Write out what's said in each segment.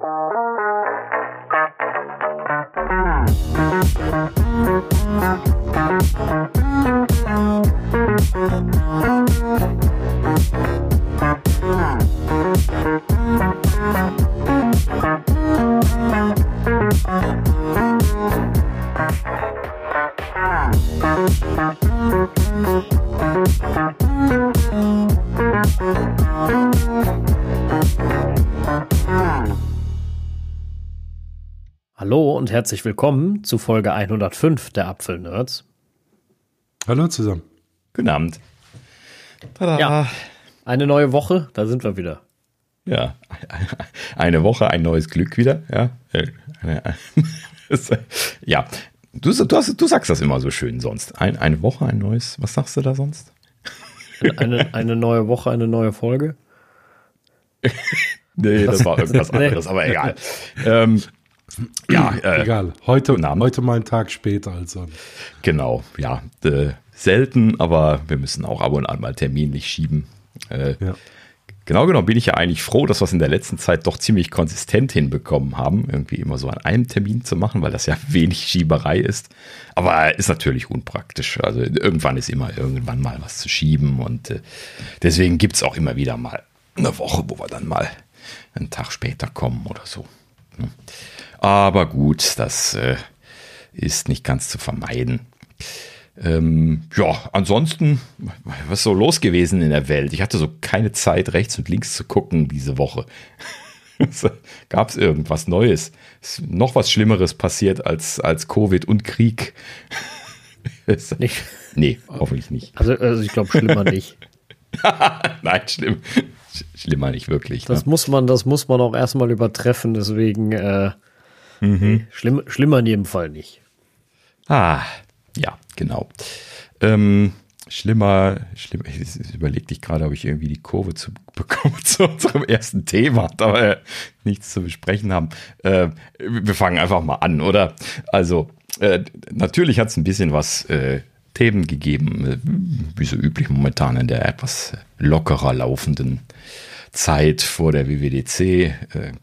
Hallo und herzlich willkommen zu Folge 105 der Apfelnerds. Hallo zusammen. Guten Abend. Tada. Ja, eine neue Woche, da sind wir wieder. Ja, eine Woche, ein neues Glück wieder. Ja, ja. Du, du, hast, du sagst das immer so schön sonst. Ein, eine Woche, ein neues, was sagst du da sonst? Eine, eine neue Woche, eine neue Folge? nee, das war irgendwas anderes, aber egal. Ähm, ja, äh, egal. Heute, heute mal einen Tag später als sonst. Genau, ja. Äh, selten, aber wir müssen auch ab und an mal terminlich schieben. Äh, ja. Genau genommen bin ich ja eigentlich froh, dass wir es in der letzten Zeit doch ziemlich konsistent hinbekommen haben, irgendwie immer so an einem Termin zu machen, weil das ja wenig Schieberei ist. Aber ist natürlich unpraktisch. Also irgendwann ist immer irgendwann mal was zu schieben und äh, deswegen gibt es auch immer wieder mal eine Woche, wo wir dann mal einen Tag später kommen oder so. Hm. Aber gut, das äh, ist nicht ganz zu vermeiden. Ähm, ja, ansonsten, was ist so los gewesen in der Welt? Ich hatte so keine Zeit, rechts und links zu gucken diese Woche. Gab es irgendwas Neues? Ist noch was Schlimmeres passiert als, als Covid und Krieg? nicht. Nee, hoffentlich nicht. Also, also ich glaube, schlimmer nicht. Nein, schlimm. Schlimmer nicht wirklich. Das ne? muss man, das muss man auch erstmal übertreffen, deswegen äh, Mhm. Schlimm, schlimmer in jedem Fall nicht. Ah, ja, genau. Ähm, schlimmer, schlimmer, ich überlege dich gerade, ob ich irgendwie die Kurve zu bekomme zu unserem ersten Thema, da wir nichts zu besprechen haben. Äh, wir fangen einfach mal an, oder? Also, äh, natürlich hat es ein bisschen was äh, Themen gegeben, äh, wie so üblich momentan in der etwas lockerer laufenden Zeit vor der WWDC. Äh,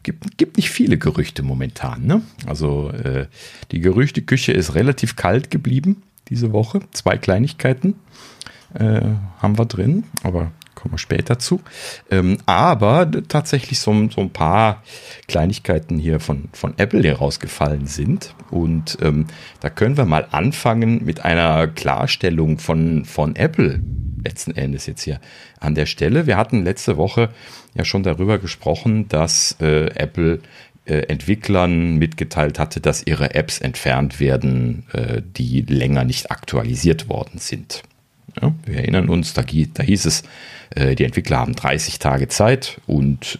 gibt, gibt nicht viele Gerüchte momentan. Ne? Also äh, die Gerüchteküche ist relativ kalt geblieben diese Woche. Zwei Kleinigkeiten äh, haben wir drin, aber kommen wir später zu. Ähm, aber tatsächlich so, so, ein paar Kleinigkeiten hier von, von Apple herausgefallen sind. Und ähm, da können wir mal anfangen mit einer Klarstellung von, von Apple letzten Endes jetzt hier an der Stelle. Wir hatten letzte Woche ja schon darüber gesprochen, dass äh, Apple äh, Entwicklern mitgeteilt hatte, dass ihre Apps entfernt werden, äh, die länger nicht aktualisiert worden sind. Ja, wir erinnern uns, da, da hieß es, äh, die Entwickler haben 30 Tage Zeit und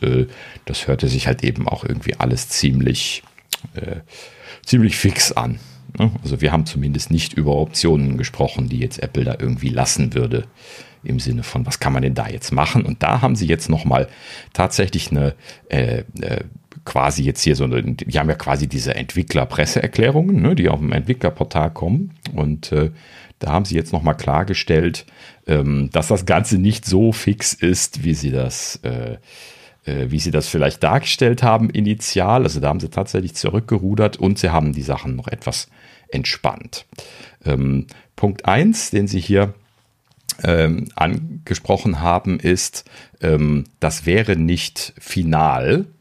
das hörte sich halt eben auch irgendwie alles ziemlich, ziemlich fix an. Ne? Also wir haben zumindest nicht über Optionen gesprochen, die jetzt Apple da irgendwie lassen würde im Sinne von, was kann man denn da jetzt machen? Und da haben sie jetzt nochmal tatsächlich eine, äh, äh, quasi jetzt hier so eine, die haben ja quasi diese Entwickler-Presseerklärungen, ne, die auf dem Entwicklerportal kommen. Und äh, da haben sie jetzt nochmal klargestellt, ähm, dass das Ganze nicht so fix ist, wie sie das äh, wie sie das vielleicht dargestellt haben initial. Also da haben sie tatsächlich zurückgerudert und sie haben die Sachen noch etwas entspannt. Ähm, Punkt eins, den sie hier ähm, angesprochen haben, ist, ähm, das wäre nicht final.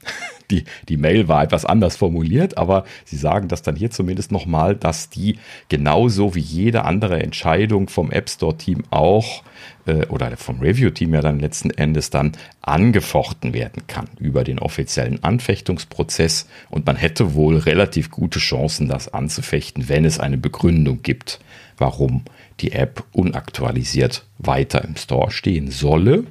Die, die Mail war etwas anders formuliert, aber sie sagen das dann hier zumindest nochmal, dass die genauso wie jede andere Entscheidung vom App Store Team auch äh, oder vom Review Team ja dann letzten Endes dann angefochten werden kann über den offiziellen Anfechtungsprozess und man hätte wohl relativ gute Chancen, das anzufechten, wenn es eine Begründung gibt, warum die App unaktualisiert weiter im Store stehen solle.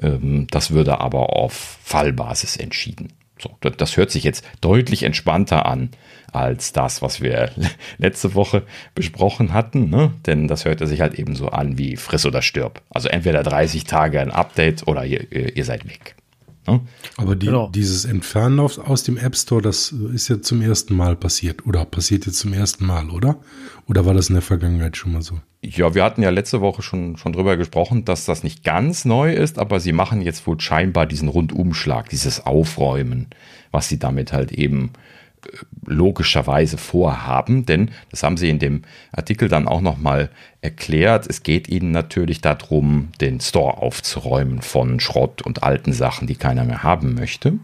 Ähm, das würde aber auf Fallbasis entschieden. So, das hört sich jetzt deutlich entspannter an als das, was wir letzte Woche besprochen hatten, ne? denn das hörte sich halt eben so an wie friss oder stirb. Also entweder 30 Tage ein Update oder ihr, ihr seid weg. Ne? Aber die, genau. dieses Entfernen aus, aus dem App Store, das ist ja zum ersten Mal passiert oder passiert jetzt zum ersten Mal, oder? Oder war das in der Vergangenheit schon mal so? Ja, wir hatten ja letzte Woche schon, schon drüber gesprochen, dass das nicht ganz neu ist, aber sie machen jetzt wohl scheinbar diesen Rundumschlag, dieses Aufräumen, was sie damit halt eben logischerweise vorhaben, denn das haben sie in dem Artikel dann auch nochmal erklärt. Es geht ihnen natürlich darum, den Store aufzuräumen von Schrott und alten Sachen, die keiner mehr haben möchte.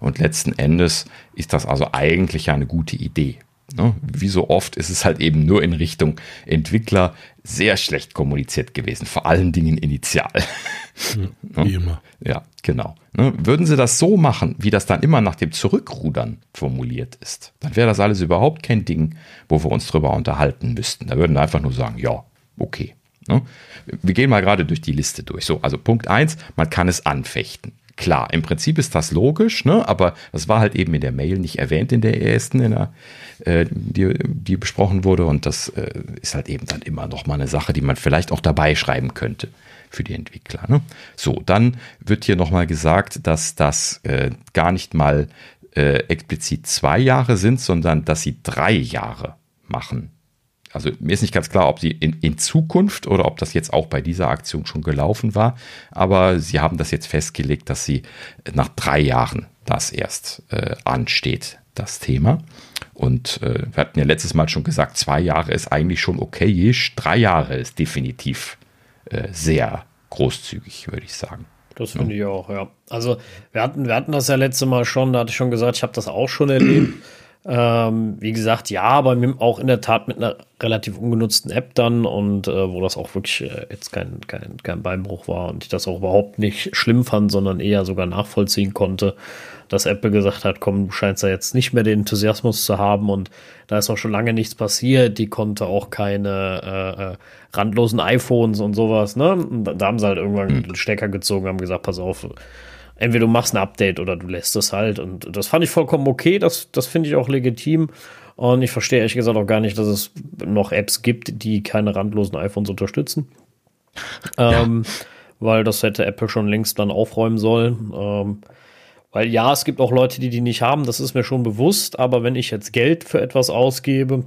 Und letzten Endes ist das also eigentlich eine gute Idee. Ne? Wie so oft ist es halt eben nur in Richtung Entwickler sehr schlecht kommuniziert gewesen, vor allen Dingen initial. Ja, wie immer. Ja, genau. Ne? Würden sie das so machen, wie das dann immer nach dem Zurückrudern formuliert ist, dann wäre das alles überhaupt kein Ding, wo wir uns drüber unterhalten müssten. Da würden wir einfach nur sagen, ja, okay. Ne? Wir gehen mal gerade durch die Liste durch. So, also Punkt 1, man kann es anfechten. Klar, im Prinzip ist das logisch, ne? aber das war halt eben in der Mail nicht erwähnt in der ersten, in der, äh, die, die besprochen wurde. Und das äh, ist halt eben dann immer noch mal eine Sache, die man vielleicht auch dabei schreiben könnte für die Entwickler. Ne? So, dann wird hier noch mal gesagt, dass das äh, gar nicht mal äh, explizit zwei Jahre sind, sondern dass sie drei Jahre machen also mir ist nicht ganz klar, ob sie in, in Zukunft oder ob das jetzt auch bei dieser Aktion schon gelaufen war, aber sie haben das jetzt festgelegt, dass sie nach drei Jahren das erst äh, ansteht, das Thema. Und äh, wir hatten ja letztes Mal schon gesagt, zwei Jahre ist eigentlich schon okayisch, drei Jahre ist definitiv äh, sehr großzügig, würde ich sagen. Das finde ja. ich auch, ja. Also wir hatten, wir hatten das ja letzte Mal schon, da hatte ich schon gesagt, ich habe das auch schon erlebt. Ähm, wie gesagt, ja, aber auch in der Tat mit einer relativ ungenutzten App dann und äh, wo das auch wirklich äh, jetzt kein, kein, kein Beinbruch war und ich das auch überhaupt nicht schlimm fand, sondern eher sogar nachvollziehen konnte, dass Apple gesagt hat, komm, du scheinst ja jetzt nicht mehr den Enthusiasmus zu haben und da ist auch schon lange nichts passiert. Die konnte auch keine äh, äh randlosen iPhones und sowas, ne? Und da haben sie halt irgendwann mhm. den Stecker gezogen, haben gesagt, pass auf, entweder du machst ein Update oder du lässt es halt. Und das fand ich vollkommen okay. Das, das finde ich auch legitim. Und ich verstehe ehrlich gesagt auch gar nicht, dass es noch Apps gibt, die keine randlosen iPhones unterstützen. Ja. Ähm, weil das hätte Apple schon längst dann aufräumen sollen. Ähm, weil ja, es gibt auch Leute, die die nicht haben, das ist mir schon bewusst. Aber wenn ich jetzt Geld für etwas ausgebe,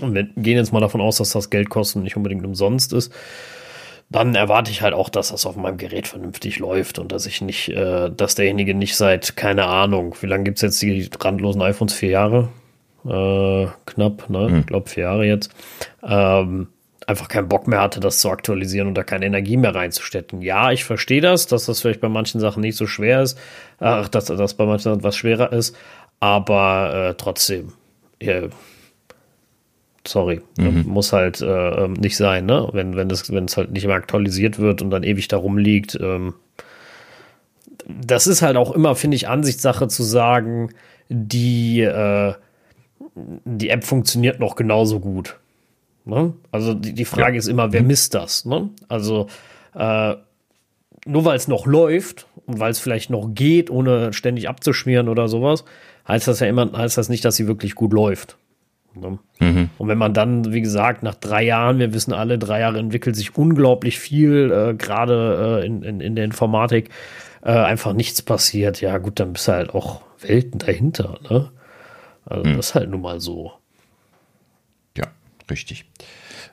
und wir gehen jetzt mal davon aus, dass das Geld kosten nicht unbedingt umsonst ist, dann erwarte ich halt auch, dass das auf meinem Gerät vernünftig läuft und dass ich nicht, äh, dass derjenige nicht seit, keine Ahnung, wie lange gibt es jetzt die randlosen iPhones? Vier Jahre? Äh, knapp, ne? Hm. Ich glaube vier Jahre jetzt. Ähm, einfach keinen Bock mehr hatte, das zu aktualisieren und da keine Energie mehr reinzustecken. Ja, ich verstehe das, dass das vielleicht bei manchen Sachen nicht so schwer ist, ach, dass das bei manchen Sachen was schwerer ist, aber äh, trotzdem, äh, Sorry, mhm. muss halt äh, ähm, nicht sein, ne? Wenn, wenn es wenn es halt nicht mehr aktualisiert wird und dann ewig darum liegt. Ähm, das ist halt auch immer, finde ich, Ansichtssache zu sagen, die, äh, die App funktioniert noch genauso gut. Ne? Also die, die Frage ja. ist immer, wer mhm. misst das? Ne? Also äh, nur weil es noch läuft und weil es vielleicht noch geht, ohne ständig abzuschmieren oder sowas, heißt das ja immer, heißt das nicht, dass sie wirklich gut läuft. Ne? Mhm. Und wenn man dann, wie gesagt, nach drei Jahren, wir wissen alle, drei Jahre entwickelt sich unglaublich viel, äh, gerade äh, in, in, in der Informatik, äh, einfach nichts passiert, ja gut, dann bist du halt auch Welten dahinter. Ne? Also mhm. das ist halt nun mal so. Ja, richtig.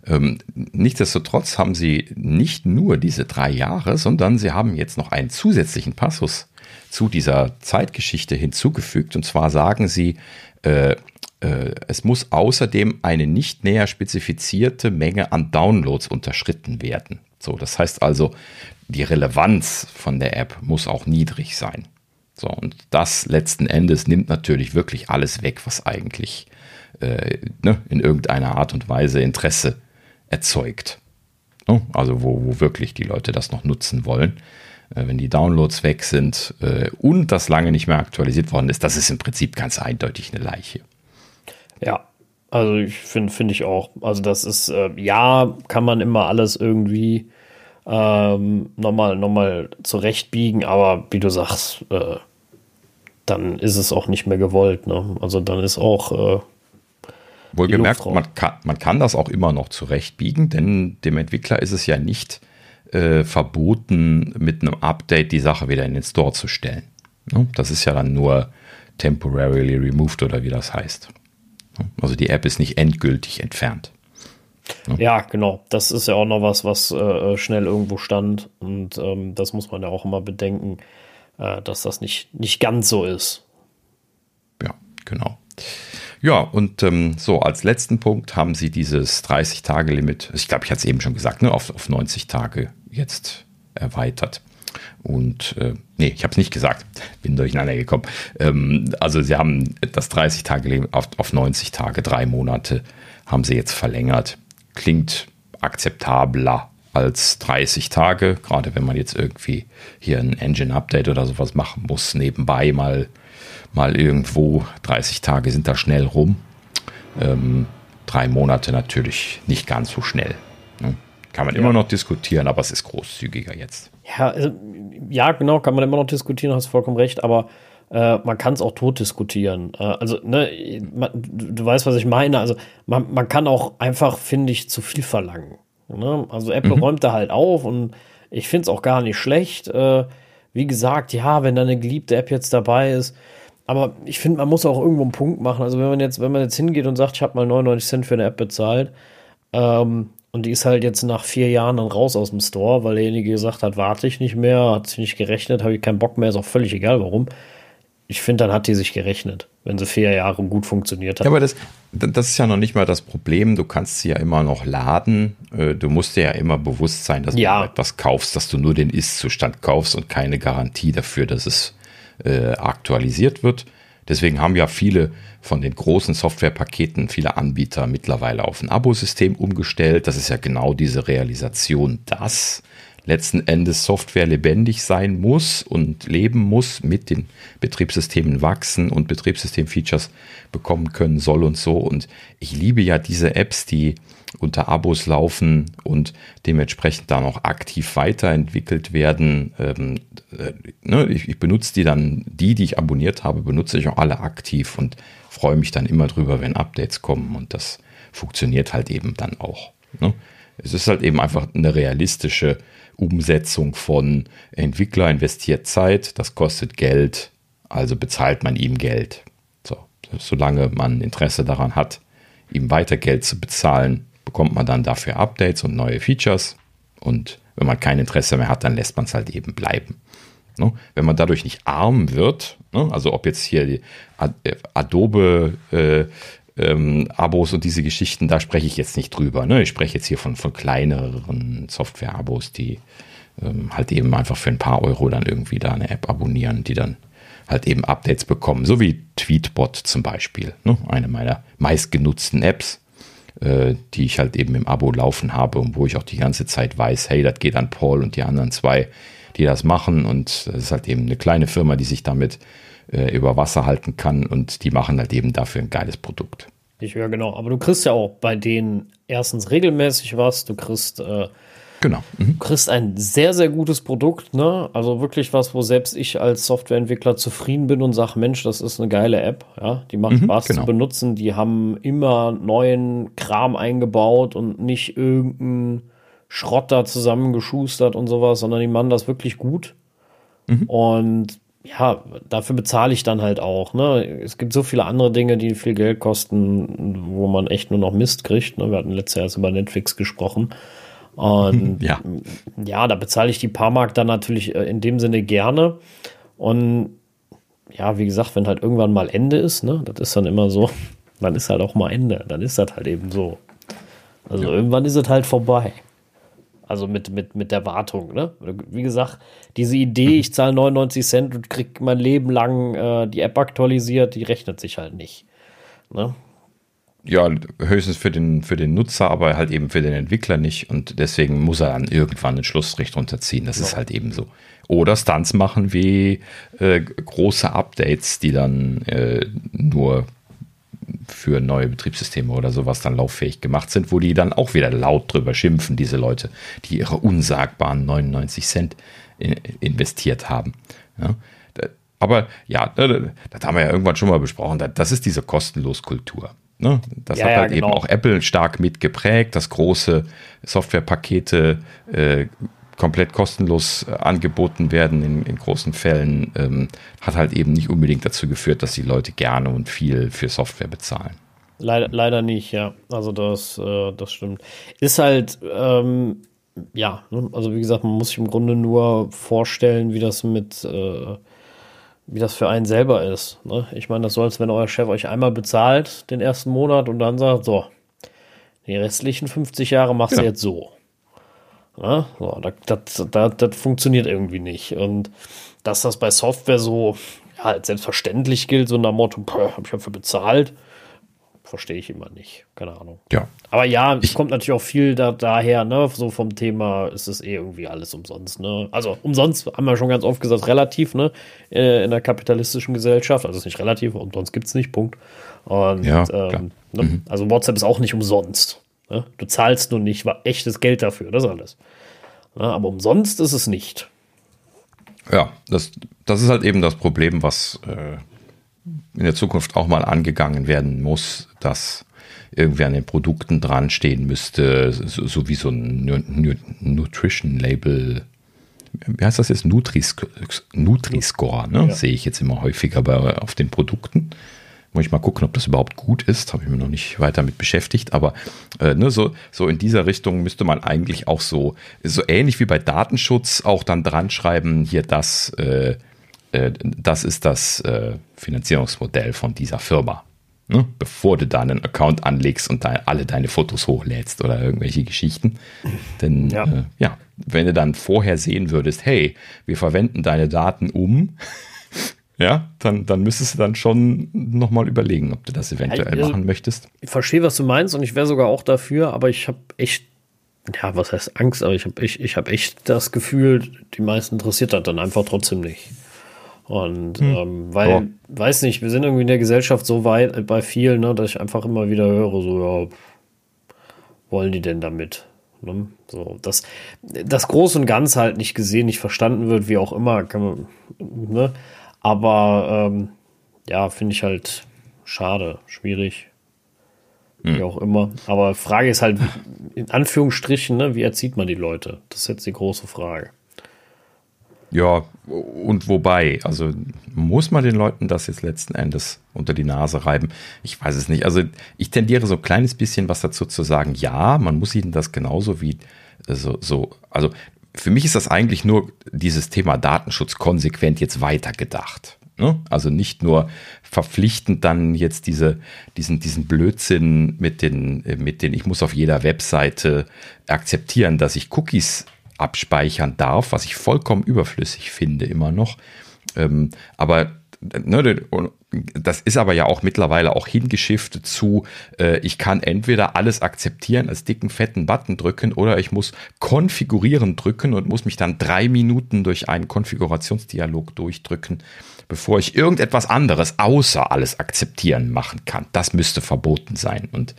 Ähm, nichtsdestotrotz haben sie nicht nur diese drei Jahre, sondern sie haben jetzt noch einen zusätzlichen Passus zu dieser Zeitgeschichte hinzugefügt. Und zwar sagen sie, äh, es muss außerdem eine nicht näher spezifizierte Menge an Downloads unterschritten werden. So, das heißt also, die Relevanz von der App muss auch niedrig sein. So, und das letzten Endes nimmt natürlich wirklich alles weg, was eigentlich äh, ne, in irgendeiner Art und Weise Interesse erzeugt. Ne? Also wo, wo wirklich die Leute das noch nutzen wollen. Äh, wenn die Downloads weg sind äh, und das lange nicht mehr aktualisiert worden ist, das ist im Prinzip ganz eindeutig eine Leiche. Ja, also ich finde, finde ich auch. Also das ist, äh, ja, kann man immer alles irgendwie ähm, nochmal, nochmal zurechtbiegen, aber wie du sagst, äh, dann ist es auch nicht mehr gewollt. Ne? Also dann ist auch. Äh, Wohlgemerkt, man kann, man kann das auch immer noch zurechtbiegen, denn dem Entwickler ist es ja nicht äh, verboten, mit einem Update die Sache wieder in den Store zu stellen. Ne? Das ist ja dann nur temporarily removed oder wie das heißt. Ne? Also die App ist nicht endgültig entfernt. Ne? Ja, genau. Das ist ja auch noch was, was äh, schnell irgendwo stand. Und ähm, das muss man ja auch immer bedenken, äh, dass das nicht, nicht ganz so ist. Ja, genau. Ja, und ähm, so als letzten Punkt haben sie dieses 30-Tage-Limit, ich glaube, ich hatte es eben schon gesagt, ne, auf, auf 90 Tage jetzt erweitert. Und äh, nee, ich habe es nicht gesagt, bin durcheinander gekommen. Ähm, also sie haben das 30-Tage-Limit auf, auf 90 Tage, drei Monate, haben sie jetzt verlängert. Klingt akzeptabler als 30 Tage, gerade wenn man jetzt irgendwie hier ein Engine-Update oder sowas machen muss, nebenbei mal mal irgendwo. 30 Tage sind da schnell rum. Ähm, drei Monate natürlich nicht ganz so schnell. Ne? Kann man ja. immer noch diskutieren, aber es ist großzügiger jetzt. Ja, also, ja, genau, kann man immer noch diskutieren, hast vollkommen recht, aber äh, man kann es auch tot diskutieren. Äh, also, ne, man, du, du, weißt, was ich meine. Also, man, man kann auch einfach, finde ich, zu viel verlangen. Ne? Also, Apple mhm. räumt da halt auf und ich finde es auch gar nicht schlecht. Äh, wie gesagt, ja, wenn da eine geliebte App jetzt dabei ist, aber ich finde, man muss auch irgendwo einen Punkt machen. Also wenn man jetzt, wenn man jetzt hingeht und sagt, ich habe mal 99 Cent für eine App bezahlt, ähm, und die ist halt jetzt nach vier Jahren dann raus aus dem Store, weil derjenige gesagt hat, warte ich nicht mehr, hat sich nicht gerechnet, habe ich keinen Bock mehr, ist auch völlig egal warum. Ich finde, dann hat die sich gerechnet, wenn sie vier Jahre gut funktioniert hat. Ja, aber das, das ist ja noch nicht mal das Problem. Du kannst sie ja immer noch laden. Äh, du musst dir ja immer bewusst sein, dass ja. du etwas kaufst, dass du nur den Ist-Zustand kaufst und keine Garantie dafür, dass es äh, aktualisiert wird. Deswegen haben ja viele von den großen Softwarepaketen, viele Anbieter mittlerweile auf ein Abosystem umgestellt. Das ist ja genau diese Realisation, dass letzten Endes Software lebendig sein muss und leben muss, mit den Betriebssystemen wachsen und Betriebssystem-Features bekommen können soll und so. Und ich liebe ja diese Apps, die unter Abos laufen und dementsprechend dann auch aktiv weiterentwickelt werden. Ähm, äh, ne, ich, ich, benutze die dann, die, die ich abonniert habe, benutze ich auch alle aktiv und freue mich dann immer drüber, wenn Updates kommen und das funktioniert halt eben dann auch. Ne? Es ist halt eben einfach eine realistische Umsetzung von Entwickler investiert Zeit, das kostet Geld, also bezahlt man ihm Geld. So, solange man Interesse daran hat, ihm weiter Geld zu bezahlen, bekommt man dann dafür Updates und neue Features. Und wenn man kein Interesse mehr hat, dann lässt man es halt eben bleiben. Ne? Wenn man dadurch nicht arm wird, ne? also ob jetzt hier äh, Adobe äh, ähm, und diese Geschichten, da spreche ich jetzt nicht drüber. Ne? Ich spreche jetzt hier von, von kleineren Software-Abos, die ähm, halt eben einfach für ein paar Euro dann irgendwie da eine App abonnieren, die dann halt eben Updates bekommen, so wie Tweetbot zum Beispiel, ne? eine meiner meistgenutzten Apps die ich halt eben im Abo laufen habe und wo ich auch die ganze Zeit weiß, hey, das geht an Paul und die anderen zwei, die das machen. Und das ist halt eben eine kleine Firma, die sich damit äh, über Wasser halten kann und die machen halt eben dafür ein geiles Produkt. Ich höre genau, aber du kriegst ja auch bei denen erstens regelmäßig was, du kriegst äh, Genau. Mhm. Du kriegst ein sehr, sehr gutes Produkt, ne? Also wirklich was, wo selbst ich als Softwareentwickler zufrieden bin und sage, Mensch, das ist eine geile App, ja. Die macht mhm, Spaß genau. zu benutzen. Die haben immer neuen Kram eingebaut und nicht irgendeinen Schrott da zusammengeschustert und sowas, sondern die machen das wirklich gut. Mhm. Und ja, dafür bezahle ich dann halt auch. Ne? Es gibt so viele andere Dinge, die viel Geld kosten, wo man echt nur noch Mist kriegt. Ne? Wir hatten letztes Jahr erst über Netflix gesprochen. Und ja, ja da bezahle ich die paar Mark dann natürlich äh, in dem Sinne gerne. Und ja, wie gesagt, wenn halt irgendwann mal Ende ist, ne, das ist dann immer so, dann ist halt auch mal Ende. Dann ist das halt eben so. Also ja. irgendwann ist es halt vorbei. Also mit, mit, mit der Wartung, ne? Wie gesagt, diese Idee, ich zahle 99 Cent und krieg mein Leben lang äh, die App aktualisiert, die rechnet sich halt nicht. Ne? Ja, höchstens für den, für den Nutzer, aber halt eben für den Entwickler nicht. Und deswegen muss er dann irgendwann einen Schlussstrich drunter ziehen. Das ja. ist halt eben so. Oder Stunts machen wie äh, große Updates, die dann äh, nur für neue Betriebssysteme oder sowas dann lauffähig gemacht sind, wo die dann auch wieder laut drüber schimpfen, diese Leute, die ihre unsagbaren 99 Cent in, investiert haben. Ja. Aber ja, das haben wir ja irgendwann schon mal besprochen. Das ist diese kostenlos Kultur. Ne? Das ja, hat halt ja, genau. eben auch Apple stark mitgeprägt, dass große Softwarepakete äh, komplett kostenlos äh, angeboten werden in, in großen Fällen, ähm, hat halt eben nicht unbedingt dazu geführt, dass die Leute gerne und viel für Software bezahlen. Leider, leider nicht, ja. Also das, äh, das stimmt. Ist halt, ähm, ja, ne? also wie gesagt, man muss sich im Grunde nur vorstellen, wie das mit, äh, wie das für einen selber ist. Ne? Ich meine, das soll als wenn euer Chef euch einmal bezahlt den ersten Monat und dann sagt, so, die restlichen 50 Jahre machst du ja. jetzt so. Ja, so das, das, das, funktioniert irgendwie nicht. Und dass das bei Software so ja, selbstverständlich gilt, so nach Motto, habe ich dafür bezahlt, verstehe ich immer nicht. Keine Ahnung. Ja. Aber ja, es kommt natürlich auch viel da, daher, ne? So vom Thema ist es eh irgendwie alles umsonst, ne? Also umsonst haben wir schon ganz oft gesagt, relativ, ne? Äh, in der kapitalistischen Gesellschaft. Also ist nicht relativ, umsonst gibt es nicht, Punkt. Und ja, ähm, ne? mhm. also WhatsApp ist auch nicht umsonst. Ne? Du zahlst nur nicht echtes Geld dafür, das alles. Ne? Aber umsonst ist es nicht. Ja, das, das ist halt eben das Problem, was äh, in der Zukunft auch mal angegangen werden muss, dass irgendwie an den Produkten dran stehen müsste, so, so wie so ein Nutrition-Label. Wie heißt das jetzt? Nutri-Score, ne? Ja. Sehe ich jetzt immer häufiger bei, auf den Produkten. Muss ich mal gucken, ob das überhaupt gut ist. Habe ich mir noch nicht weiter mit beschäftigt. Aber äh, ne, so, so in dieser Richtung müsste man eigentlich auch so, so ähnlich wie bei Datenschutz auch dann dran schreiben, hier das, äh, äh, das ist das äh, Finanzierungsmodell von dieser Firma. Ne? Bevor du da einen Account anlegst und da alle deine Fotos hochlädst oder irgendwelche Geschichten. Denn ja. Äh, ja, wenn du dann vorher sehen würdest, hey, wir verwenden deine Daten um, ja, dann, dann müsstest du dann schon nochmal überlegen, ob du das eventuell also, machen möchtest. Ich verstehe, was du meinst und ich wäre sogar auch dafür, aber ich habe echt, ja, was heißt Angst, aber ich habe ich hab echt das Gefühl, die meisten interessiert das dann einfach trotzdem nicht. Und hm. ähm, weil, oh. weiß nicht, wir sind irgendwie in der Gesellschaft so weit äh, bei vielen, ne, dass ich einfach immer wieder höre, so, ja, wollen die denn damit? Ne? So, dass das Groß und Ganz halt nicht gesehen, nicht verstanden wird, wie auch immer, kann man, ne? Aber ähm, ja, finde ich halt schade, schwierig. Hm. Wie auch immer. Aber Frage ist halt, in Anführungsstrichen, ne, wie erzieht man die Leute? Das ist jetzt die große Frage. Ja, und wobei, also muss man den Leuten das jetzt letzten Endes unter die Nase reiben? Ich weiß es nicht. Also ich tendiere so ein kleines bisschen was dazu zu sagen, ja, man muss ihnen das genauso wie so, so also für mich ist das eigentlich nur dieses Thema Datenschutz konsequent jetzt weitergedacht. Ne? Also nicht nur verpflichtend dann jetzt diese, diesen, diesen Blödsinn mit den, mit den, ich muss auf jeder Webseite akzeptieren, dass ich Cookies abspeichern darf, was ich vollkommen überflüssig finde immer noch. Ähm, aber ne, das ist aber ja auch mittlerweile auch hingeschifft zu, äh, ich kann entweder alles akzeptieren als dicken, fetten Button drücken oder ich muss konfigurieren drücken und muss mich dann drei Minuten durch einen Konfigurationsdialog durchdrücken, bevor ich irgendetwas anderes außer alles akzeptieren machen kann. Das müsste verboten sein und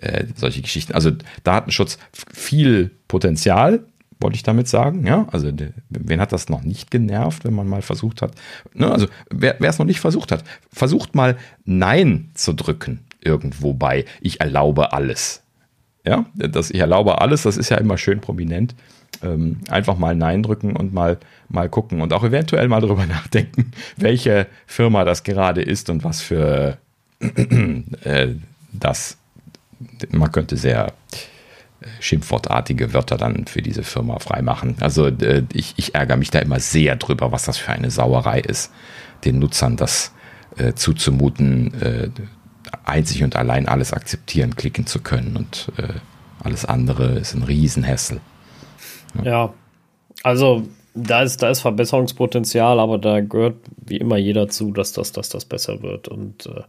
äh, solche Geschichten. Also Datenschutz viel Potenzial, wollte ich damit sagen. Ja, also wen hat das noch nicht genervt, wenn man mal versucht hat? Ne, also wer, es noch nicht versucht hat, versucht mal Nein zu drücken irgendwo bei. Ich erlaube alles. Ja, das ich erlaube alles, das ist ja immer schön prominent. Ähm, einfach mal Nein drücken und mal, mal gucken und auch eventuell mal darüber nachdenken, welche Firma das gerade ist und was für äh, das. Man könnte sehr schimpfwortartige Wörter dann für diese Firma freimachen. Also äh, ich, ich ärgere mich da immer sehr drüber, was das für eine Sauerei ist, den Nutzern das äh, zuzumuten, äh, einzig und allein alles akzeptieren, klicken zu können und äh, alles andere ist ein Riesenhässel. Ja. ja, also da ist, da ist Verbesserungspotenzial, aber da gehört wie immer jeder zu, dass das, dass das besser wird und äh,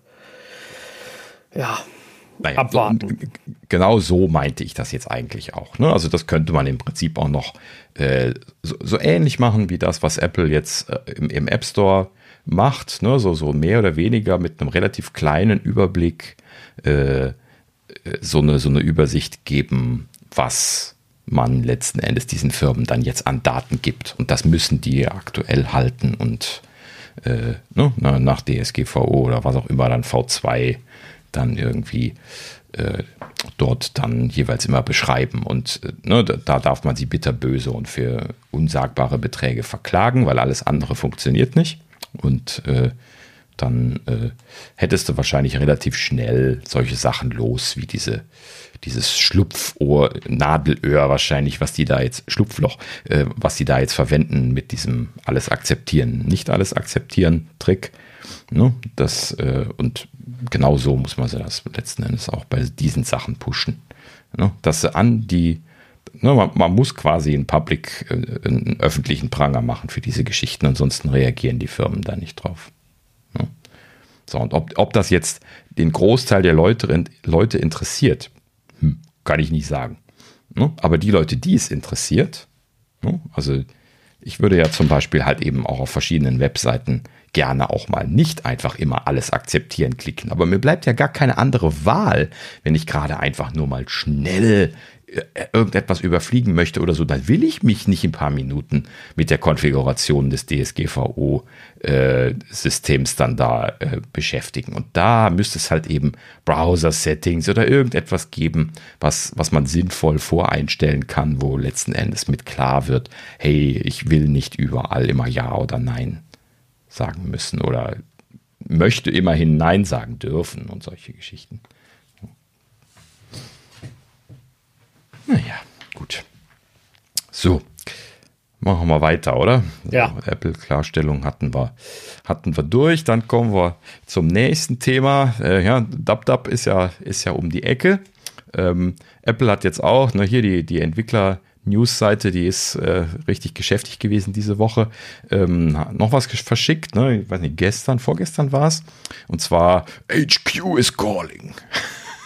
ja, naja, abwarten. Genau so meinte ich das jetzt eigentlich auch. Ne? Also das könnte man im Prinzip auch noch äh, so, so, ähnlich machen wie das, was Apple jetzt äh, im, im, App Store macht. Ne? So, so mehr oder weniger mit einem relativ kleinen Überblick äh, äh, so, eine, so eine Übersicht geben, was man letzten Endes diesen Firmen dann jetzt an Daten gibt. Und das müssen die aktuell halten und äh, ne, nach DSGVO oder was auch immer dann V2 dann irgendwie äh, dort dann jeweils immer beschreiben. Und äh, ne, da darf man sie bitterböse und für unsagbare Beträge verklagen, weil alles andere funktioniert nicht. Und äh, dann äh, hättest du wahrscheinlich relativ schnell solche Sachen los, wie diese, dieses Schlupfohr, Nadelöhr wahrscheinlich, was die da jetzt, Schlupfloch, äh, was die da jetzt verwenden mit diesem alles akzeptieren, nicht alles akzeptieren Trick. Ne? Das, äh, und genau so muss man das letzten Endes auch bei diesen Sachen pushen. Ne? Dass sie an die, ne, man, man, muss quasi einen Public, äh, einen öffentlichen Pranger machen für diese Geschichten, ansonsten reagieren die Firmen da nicht drauf. Ne? So, und ob, ob das jetzt den Großteil der Leute, Leute interessiert, hm, kann ich nicht sagen. Ne? Aber die Leute, die es interessiert, ne? also ich würde ja zum Beispiel halt eben auch auf verschiedenen Webseiten gerne auch mal nicht einfach immer alles akzeptieren klicken. Aber mir bleibt ja gar keine andere Wahl, wenn ich gerade einfach nur mal schnell äh, irgendetwas überfliegen möchte oder so, dann will ich mich nicht in ein paar Minuten mit der Konfiguration des DSGVO-Systems äh, dann da äh, beschäftigen. Und da müsste es halt eben Browser-Settings oder irgendetwas geben, was, was man sinnvoll voreinstellen kann, wo letzten Endes mit klar wird, hey, ich will nicht überall immer Ja oder Nein sagen müssen oder möchte immerhin Nein sagen dürfen und solche Geschichten. Naja, gut. So, machen wir weiter, oder? Ja. Also Apple-Klarstellung hatten wir, hatten wir durch. Dann kommen wir zum nächsten Thema. Äh, ja, DubDub ist ja, ist ja um die Ecke. Ähm, Apple hat jetzt auch, ne, hier die, die Entwickler News-Seite, die ist äh, richtig geschäftig gewesen diese Woche, ähm, noch was verschickt, ne? ich weiß nicht, gestern, vorgestern war es, und zwar HQ is calling.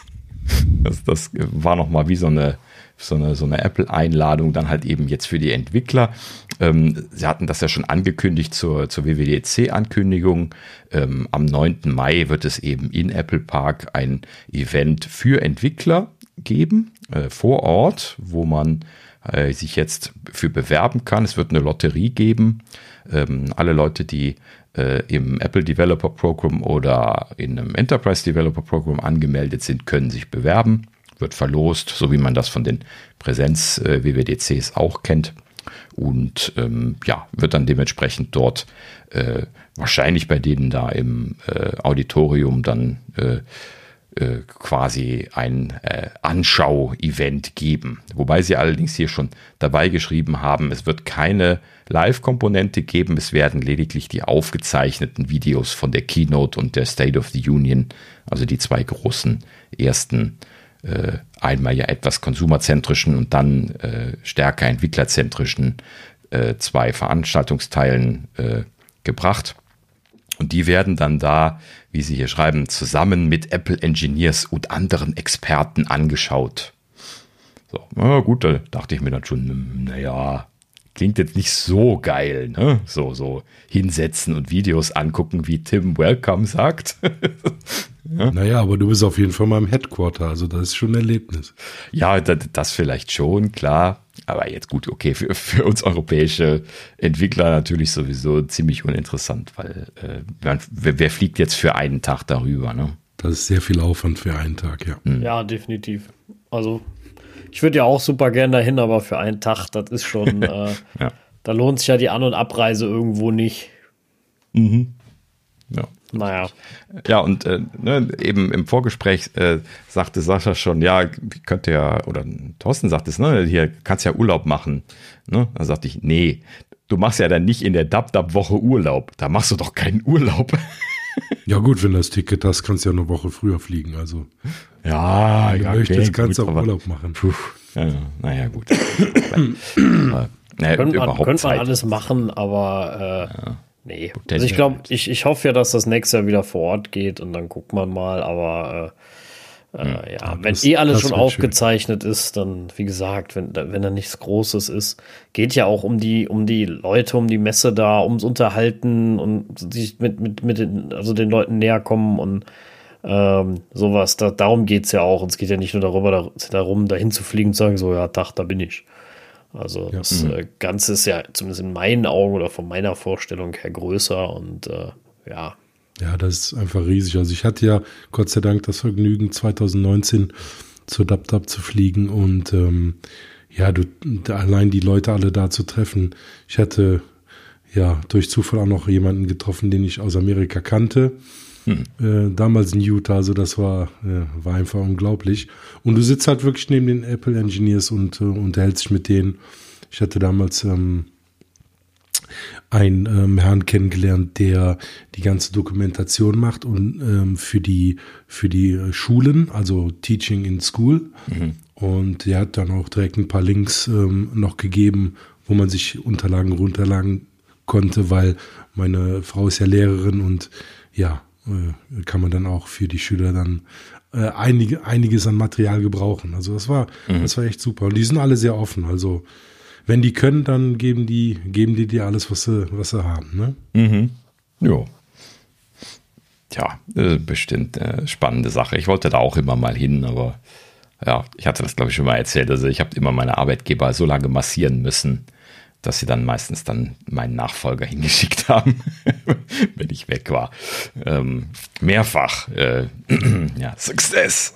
das, das war nochmal wie so eine, so eine, so eine Apple-Einladung, dann halt eben jetzt für die Entwickler. Ähm, sie hatten das ja schon angekündigt zur, zur WWDC-Ankündigung. Ähm, am 9. Mai wird es eben in Apple Park ein Event für Entwickler geben, äh, vor Ort, wo man äh, sich jetzt für bewerben kann. Es wird eine Lotterie geben. Ähm, alle Leute, die äh, im Apple Developer Program oder in einem Enterprise Developer Program angemeldet sind, können sich bewerben. Wird verlost, so wie man das von den Präsenz-WWDCs äh, auch kennt. Und ähm, ja, wird dann dementsprechend dort äh, wahrscheinlich bei denen da im äh, Auditorium dann äh, äh, quasi ein äh, Anschau-Event geben. Wobei sie allerdings hier schon dabei geschrieben haben, es wird keine Live-Komponente geben, es werden lediglich die aufgezeichneten Videos von der Keynote und der State of the Union, also die zwei großen ersten, äh, einmal ja etwas konsumerzentrischen und dann äh, stärker entwicklerzentrischen äh, zwei Veranstaltungsteilen äh, gebracht. Und die werden dann da, wie Sie hier schreiben, zusammen mit Apple Engineers und anderen Experten angeschaut. So, na gut, da dachte ich mir dann schon, hm, naja, klingt jetzt nicht so geil, ne? So, so hinsetzen und Videos angucken, wie Tim Welcome sagt. ja? Naja, aber du bist auf jeden Fall mal im Headquarter, also das ist schon ein Erlebnis. Ja, das, das vielleicht schon, klar. Aber jetzt gut, okay, für, für uns europäische Entwickler natürlich sowieso ziemlich uninteressant, weil äh, wer, wer, fliegt jetzt für einen Tag darüber, ne? Das ist sehr viel Aufwand für einen Tag, ja. Mhm. Ja, definitiv. Also ich würde ja auch super gerne dahin, aber für einen Tag, das ist schon, äh, ja. da lohnt sich ja die An- und Abreise irgendwo nicht. Mhm. Ja. Naja. Ja, und äh, ne, eben im Vorgespräch äh, sagte Sascha schon, ja, könnte ja, oder Thorsten sagt es, ne, hier kannst ja Urlaub machen. Ne? Da sagte ich, nee, du machst ja dann nicht in der Dab-Dab-Woche Urlaub. Da machst du doch keinen Urlaub. Ja, gut, wenn du das Ticket hast, kannst du ja eine Woche früher fliegen. Also, ja, wenn du ja, möchtest, okay, kannst du auch Urlaub machen. Puh, ja, naja, gut. naja, könnte man, könnte man alles machen, aber äh, ja. Nee. Also ich glaube, ich, ich hoffe ja, dass das nächste Jahr wieder vor Ort geht und dann guckt man mal, aber äh, äh, hm. ja, wenn das, eh alles schon aufgezeichnet schön. ist, dann, wie gesagt, wenn, wenn da nichts Großes ist, geht ja auch um die, um die Leute, um die Messe da, ums Unterhalten und sich mit, mit, mit den, also den Leuten näher kommen und ähm, sowas. Da, darum geht's ja auch. Und es geht ja nicht nur darüber, da, darum, dahin zu fliegen und zu sagen, so, ja, Tag, da bin ich. Also ja. das äh, Ganze ist ja zumindest in meinen Augen oder von meiner Vorstellung her größer und äh, ja, Ja, das ist einfach riesig. Also ich hatte ja Gott sei Dank das Vergnügen, 2019 zur DubDub zu fliegen und ähm, ja, du, allein die Leute alle da zu treffen. Ich hatte ja durch Zufall auch noch jemanden getroffen, den ich aus Amerika kannte. Hm. Äh, damals in Utah, also das war, äh, war einfach unglaublich. Und du sitzt halt wirklich neben den Apple Engineers und äh, unterhältst dich mit denen. Ich hatte damals ähm, einen ähm, Herrn kennengelernt, der die ganze Dokumentation macht und ähm, für die für die Schulen, also Teaching in School. Mhm. Und der hat dann auch direkt ein paar Links ähm, noch gegeben, wo man sich Unterlagen runterladen konnte, weil meine Frau ist ja Lehrerin und ja, äh, kann man dann auch für die Schüler dann äh, einige, einiges an Material gebrauchen. Also das war, mhm. das war echt super. Und die sind alle sehr offen. Also wenn die können, dann geben die, geben die dir alles, was sie, was sie haben. Ne? Mhm. Jo. Tja, äh, bestimmt äh, spannende Sache. Ich wollte da auch immer mal hin, aber ja, ich hatte das, glaube ich, schon mal erzählt. Also ich habe immer meine Arbeitgeber so lange massieren müssen, dass sie dann meistens dann meinen Nachfolger hingeschickt haben, wenn ich weg war. Ähm, mehrfach. Äh, ja, Success.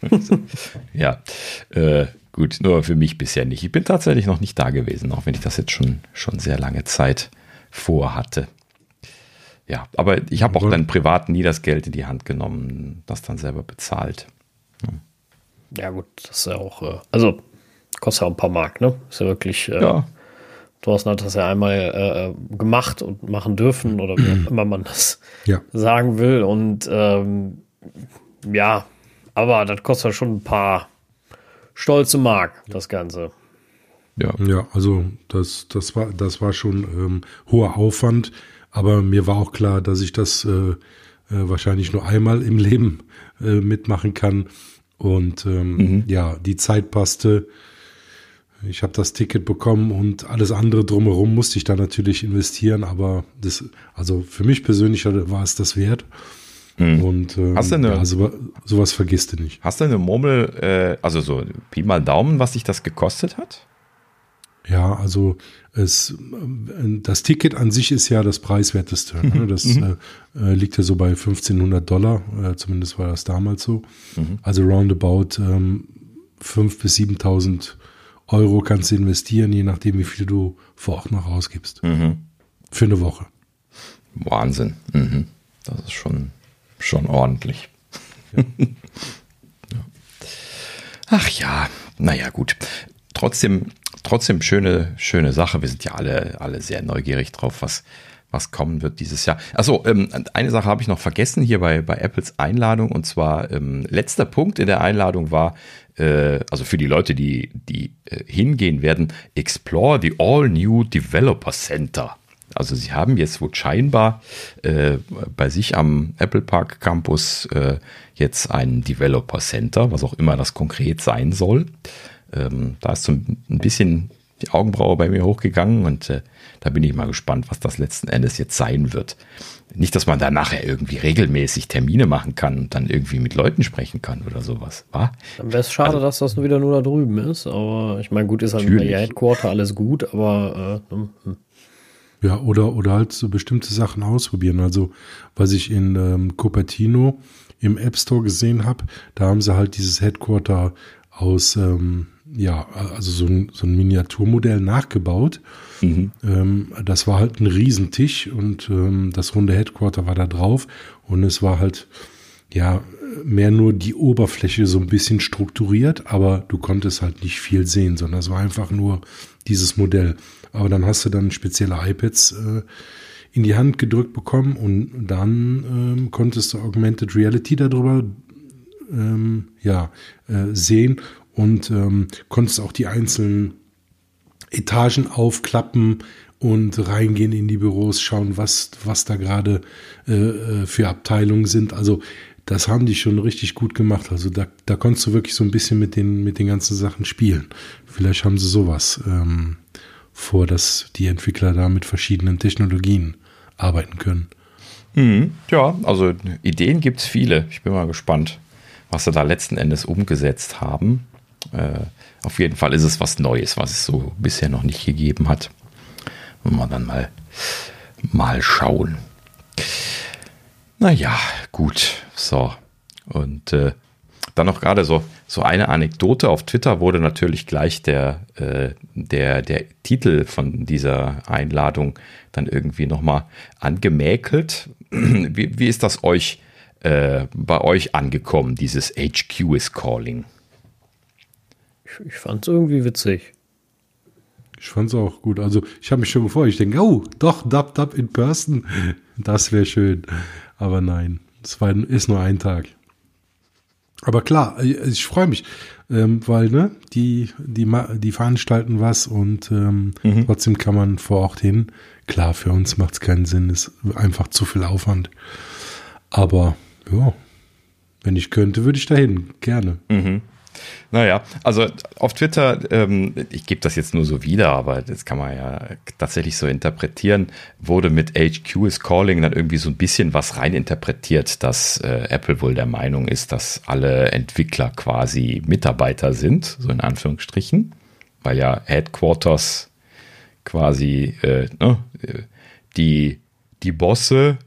ja, äh, Gut, nur für mich bisher nicht. Ich bin tatsächlich noch nicht da gewesen, auch wenn ich das jetzt schon, schon sehr lange Zeit vorhatte. Ja, aber ich habe auch dann privat nie das Geld in die Hand genommen, das dann selber bezahlt. Hm. Ja, gut, das ist ja auch, äh, also kostet ja auch ein paar Mark, ne? Ist ja wirklich, äh, ja. Thorsten hat das ja einmal äh, gemacht und machen dürfen oder wie auch immer man das ja. sagen will. Und ähm, ja, aber das kostet ja schon ein paar stolze Mark, das Ganze. Ja. ja, also das, das, war, das war schon ähm, hoher Aufwand, aber mir war auch klar, dass ich das äh, äh, wahrscheinlich nur einmal im Leben äh, mitmachen kann. Und ähm, mhm. ja, die Zeit passte. Ich habe das Ticket bekommen und alles andere drumherum musste ich da natürlich investieren, aber das, also für mich persönlich war es das wert. Mhm. Und ähm, hast du eine, ja, sowas, sowas vergisst du nicht. Hast du eine Murmel, äh, also so Pi mal Daumen, was sich das gekostet hat? Ja, also es, äh, das Ticket an sich ist ja das preiswerteste. Ne? Mhm. Das mhm. äh, äh, liegt ja so bei 1500 Dollar, äh, zumindest war das damals so. Mhm. Also roundabout ähm, 5.000 bis 7.000 Euro kannst du investieren, je nachdem, wie viel du vor Ort noch ausgibst. Mhm. Für eine Woche. Wahnsinn. Mhm. Das ist schon schon ordentlich. Ja. Ach ja, naja, gut. Trotzdem, trotzdem schöne, schöne Sache. Wir sind ja alle, alle sehr neugierig drauf, was, was kommen wird dieses Jahr. Achso, ähm, eine Sache habe ich noch vergessen hier bei, bei Apples Einladung und zwar ähm, letzter Punkt in der Einladung war, äh, also für die Leute, die, die äh, hingehen werden, Explore the All New Developer Center. Also sie haben jetzt wohl scheinbar äh, bei sich am Apple Park Campus äh, jetzt ein Developer Center, was auch immer das konkret sein soll. Ähm, da ist so ein bisschen die Augenbraue bei mir hochgegangen und äh, da bin ich mal gespannt, was das letzten Endes jetzt sein wird. Nicht, dass man da nachher irgendwie regelmäßig Termine machen kann und dann irgendwie mit Leuten sprechen kann oder sowas. Wa? Dann wäre es schade, also, dass das nur wieder nur da drüben ist. Aber ich meine, gut, ist halt mit der Headquarter alles gut, aber äh, hm. hm. Ja, oder, oder halt so bestimmte Sachen ausprobieren. Also, was ich in ähm, Cupertino im App Store gesehen habe, da haben sie halt dieses Headquarter aus, ähm, ja, also so ein, so ein Miniaturmodell nachgebaut. Mhm. Ähm, das war halt ein Riesentisch und ähm, das runde Headquarter war da drauf und es war halt, ja, mehr nur die Oberfläche so ein bisschen strukturiert, aber du konntest halt nicht viel sehen, sondern es war einfach nur dieses Modell. Aber dann hast du dann spezielle iPads äh, in die Hand gedrückt bekommen und dann ähm, konntest du Augmented Reality darüber ähm, ja, äh, sehen und ähm, konntest auch die einzelnen Etagen aufklappen und reingehen in die Büros, schauen, was, was da gerade äh, äh für Abteilungen sind. Also das haben die schon richtig gut gemacht. Also da, da konntest du wirklich so ein bisschen mit den, mit den ganzen Sachen spielen. Vielleicht haben sie sowas. Ähm, vor, dass die Entwickler da mit verschiedenen Technologien arbeiten können. Mhm, ja, also Ideen gibt es viele. Ich bin mal gespannt, was sie da letzten Endes umgesetzt haben. Äh, auf jeden Fall ist es was Neues, was es so bisher noch nicht gegeben hat. Und wir dann mal, mal schauen. Naja, gut. So. Und äh, dann noch gerade so, so eine Anekdote. Auf Twitter wurde natürlich gleich der, äh, der, der Titel von dieser Einladung dann irgendwie nochmal angemäkelt. Wie, wie ist das euch äh, bei euch angekommen, dieses HQ is Calling? Ich, ich fand es irgendwie witzig. Ich fand es auch gut. Also ich habe mich schon gefreut. Ich denke, oh, doch, Dub Dub in Person. Das wäre schön. Aber nein, es war, ist nur ein Tag. Aber klar, äh, ich freue mich, ähm, weil ne, die, die, die veranstalten was und ähm, mhm. trotzdem kann man vor Ort hin. Klar, für uns macht es keinen Sinn, ist einfach zu viel Aufwand. Aber ja, wenn ich könnte, würde ich dahin, gerne. Mhm. Naja, also auf Twitter, ähm, ich gebe das jetzt nur so wieder, aber das kann man ja tatsächlich so interpretieren, wurde mit HQ is Calling dann irgendwie so ein bisschen was reininterpretiert, dass äh, Apple wohl der Meinung ist, dass alle Entwickler quasi Mitarbeiter sind, so in Anführungsstrichen, weil ja Headquarters quasi äh, ne, die, die Bosse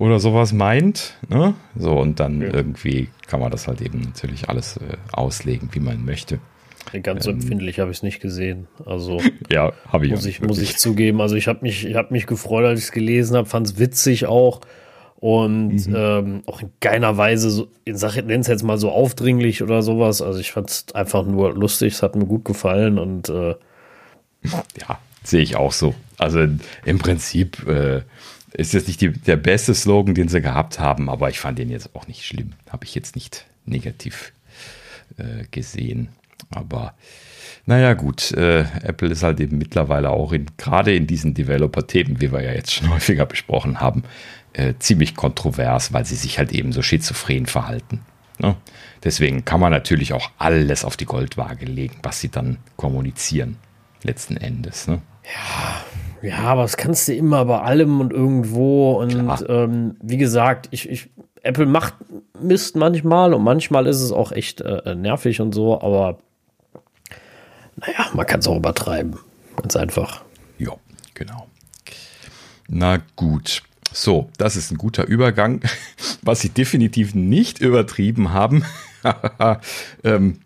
oder sowas meint. Ne? So, und dann ja. irgendwie kann man das halt eben natürlich alles äh, auslegen, wie man möchte. Ganz so ähm, empfindlich habe ich es nicht gesehen. Also ja, habe ich muss ich muss ich zugeben. Also ich habe mich ich habe mich gefreut, als ich es gelesen habe, fand es witzig auch und mhm. ähm, auch in keiner Weise so in Sache nenn es jetzt mal so aufdringlich oder sowas. Also ich fand es einfach nur lustig, es hat mir gut gefallen und äh, ja sehe ich auch so. Also im Prinzip äh, ist jetzt nicht die, der beste Slogan, den sie gehabt haben, aber ich fand den jetzt auch nicht schlimm. Habe ich jetzt nicht negativ äh, gesehen. Aber naja, gut, äh, Apple ist halt eben mittlerweile auch in, gerade in diesen Developer-Themen, wie wir ja jetzt schon häufiger besprochen haben, äh, ziemlich kontrovers, weil sie sich halt eben so schizophren verhalten. Ne? Deswegen kann man natürlich auch alles auf die Goldwaage legen, was sie dann kommunizieren, letzten Endes. Ne? Ja, ja, aber das kannst du immer bei allem und irgendwo. Und ähm, wie gesagt, ich, ich, Apple macht Mist manchmal und manchmal ist es auch echt äh, nervig und so, aber naja, man kann es auch übertreiben. Ganz einfach. Ja, genau. Na gut. So, das ist ein guter Übergang. Was sie definitiv nicht übertrieben haben, ähm,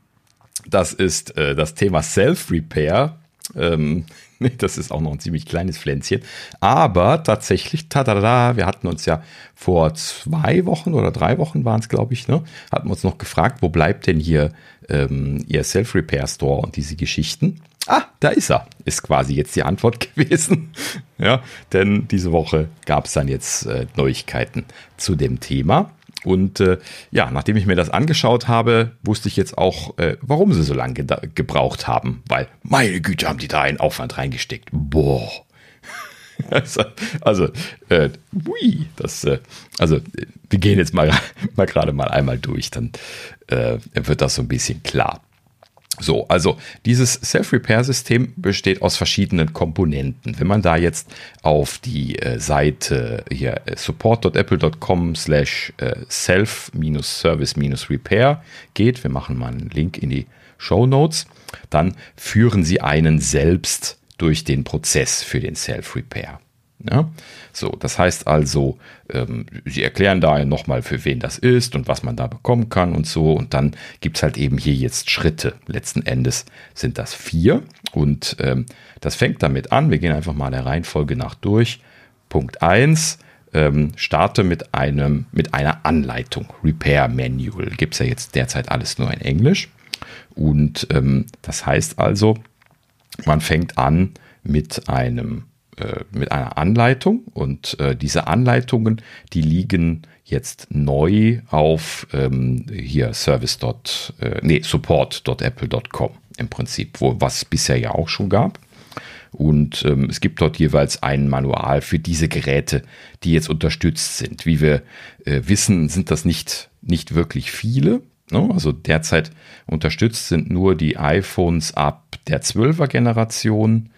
das ist äh, das Thema Self-Repair. Ähm, das ist auch noch ein ziemlich kleines Pflänzchen. Aber tatsächlich, tada, wir hatten uns ja vor zwei Wochen oder drei Wochen waren es, glaube ich, ne, hatten wir uns noch gefragt, wo bleibt denn hier ähm, Ihr Self-Repair-Store und diese Geschichten. Ah, da ist er, ist quasi jetzt die Antwort gewesen. ja, denn diese Woche gab es dann jetzt äh, Neuigkeiten zu dem Thema. Und äh, ja, nachdem ich mir das angeschaut habe, wusste ich jetzt auch, äh, warum sie so lange ge gebraucht haben. Weil, meine Güte, haben die da einen Aufwand reingesteckt. Boah. also, also äh, ui, das, äh, also wir gehen jetzt mal, mal gerade mal einmal durch, dann äh, wird das so ein bisschen klar. So, also dieses Self-Repair-System besteht aus verschiedenen Komponenten. Wenn man da jetzt auf die äh, Seite hier äh, support.apple.com slash äh, self-service-repair geht, wir machen mal einen Link in die Show Notes, dann führen sie einen selbst durch den Prozess für den Self-Repair. Ja? So, das heißt also, ähm, sie erklären da nochmal, für wen das ist und was man da bekommen kann und so. Und dann gibt es halt eben hier jetzt Schritte. Letzten Endes sind das vier. Und ähm, das fängt damit an. Wir gehen einfach mal der Reihenfolge nach durch. Punkt 1. Ähm, starte mit einem, mit einer Anleitung. Repair Manual. Gibt es ja jetzt derzeit alles nur in Englisch. Und ähm, das heißt also, man fängt an mit einem äh, mit einer Anleitung und äh, diese Anleitungen, die liegen jetzt neu auf ähm, hier service. Äh, nee, support.apple.com im Prinzip, wo was bisher ja auch schon gab. Und ähm, es gibt dort jeweils ein Manual für diese Geräte, die jetzt unterstützt sind. Wie wir äh, wissen, sind das nicht, nicht wirklich viele. Ne? Also derzeit unterstützt sind nur die iPhones ab der 12er Generation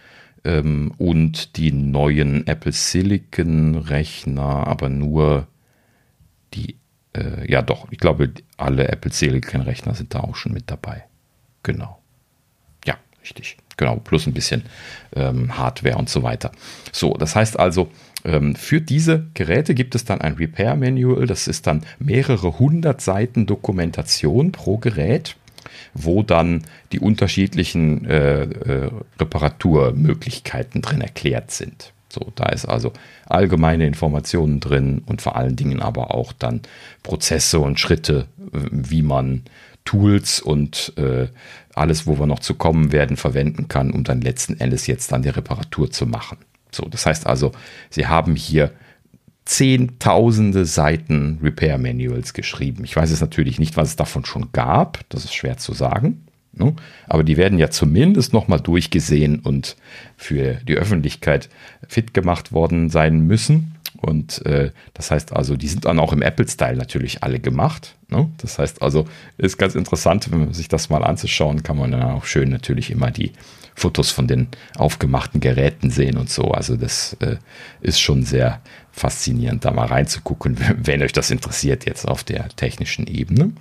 ähm, und die neuen Apple Silicon Rechner, aber nur die, äh, ja doch, ich glaube, alle Apple Silicon Rechner sind da auch schon mit dabei. Genau. Ja, richtig. Genau, plus ein bisschen ähm, Hardware und so weiter. So, das heißt also, Ähm, für diese Geräte gibt es dann ein Repair Manual. Das ist dann mehrere hundert Seiten Dokumentation pro Gerät, wo dann die unterschiedlichen äh, äh, Reparaturmöglichkeiten drin erklärt sind. So, da ist also allgemeine Informationen drin und vor allen Dingen aber auch dann Prozesse und Schritte, wie man Tools und äh, alles, wo wir noch zu kommen werden, verwenden kann, um dann letzten Endes jetzt dann die Reparatur zu machen. So, das heißt also, Sie haben hier zehntausende Seiten Repair Manuals geschrieben. Ich weiß jetzt natürlich nicht, was es davon schon gab. Das ist schwer zu sagen. Ne? Aber die werden ja zumindest nochmal durchgesehen und für die Öffentlichkeit fit gemacht worden sein müssen. Und äh, das heißt also, die sind dann auch im Apple-Style natürlich alle gemacht. Ne? Das heißt also, ist ganz interessant, wenn man sich das mal anzuschauen, kann man dann auch schön natürlich immer die Fotos von den aufgemachten Geräten sehen und so. Also das äh, ist schon sehr faszinierend, da mal reinzugucken, wenn euch das interessiert jetzt auf der technischen Ebene.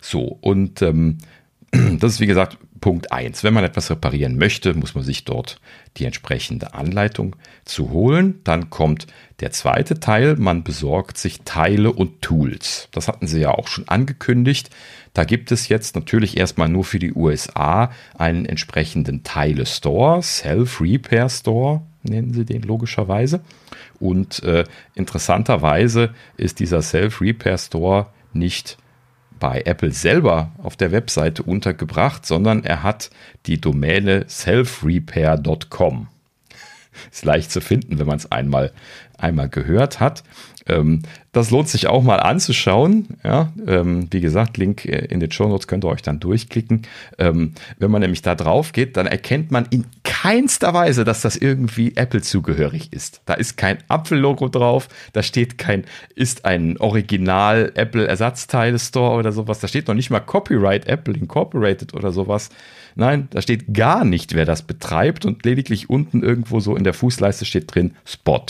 So, und ähm, das ist wie gesagt Punkt 1. Wenn man etwas reparieren möchte, muss man sich dort die entsprechende Anleitung zu holen. Dann kommt der zweite Teil, man besorgt sich Teile und Tools. Das hatten sie ja auch schon angekündigt. Da gibt es jetzt natürlich erstmal nur für die USA einen entsprechenden Teile-Store, Self-Repair-Store nennen sie den logischerweise. Und äh, interessanterweise ist dieser Self-Repair-Store nicht bei Apple selber auf der Webseite untergebracht, sondern er hat die Domäne selfrepair.com. Ist leicht zu finden, wenn man es einmal, einmal gehört hat. Ähm, das lohnt sich auch mal anzuschauen. Ja, ähm, wie gesagt, Link äh, in den Show Notes könnt ihr euch dann durchklicken. Ähm, wenn man nämlich da drauf geht, dann erkennt man in keinster Weise, dass das irgendwie Apple zugehörig ist. Da ist kein Apfel-Logo drauf, da steht kein, ist ein Original Apple Ersatzteile Store oder sowas. Da steht noch nicht mal Copyright Apple Incorporated oder sowas. Nein, da steht gar nicht, wer das betreibt und lediglich unten irgendwo so in der Fußleiste steht drin Spot.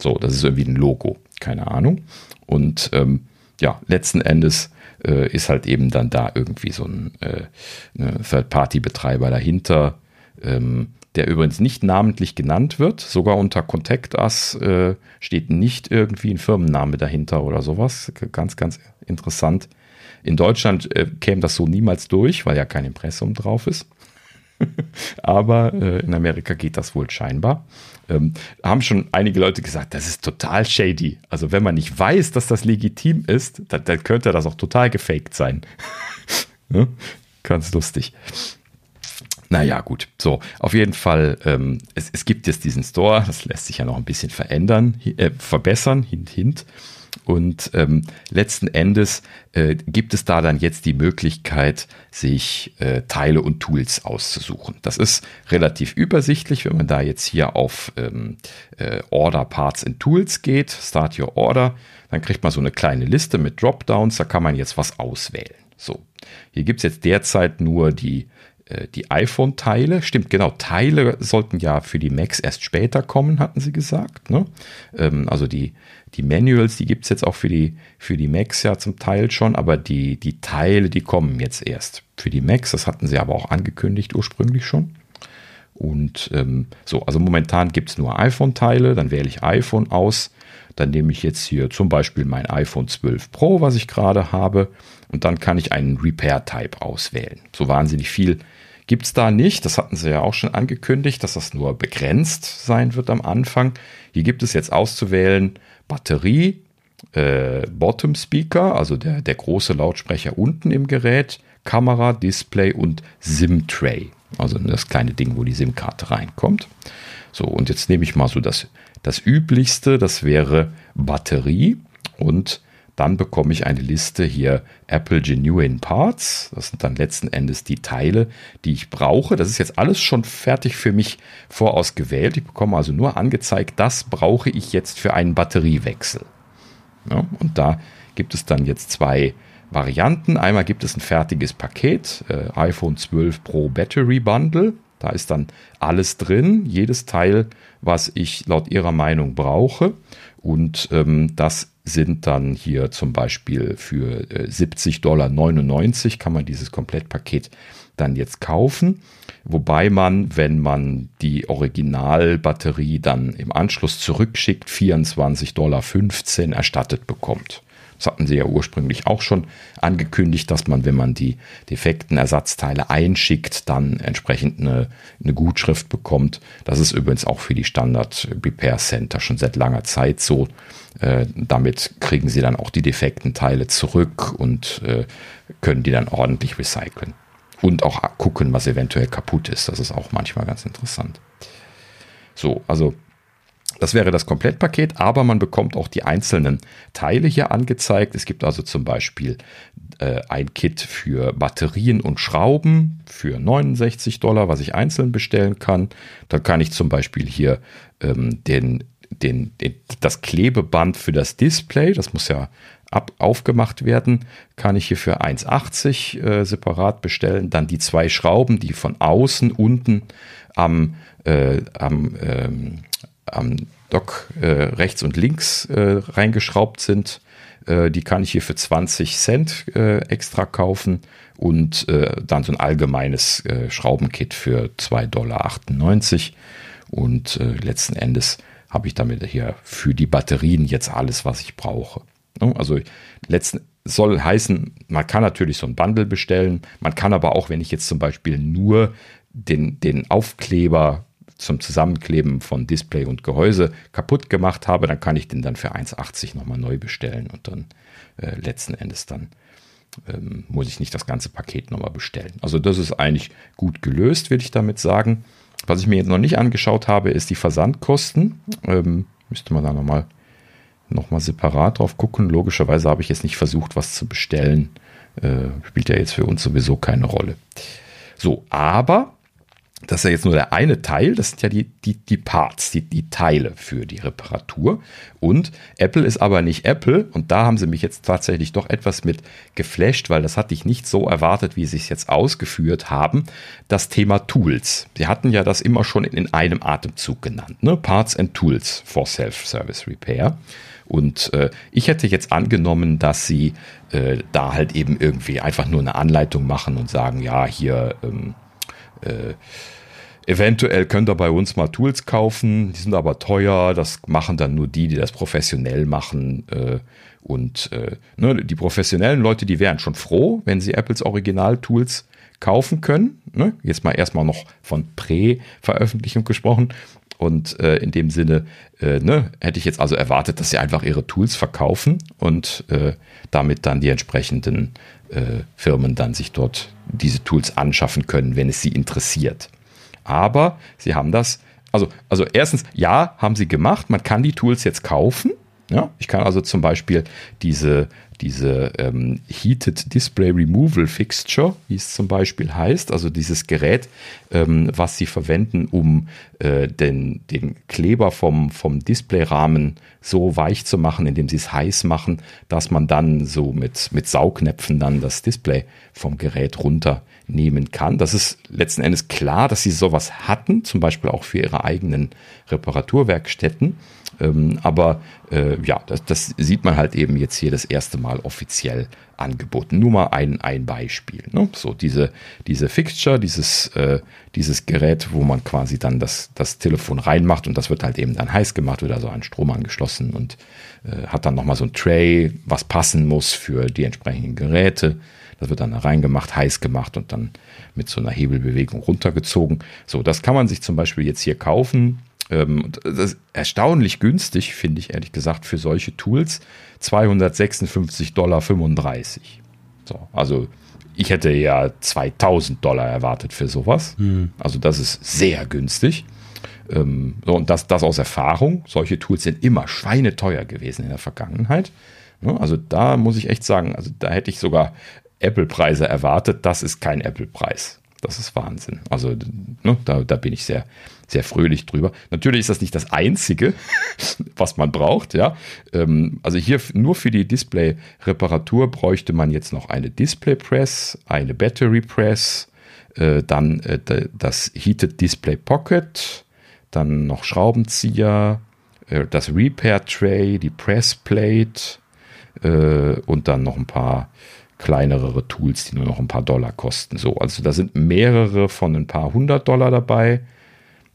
So, das ist irgendwie ein Logo, keine Ahnung. Und ähm, ja, letzten Endes äh, ist halt eben dann da irgendwie so ein äh, Third-Party-Betreiber dahinter, ähm, der übrigens nicht namentlich genannt wird. Sogar unter Contact Us äh, steht nicht irgendwie ein Firmenname dahinter oder sowas. Ganz, ganz interessant. In Deutschland äh, käme das so niemals durch, weil ja kein Impressum drauf ist. Aber äh, in Amerika geht das wohl scheinbar. Ähm, haben schon einige Leute gesagt, das ist total shady. Also wenn man nicht weiß, dass das legitim ist, dann, dann könnte das auch total gefaked sein. Ganz lustig. Naja, gut. So, auf jeden Fall, ähm, es, es gibt jetzt diesen Store, das lässt sich ja noch ein bisschen verändern, äh, verbessern, hint, hint. Und ähm, letzten Endes äh, gibt es da dann jetzt die Möglichkeit, sich äh, Teile und Tools auszusuchen. Das ist relativ übersichtlich, wenn man da jetzt hier auf ähm, äh, Order Parts and Tools geht, Start Your Order, dann kriegt man so eine kleine Liste mit Dropdowns, da kann man jetzt was auswählen. So, hier gibt es jetzt derzeit nur die die iPhone-Teile. Stimmt, genau. Teile sollten ja für die Macs erst später kommen, hatten sie gesagt. Ne? Ähm, also die, die Manuals, die gibt es jetzt auch für die, für die Macs ja zum Teil schon, aber die, die Teile, die kommen jetzt erst für die Macs. Das hatten sie aber auch angekündigt ursprünglich schon. Und ähm, so, also momentan gibt es nur iPhone-Teile, dann wähle ich iPhone aus. Dann nehme ich jetzt hier zum Beispiel mein iPhone 12 Pro, was ich gerade habe, und dann kann ich einen Repair-Type auswählen. So wahnsinnig viel gibt es da nicht. Das hatten sie ja auch schon angekündigt, dass das nur begrenzt sein wird am Anfang. Hier gibt es jetzt auszuwählen Batterie, äh, Bottom Speaker, also der, der große Lautsprecher unten im Gerät, Kamera, Display und SIM-Tray. Also das kleine Ding, wo die SIM-Karte reinkommt. So, und jetzt nehme ich mal so das, das Üblichste, das wäre Batterie und dann bekomme ich eine Liste hier Apple Genuine Parts. Das sind dann letzten Endes die Teile, die ich brauche. Das ist jetzt alles schon fertig für mich vorausgewählt. Ich bekomme also nur angezeigt, das brauche ich jetzt für einen Batteriewechsel. Ja, und da gibt es dann jetzt zwei Varianten. Einmal gibt es ein fertiges Paket, äh, iPhone 12 Pro Battery Bundle. Da ist dann alles drin, jedes Teil, was ich laut ihrer Meinung brauche. Und ähm, das sind dann hier zum Beispiel für 70,99 Dollar kann man dieses Komplettpaket dann jetzt kaufen. Wobei man, wenn man die Originalbatterie dann im Anschluss zurückschickt, 24,15 Dollar erstattet bekommt. Das hatten sie ja ursprünglich auch schon angekündigt, dass man, wenn man die defekten Ersatzteile einschickt, dann entsprechend eine, eine Gutschrift bekommt. Das ist übrigens auch für die Standard Repair Center schon seit langer Zeit so. Äh, damit kriegen sie dann auch die defekten Teile zurück und äh, können die dann ordentlich recyceln. Und auch gucken, was eventuell kaputt ist. Das ist auch manchmal ganz interessant. So, also das wäre das Komplettpaket, aber man bekommt auch die einzelnen Teile hier angezeigt. Es gibt also zum Beispiel äh, ein Kit für Batterien und Schrauben für 69 Dollar, was ich einzeln bestellen kann. Da kann ich zum Beispiel hier ähm, den, den, den, das Klebeband für das Display, das muss ja ab, aufgemacht werden, kann ich hier für 1,80 äh, separat bestellen. Dann die zwei Schrauben, die von außen unten am, äh, am ähm, am Dock äh, rechts und links äh, reingeschraubt sind. Äh, die kann ich hier für 20 Cent äh, extra kaufen und äh, dann so ein allgemeines Schraubenkit für 2,98 Dollar. Und letzten Endes habe ich damit hier für die Batterien jetzt alles, was ich brauche. Ne? Also letzten soll heißen, man kann natürlich so ein Bundle bestellen. Man kann aber auch, wenn ich jetzt zum Beispiel nur den, den Aufkleber zum Zusammenkleben von Display und Gehäuse kaputt gemacht habe, dann kann ich den dann für 1,80 nochmal neu bestellen und dann äh, letzten Endes dann ähm, muss ich nicht das ganze Paket nochmal bestellen. Also das ist eigentlich gut gelöst, würde ich damit sagen. Was ich mir jetzt noch nicht angeschaut habe, ist die Versandkosten. Ähm, müsste man da nochmal noch mal separat drauf gucken. Logischerweise habe ich jetzt nicht versucht, was zu bestellen. Äh, spielt ja jetzt für uns sowieso keine Rolle. So, aber das ist ja jetzt nur der eine Teil, das sind ja die, die, die Parts, die, die Teile für die Reparatur. Und Apple ist aber nicht Apple und da haben sie mich jetzt tatsächlich doch etwas mit geflasht, weil das hatte ich nicht so erwartet, wie sie es jetzt ausgeführt haben. Das Thema Tools. Sie hatten ja das immer schon in einem Atemzug genannt, ne? Parts and Tools for Self-Service Repair. Und äh, ich hätte jetzt angenommen, dass sie äh, da halt eben irgendwie einfach nur eine Anleitung machen und sagen, ja, hier ähm, äh, eventuell könnt ihr bei uns mal Tools kaufen, die sind aber teuer, das machen dann nur die, die das professionell machen. Äh, und äh, ne, die professionellen Leute, die wären schon froh, wenn sie Apples Original-Tools kaufen können. Ne? Jetzt mal erstmal noch von Prä-Veröffentlichung gesprochen. Und äh, in dem Sinne äh, ne, hätte ich jetzt also erwartet, dass sie einfach ihre Tools verkaufen und äh, damit dann die entsprechenden äh, Firmen dann sich dort diese Tools anschaffen können, wenn es sie interessiert. Aber sie haben das, also, also erstens, ja, haben sie gemacht, man kann die Tools jetzt kaufen. Ja, ich kann also zum Beispiel diese, diese ähm, Heated Display Removal Fixture, wie es zum Beispiel heißt, also dieses Gerät, ähm, was Sie verwenden, um äh, den, den Kleber vom, vom Displayrahmen so weich zu machen, indem Sie es heiß machen, dass man dann so mit, mit Saugnäpfen dann das Display vom Gerät runternehmen kann. Das ist letzten Endes klar, dass Sie sowas hatten, zum Beispiel auch für Ihre eigenen Reparaturwerkstätten. Ähm, aber äh, ja, das, das, sieht man halt eben jetzt hier das erste Mal offiziell angeboten. Nur mal ein, ein Beispiel. Ne? So diese, diese Fixture, dieses, äh, dieses Gerät, wo man quasi dann das, das Telefon reinmacht und das wird halt eben dann heiß gemacht, wird also an Strom angeschlossen und äh, hat dann nochmal so ein Tray, was passen muss für die entsprechenden Geräte. Das wird dann da reingemacht, heiß gemacht und dann mit so einer Hebelbewegung runtergezogen. So, das kann man sich zum Beispiel jetzt hier kaufen erstaunlich günstig, finde ich ehrlich gesagt, für solche Tools. 256,35 Dollar. So, also ich hätte ja 2000 Dollar erwartet für sowas. Hm. Also das ist sehr günstig. Ähm, und das, das aus Erfahrung. Solche Tools sind immer schweineteuer gewesen in der Vergangenheit. Also da muss ich echt sagen, also da hätte ich sogar Apple-Preise erwartet. Das ist kein Apple-Preis. Das ist Wahnsinn. Also ne, da, da bin ich sehr, sehr fröhlich drüber. Natürlich ist das nicht das Einzige, was man braucht. Ja, ähm, also hier nur für die Display-Reparatur bräuchte man jetzt noch eine Display Press, eine Battery Press, äh, dann äh, das Heated Display Pocket, dann noch Schraubenzieher, äh, das Repair Tray, die Press Plate und dann noch ein paar kleinere Tools, die nur noch ein paar Dollar kosten. So, also da sind mehrere von ein paar hundert Dollar dabei.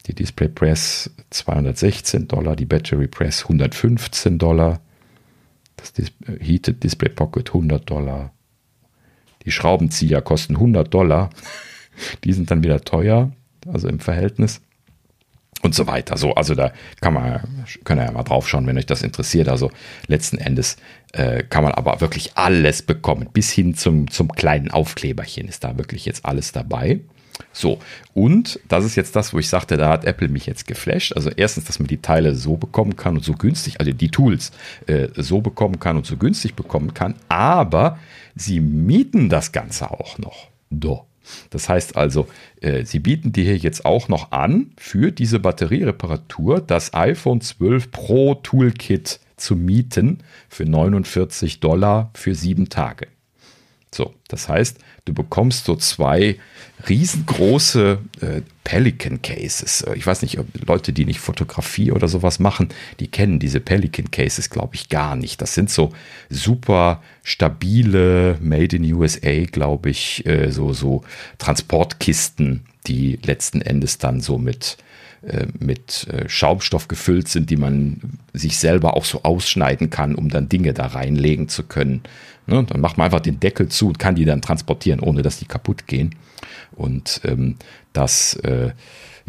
Die Display Press 216 Dollar, die Battery Press 115 Dollar, das Dis äh, Heated Display Pocket 100 Dollar. Die Schraubenzieher kosten 100 Dollar. Die sind dann wieder teuer, also im Verhältnis und so weiter. So, also da kann man, können ja mal drauf schauen, wenn euch das interessiert. Also letzten Endes äh, kann man aber wirklich alles bekommen, bis hin zum, zum kleinen Aufkleberchen ist da wirklich jetzt alles dabei. So, und das ist jetzt das, wo ich sagte, da hat Apple mich jetzt geflasht. Also erstens, dass man die Teile so bekommen kann und so günstig, also die Tools äh, so bekommen kann und so günstig bekommen kann, aber sie mieten das Ganze auch noch. Do. Das heißt also, äh, sie bieten dir hier jetzt auch noch an, für diese Batteriereparatur das iPhone 12 Pro Toolkit zu mieten für 49 Dollar für sieben Tage. So, das heißt, du bekommst so zwei riesengroße äh, Pelican Cases. Äh, ich weiß nicht, ob Leute, die nicht Fotografie oder sowas machen, die kennen diese Pelican Cases, glaube ich, gar nicht. Das sind so super stabile, made in USA, glaube ich, äh, so, so Transportkisten, die letzten Endes dann so mit äh, mit äh, Schaumstoff gefüllt sind, die man sich selber auch so ausschneiden kann, um dann Dinge da reinlegen zu können. Ne? Dann macht man einfach den Deckel zu und kann die dann transportieren, ohne dass die kaputt gehen. Und ähm, das, äh,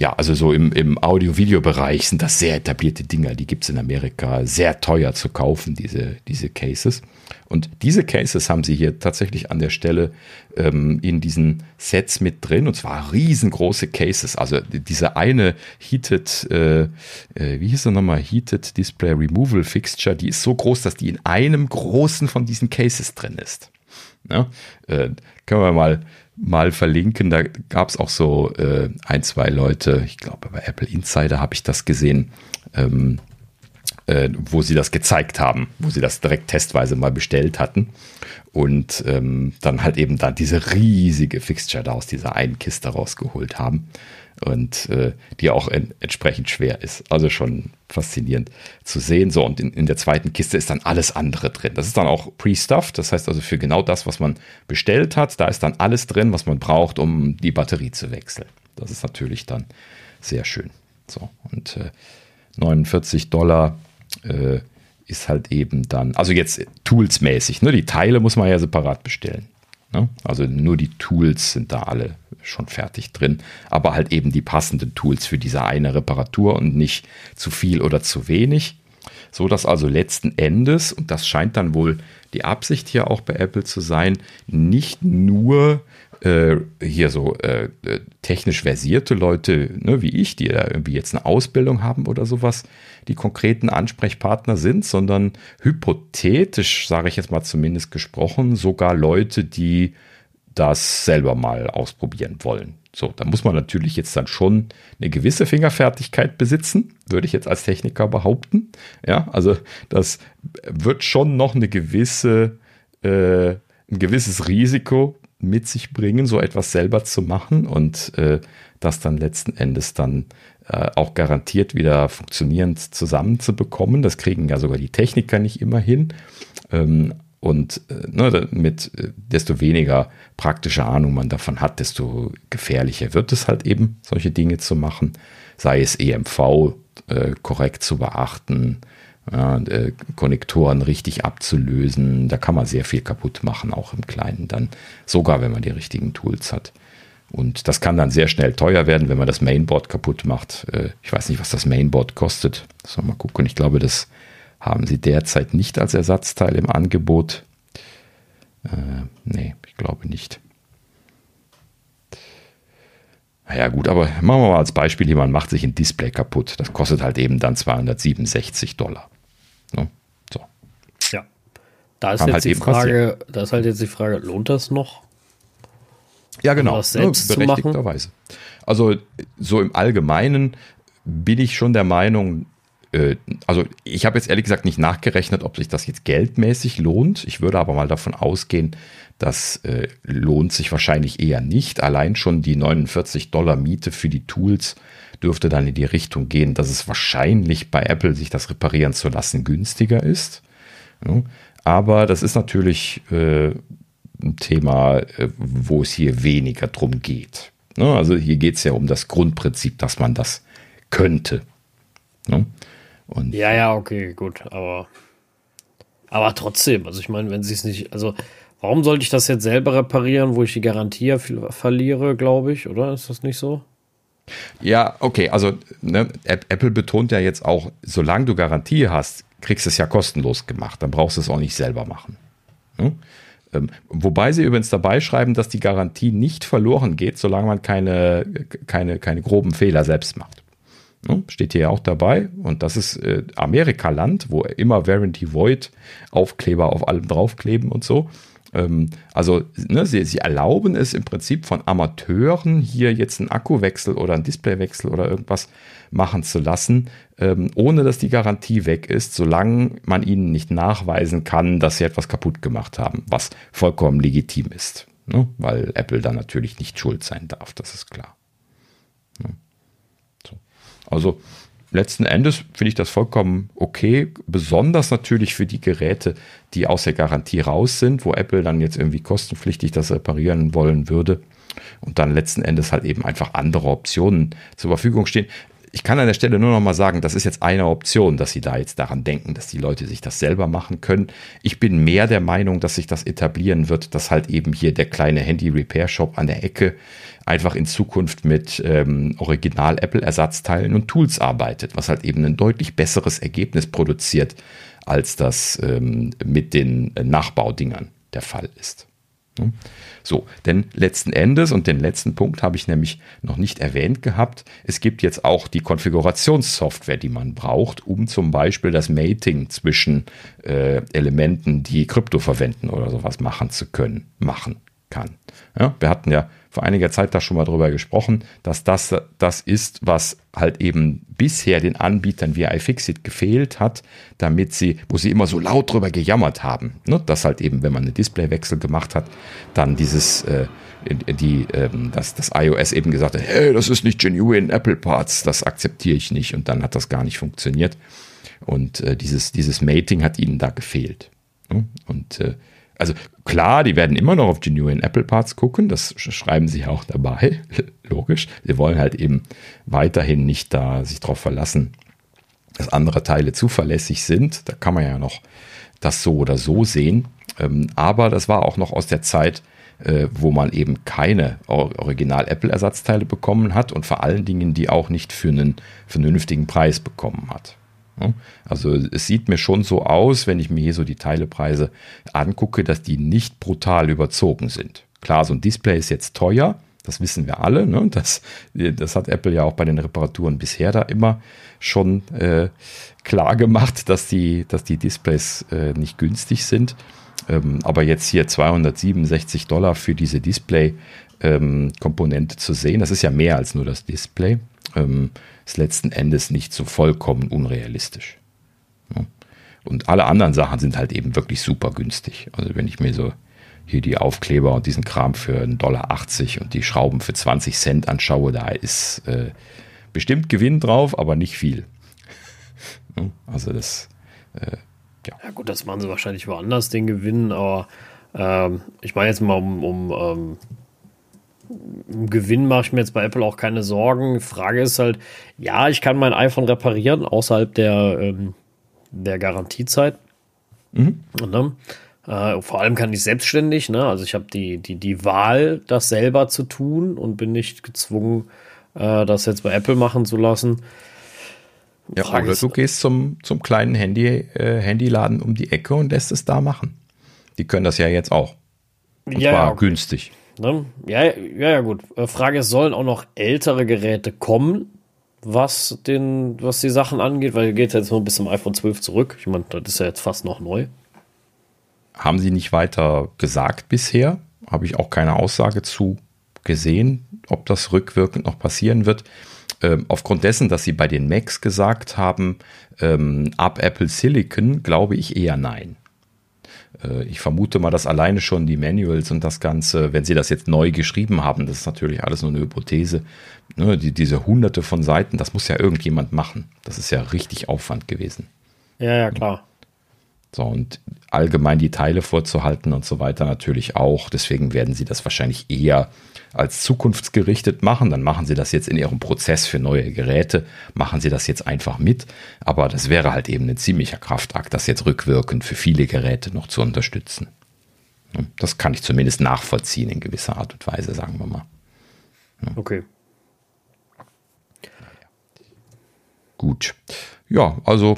ja, also so im, im Audio-Video-Bereich sind das sehr etablierte Dinger. Die gibt es in Amerika sehr teuer zu kaufen, diese, diese Cases. Und diese Cases haben sie hier tatsächlich an der Stelle ähm, in diesen Sets mit drin. Und zwar riesengroße Cases. Also diese eine Heated, äh, äh, wie hieß er nochmal? Heated Display Removal Fixture, die ist so groß, dass die in einem großen von diesen Cases drin ist. Ja, äh, können wir mal, mal verlinken. Da gab es auch so äh, ein, zwei Leute, ich glaube bei Apple Insider habe ich das gesehen, ähm, äh, wo sie das gezeigt haben, wo sie das direkt testweise mal bestellt hatten. Und ähm, dann halt eben da diese riesige Fixture da aus dieser einen Kiste rausgeholt haben. Und äh, die auch en entsprechend schwer ist. Also schon faszinierend zu sehen. So, und in, in der zweiten Kiste ist dann alles andere drin. Das ist dann auch pre-stuffed. Das heißt also für genau das, was man bestellt hat, da ist dann alles drin, was man braucht, um die Batterie zu wechseln. Das ist natürlich dann sehr schön. So, und äh, 49 Dollar äh, ist halt eben dann, also jetzt toolsmäßig, ne? die Teile muss man ja separat bestellen. Ne? Also nur die Tools sind da alle schon fertig drin, aber halt eben die passenden Tools für diese eine Reparatur und nicht zu viel oder zu wenig. So dass also letzten Endes, und das scheint dann wohl die Absicht hier auch bei Apple zu sein, nicht nur äh, hier so äh, äh, technisch versierte Leute, ne, wie ich, die da irgendwie jetzt eine Ausbildung haben oder sowas, die konkreten Ansprechpartner sind, sondern hypothetisch, sage ich jetzt mal zumindest gesprochen, sogar Leute, die das selber mal ausprobieren wollen. So, da muss man natürlich jetzt dann schon eine gewisse Fingerfertigkeit besitzen, würde ich jetzt als Techniker behaupten. Ja, also das wird schon noch eine gewisse, äh, ein gewisses Risiko mit sich bringen, so etwas selber zu machen und äh, das dann letzten Endes dann äh, auch garantiert wieder funktionierend zusammenzubekommen. Das kriegen ja sogar die Techniker nicht immer hin. Ähm, und äh, ne, mit äh, desto weniger praktische Ahnung man davon hat, desto gefährlicher wird es halt eben, solche Dinge zu machen. Sei es EMV äh, korrekt zu beachten, ja, äh, Konnektoren richtig abzulösen. Da kann man sehr viel kaputt machen, auch im Kleinen dann, sogar wenn man die richtigen Tools hat. Und das kann dann sehr schnell teuer werden, wenn man das Mainboard kaputt macht. Äh, ich weiß nicht, was das Mainboard kostet. Sollen wir mal gucken. Ich glaube, das haben sie derzeit nicht als Ersatzteil im Angebot. Äh, nee, ich glaube nicht. Naja, gut, aber machen wir mal als Beispiel, jemand macht sich ein Display kaputt. Das kostet halt eben dann 267 Dollar. Ne? So. Ja. Da ist Kann jetzt halt die Frage, da ist halt jetzt die Frage, lohnt das noch? Ja, genau. Das selbst ne, berechtigterweise. Also so im Allgemeinen bin ich schon der Meinung, äh, also ich habe jetzt ehrlich gesagt nicht nachgerechnet, ob sich das jetzt geldmäßig lohnt. Ich würde aber mal davon ausgehen, das äh, lohnt sich wahrscheinlich eher nicht. Allein schon die 49 Dollar Miete für die Tools dürfte dann in die Richtung gehen, dass es wahrscheinlich bei Apple sich das reparieren zu lassen günstiger ist. Aber das ist natürlich äh, ein Thema, äh, wo es hier weniger drum geht. Also hier geht es ja um das Grundprinzip, dass man das könnte. Und ja, ja, okay, gut, aber aber trotzdem, also ich meine, wenn sie es nicht, also warum sollte ich das jetzt selber reparieren, wo ich die Garantie verliere, glaube ich, oder ist das nicht so? Ja, okay, also ne, Apple betont ja jetzt auch, solange du Garantie hast, kriegst du es ja kostenlos gemacht, dann brauchst du es auch nicht selber machen. Ne? Ähm, wobei sie übrigens dabei schreiben, dass die Garantie nicht verloren geht, solange man keine, keine, keine groben Fehler selbst macht. Ne? Steht hier auch dabei. Und das ist äh, Amerikaland, wo immer Warranty Void Aufkleber auf allem draufkleben und so. Ähm, also ne, sie, sie erlauben es im Prinzip von Amateuren hier jetzt einen Akkuwechsel oder einen Displaywechsel oder irgendwas machen zu lassen, ähm, ohne dass die Garantie weg ist, solange man ihnen nicht nachweisen kann, dass sie etwas kaputt gemacht haben, was vollkommen legitim ist. Ne? Weil Apple dann natürlich nicht schuld sein darf, das ist klar. Ne? So. Also letzten Endes finde ich das vollkommen okay, besonders natürlich für die Geräte, die aus der Garantie raus sind, wo Apple dann jetzt irgendwie kostenpflichtig das reparieren wollen würde und dann letzten Endes halt eben einfach andere Optionen zur Verfügung stehen. Ich kann an der Stelle nur noch mal sagen, das ist jetzt eine Option, dass Sie da jetzt daran denken, dass die Leute sich das selber machen können. Ich bin mehr der Meinung, dass sich das etablieren wird, dass halt eben hier der kleine Handy-Repair-Shop an der Ecke einfach in Zukunft mit ähm, Original-Apple-Ersatzteilen und Tools arbeitet, was halt eben ein deutlich besseres Ergebnis produziert, als das ähm, mit den Nachbaudingern der Fall ist. So, denn letzten Endes, und den letzten Punkt habe ich nämlich noch nicht erwähnt gehabt, es gibt jetzt auch die Konfigurationssoftware, die man braucht, um zum Beispiel das Mating zwischen äh, Elementen, die Krypto verwenden oder sowas machen zu können, machen kann. Ja, wir hatten ja vor einiger Zeit da schon mal drüber gesprochen, dass das das ist, was halt eben bisher den Anbietern wie iFixit gefehlt hat, damit sie, wo sie immer so laut drüber gejammert haben, ne? dass halt eben, wenn man einen Displaywechsel gemacht hat, dann dieses äh, die, ähm, dass das iOS eben gesagt hat, hey, das ist nicht genuine Apple Parts, das akzeptiere ich nicht und dann hat das gar nicht funktioniert und äh, dieses, dieses Mating hat ihnen da gefehlt. Ne? Und äh, also klar, die werden immer noch auf Genuine Apple Parts gucken, das schreiben sie auch dabei, logisch. Sie wollen halt eben weiterhin nicht da sich darauf verlassen, dass andere Teile zuverlässig sind. Da kann man ja noch das so oder so sehen. Ähm, aber das war auch noch aus der Zeit, äh, wo man eben keine Original Apple Ersatzteile bekommen hat und vor allen Dingen die auch nicht für einen vernünftigen Preis bekommen hat. Also es sieht mir schon so aus, wenn ich mir hier so die Teilepreise angucke, dass die nicht brutal überzogen sind. Klar, so ein Display ist jetzt teuer, das wissen wir alle. Ne? Das, das hat Apple ja auch bei den Reparaturen bisher da immer schon äh, klar gemacht, dass die, dass die Displays äh, nicht günstig sind. Ähm, aber jetzt hier 267 Dollar für diese Display-Komponente ähm, zu sehen, das ist ja mehr als nur das Display. Ähm, ist letzten Endes nicht so vollkommen unrealistisch. Und alle anderen Sachen sind halt eben wirklich super günstig. Also wenn ich mir so hier die Aufkleber und diesen Kram für 1,80 Dollar und die Schrauben für 20 Cent anschaue, da ist äh, bestimmt Gewinn drauf, aber nicht viel. also das, äh, ja. Ja gut, das machen sie wahrscheinlich woanders, den Gewinn, aber ähm, ich meine jetzt mal um, um ähm, Gewinn mache ich mir jetzt bei Apple auch keine Sorgen. Frage ist halt, ja, ich kann mein iPhone reparieren außerhalb der, ähm, der Garantiezeit. Mhm. Ne? Äh, vor allem kann ich selbstständig, ne? also ich habe die, die, die Wahl, das selber zu tun und bin nicht gezwungen, äh, das jetzt bei Apple machen zu lassen. Ja, Frage oder ist, du gehst zum, zum kleinen Handy, äh, Handyladen um die Ecke und lässt es da machen. Die können das ja jetzt auch. Und ja, zwar okay. günstig. Ne? Ja, ja, ja, gut. Äh, Frage ist, sollen auch noch ältere Geräte kommen, was, den, was die Sachen angeht? Weil geht jetzt nur bis zum iPhone 12 zurück. Ich meine, das ist ja jetzt fast noch neu. Haben sie nicht weiter gesagt bisher? Habe ich auch keine Aussage zu gesehen, ob das rückwirkend noch passieren wird. ähm, aufgrund dessen, dass sie bei den Macs gesagt haben, ähm, ab Apple Silicon, glaube ich eher nein. Äh, ich vermute mal, dass alleine schon die Manuals und das Ganze, wenn sie das jetzt neu geschrieben haben, das ist natürlich alles nur eine Hypothese, ne, die, diese hunderte von Seiten, das muss ja irgendjemand machen. Das ist ja richtig Aufwand gewesen. Ja, ja, klar. So, und allgemein die Teile vorzuhalten und so weiter natürlich auch. Deswegen werden sie das wahrscheinlich eher als zukunftsgerichtet machen. Dann machen sie das jetzt in ihrem Prozess für neue Geräte, machen sie das jetzt einfach mit. Aber das wäre halt eben ein ziemlicher Kraftakt, das jetzt rückwirkend für viele Geräte noch zu unterstützen. Das kann ich zumindest nachvollziehen in gewisser Art und Weise, sagen wir mal. Okay. Gut. Ja, also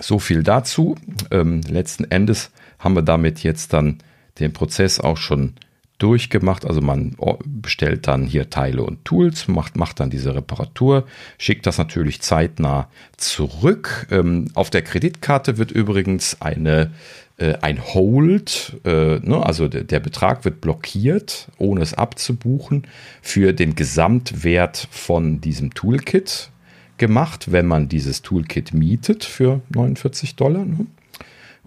so viel dazu. Ähm, letzten Endes haben wir damit jetzt dann den Prozess auch schon durchgemacht. Also man bestellt dann hier Teile und Tools, macht, macht dann diese Reparatur, schickt das natürlich zeitnah zurück. Ähm, auf der Kreditkarte wird übrigens eine, äh, ein Hold, äh, ne, also der, der Betrag wird blockiert, ohne es abzubuchen, für den Gesamtwert von diesem Toolkit gemacht, wenn man dieses Toolkit mietet für 49 Dollar. Ne?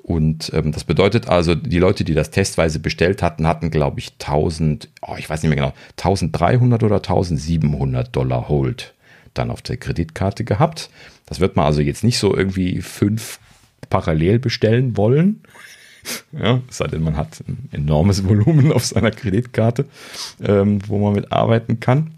Und ähm, das bedeutet also, die Leute, die das testweise bestellt hatten, hatten, glaube ich, 1000, oh, ich weiß nicht mehr genau, 1300 oder 1700 Dollar Hold dann auf der Kreditkarte gehabt. Das wird man also jetzt nicht so irgendwie fünf parallel bestellen wollen. Ja, es sei denn, man hat ein enormes Volumen auf seiner Kreditkarte, ähm, wo man mit arbeiten kann.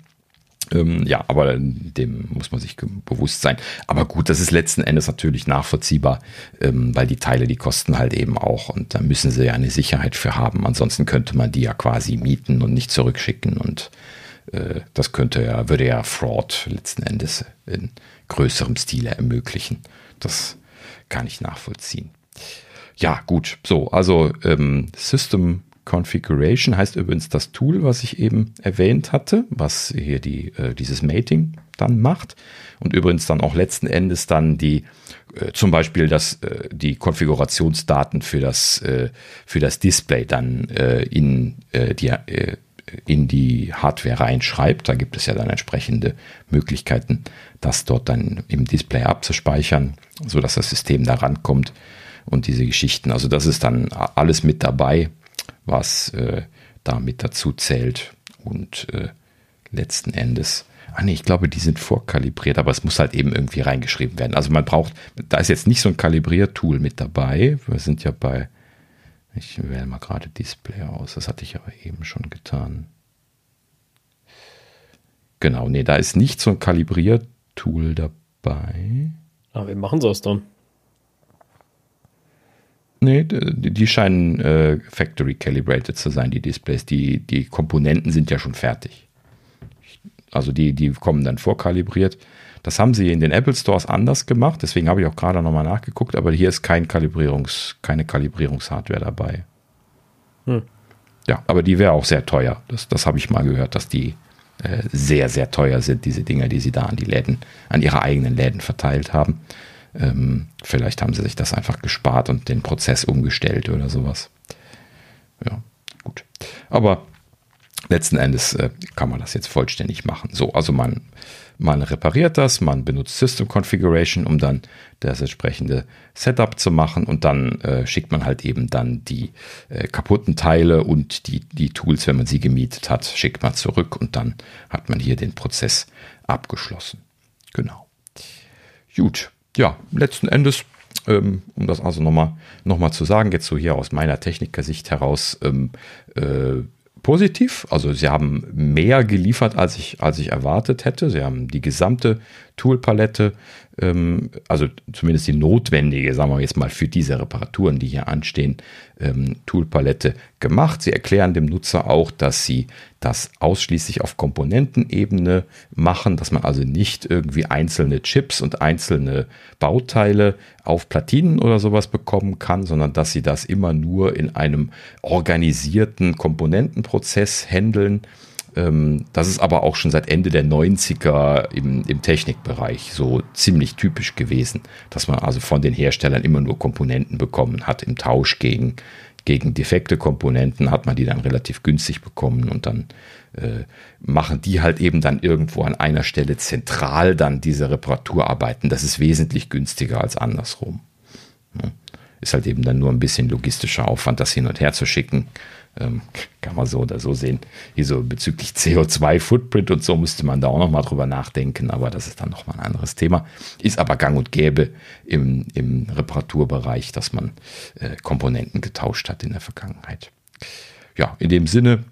Ähm, ja, aber dem muss man sich bewusst sein. Aber gut, das ist letzten Endes natürlich nachvollziehbar, ähm, weil die Teile, die kosten halt eben auch und da müssen sie ja eine Sicherheit für haben. Ansonsten könnte man die ja quasi mieten und nicht zurückschicken und äh, das könnte ja, würde ja Fraud letzten Endes in größerem Stile ermöglichen. Das kann ich nachvollziehen. Ja, gut. So, also ähm, System Configuration heißt übrigens das Tool, was ich eben erwähnt hatte, was hier die, äh, dieses Mating dann macht und übrigens dann auch letzten Endes dann die äh, zum Beispiel das, äh, die Konfigurationsdaten für das, äh, für das Display dann äh, in, äh, die, in die Hardware reinschreibt. Da gibt es ja dann entsprechende Möglichkeiten, das dort dann im Display abzuspeichern, sodass das System da rankommt und diese Geschichten. Also das ist dann alles mit dabei was äh, da mit dazu zählt. Und äh, letzten Endes, ah nee, ich glaube, die sind vorkalibriert, aber es muss halt eben irgendwie reingeschrieben werden. Also man braucht, da ist jetzt nicht so ein Kalibriertool mit dabei. Wir sind ja bei, ich wähle mal gerade Display aus, das hatte ich aber eben schon getan. Genau, nee, da ist nicht so ein Kalibriertool dabei. Aber wie machen sie das dann? Nee, die, scheinen äh, factory calibrated zu sein, die Displays. Die, die Komponenten sind ja schon fertig. Also die, die kommen dann vorkalibriert. Das haben sie in den Apple Stores anders gemacht, deswegen habe ich auch gerade nochmal nachgeguckt, aber hier ist kein Kalibrierungs, keine Kalibrierungshardware dabei. Hm. Ja, aber die wäre auch sehr teuer. Das, das habe ich mal gehört, dass die äh, sehr, sehr teuer sind, diese Dinger, die sie da an die Läden, an ihre eigenen Läden verteilt haben. Ähm, vielleicht haben sie sich das einfach gespart und den Prozess umgestellt oder sowas. Ja, gut. Aber letzten Endes äh, kann man das jetzt vollständig machen. So, also man, man repariert das, man benutzt System Configuration, um dann das entsprechende Setup zu machen und dann äh, schickt man halt eben dann die äh, kaputten Teile und die, die Tools, wenn man sie gemietet hat, schickt man zurück und dann hat man hier den Prozess abgeschlossen. Genau. Gut, ja, letzten Endes, ähm, um das also nochmal noch mal zu sagen, jetzt so hier aus meiner Technikersicht heraus, ähm, äh, positiv. Also sie haben mehr geliefert, als ich, als ich erwartet hätte. Sie haben die gesamte Toolpalette, ähm, also zumindest die notwendige, sagen wir jetzt mal, für diese Reparaturen, die hier anstehen, ähm, Toolpalette gemacht. Sie erklären dem Nutzer auch, dass sie das ausschließlich auf Komponentenebene machen, dass man also nicht irgendwie einzelne Chips und einzelne Bauteile auf Platinen oder sowas bekommen kann, sondern dass sie das immer nur in einem organisierten Komponentenprozess handeln. Ähm, das ist aber auch schon seit Ende der 90er im, im Technikbereich so ziemlich typisch gewesen, dass man also von den Herstellern immer nur Komponenten bekommen hat im Tausch gegen gegen defekte Komponenten hat man die dann relativ günstig bekommen und dann äh, machen die halt eben dann irgendwo an einer Stelle zentral dann diese Reparaturarbeiten. Das ist wesentlich günstiger als andersrum. Ist halt eben dann nur ein bisschen logistischer Aufwand, das hin und her zu schicken. Ähm, kann man so oder so sehen. Hier so bezüglich CO2-Footprint und so müsste man da auch nochmal drüber nachdenken, aber das ist dann nochmal ein anderes Thema. Ist aber gang und gäbe im, im Reparaturbereich, dass man äh, Komponenten getauscht hat in der Vergangenheit. Ja, in dem Sinne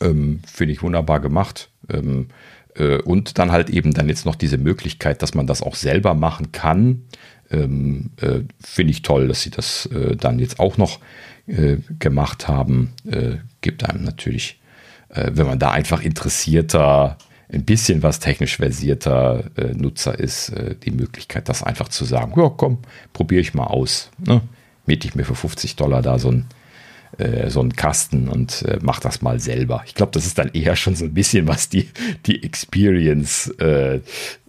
ähm, finde ich wunderbar gemacht. Ähm, äh, und dann halt eben dann jetzt noch diese Möglichkeit, dass man das auch selber machen kann. Ähm, äh, finde ich toll, dass sie das äh, dann jetzt auch noch äh, gemacht haben. Äh, gibt einem natürlich, äh, wenn man da einfach interessierter, ein bisschen was technisch versierter Nutzer ist, die Möglichkeit, das einfach zu sagen, ja komm, probiere ich mal aus. Ne? Miete ich mir für 50 Dollar da so ein äh, so einen Kasten und äh, mach das mal selber. Ich glaube, das ist dann eher schon so ein bisschen was die, die Experience, äh,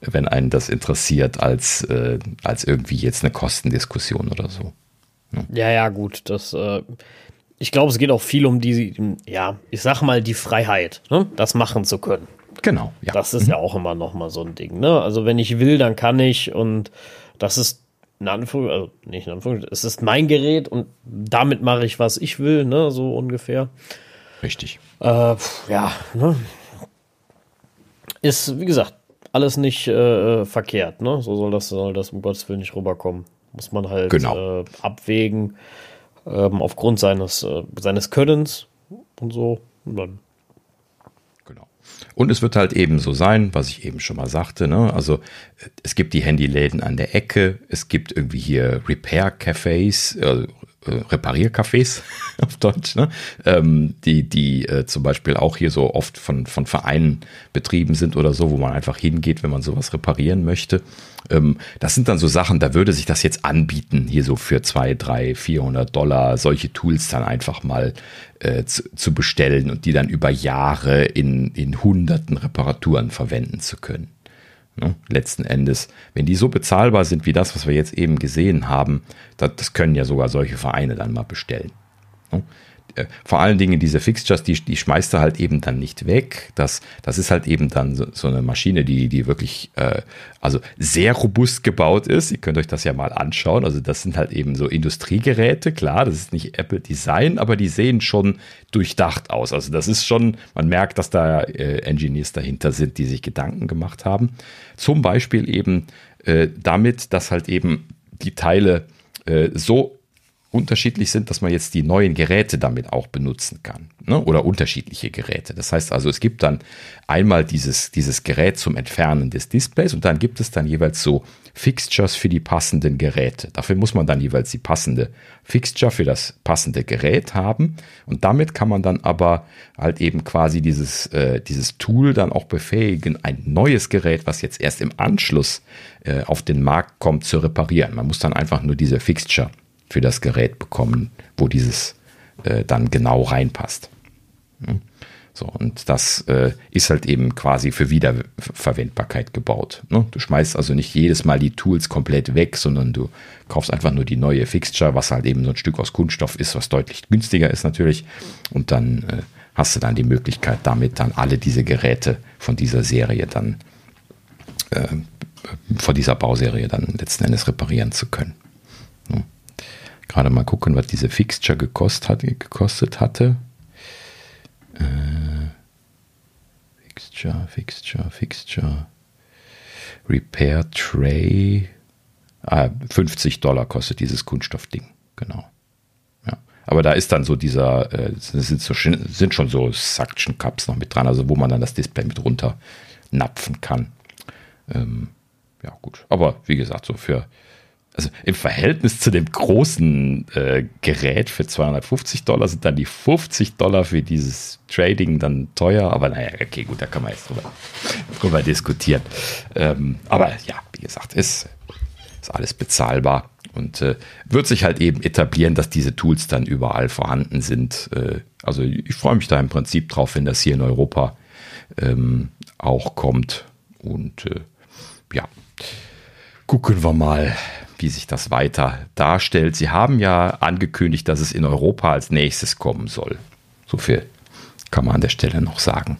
wenn einen das interessiert, als, äh, als irgendwie jetzt eine Kostendiskussion oder so. Ja, ja, gut. Das, äh, ich glaube, es geht auch viel um die, ja, ich sag mal, die Freiheit, ne? das machen zu können. Genau, ja. Das ist mhm. ja auch immer noch mal so ein Ding. Ne? Also wenn ich will, dann kann ich und das ist in Anführung, also nicht in Anführung, es ist mein Gerät und damit mache ich, was ich will, ne, so ungefähr. Richtig. Äh, ja, ne? Ist, wie gesagt, alles nicht äh, verkehrt, ne? So soll das, soll das um Gottes Willen nicht rüberkommen. Muss man halt genau. äh, abwägen, ähm, aufgrund seines, äh, seines Könnens und so. Und dann und es wird halt eben so sein, was ich eben schon mal sagte, ne? also es gibt die Handyläden an der Ecke, es gibt irgendwie hier Repair-Cafés, äh, äh, Repariercafés auf Deutsch, ne? ähm, die, die äh, zum Beispiel auch hier so oft von, von Vereinen betrieben sind oder so, wo man einfach hingeht, wenn man sowas reparieren möchte. Ähm, das sind dann so Sachen, da würde sich das jetzt anbieten, hier so für zwei, drei, 400 Dollar solche Tools dann einfach mal äh, zu, zu bestellen und die dann über Jahre in, in hunderten Reparaturen verwenden zu können. Ne? Letzten Endes, wenn die so bezahlbar sind wie das, was wir jetzt eben gesehen haben, das, das können ja sogar solche Vereine dann mal bestellen. Ne? Äh, vor allen Dingen diese Fixtures, die, die schmeißt du halt eben dann nicht weg. Das, das ist halt eben dann so, so eine Maschine, die, die wirklich äh, also sehr robust gebaut ist. Ihr könnt euch das ja mal anschauen. Also das sind halt eben so Industriegeräte, klar, das ist nicht Apple Design, aber die sehen schon durchdacht aus. Also das ist schon, man merkt, dass da äh, Engineers dahinter sind, die sich Gedanken gemacht haben. Zum Beispiel eben äh, damit, dass halt eben die Teile äh, so unterschiedlich sind, dass man jetzt die neuen Geräte damit auch benutzen kann. Ne? Oder unterschiedliche Geräte. Das heißt also, es gibt dann einmal dieses, dieses Gerät zum Entfernen des Displays und dann gibt es dann jeweils so Fixtures für die passenden Geräte. Dafür muss man dann jeweils die passende Fixture für das passende Gerät haben. Und damit kann man dann aber halt eben quasi dieses, äh, dieses Tool dann auch befähigen, ein neues Gerät, was jetzt erst im Anschluss äh, auf den Markt kommt, zu reparieren. Man muss dann einfach nur diese Fixture für das Gerät bekommen, wo dieses äh, dann genau reinpasst. Hm? So, und das äh, ist halt eben quasi für Wiederverwendbarkeit gebaut. Ne? Du schmeißt also nicht jedes Mal die Tools komplett weg, sondern du kaufst einfach nur die neue Fixture, was halt eben so ein Stück aus Kunststoff ist, was deutlich günstiger ist natürlich. Und dann äh, hast du dann die Möglichkeit, damit dann alle diese Geräte von dieser Serie dann, äh, von dieser Bauserie dann letzten Endes reparieren zu können. Gerade mal gucken, was diese Fixture gekostet, hat, gekostet hatte. Äh, Fixture, Fixture, Fixture. Repair Tray. Ah, 50 Dollar kostet dieses Kunststoffding. Genau. Ja. Aber da ist dann so dieser, äh, sind, so, sind schon so Suction Cups noch mit dran, also wo man dann das Display mit runter napfen kann. Ähm, ja, gut. Aber wie gesagt, so für also im Verhältnis zu dem großen äh, Gerät für 250 Dollar sind dann die 50 Dollar für dieses Trading dann teuer. Aber naja, okay, gut, da kann man jetzt drüber, drüber diskutieren. Ähm, aber ja, wie gesagt, ist, ist alles bezahlbar und äh, wird sich halt eben etablieren, dass diese Tools dann überall vorhanden sind. Äh, also ich freue mich da im Prinzip drauf, wenn das hier in Europa ähm, auch kommt. Und äh, ja, gucken wir mal, wie sich das weiter darstellt. Sie haben ja angekündigt, dass es in Europa als nächstes kommen soll. So viel kann man an der Stelle noch sagen.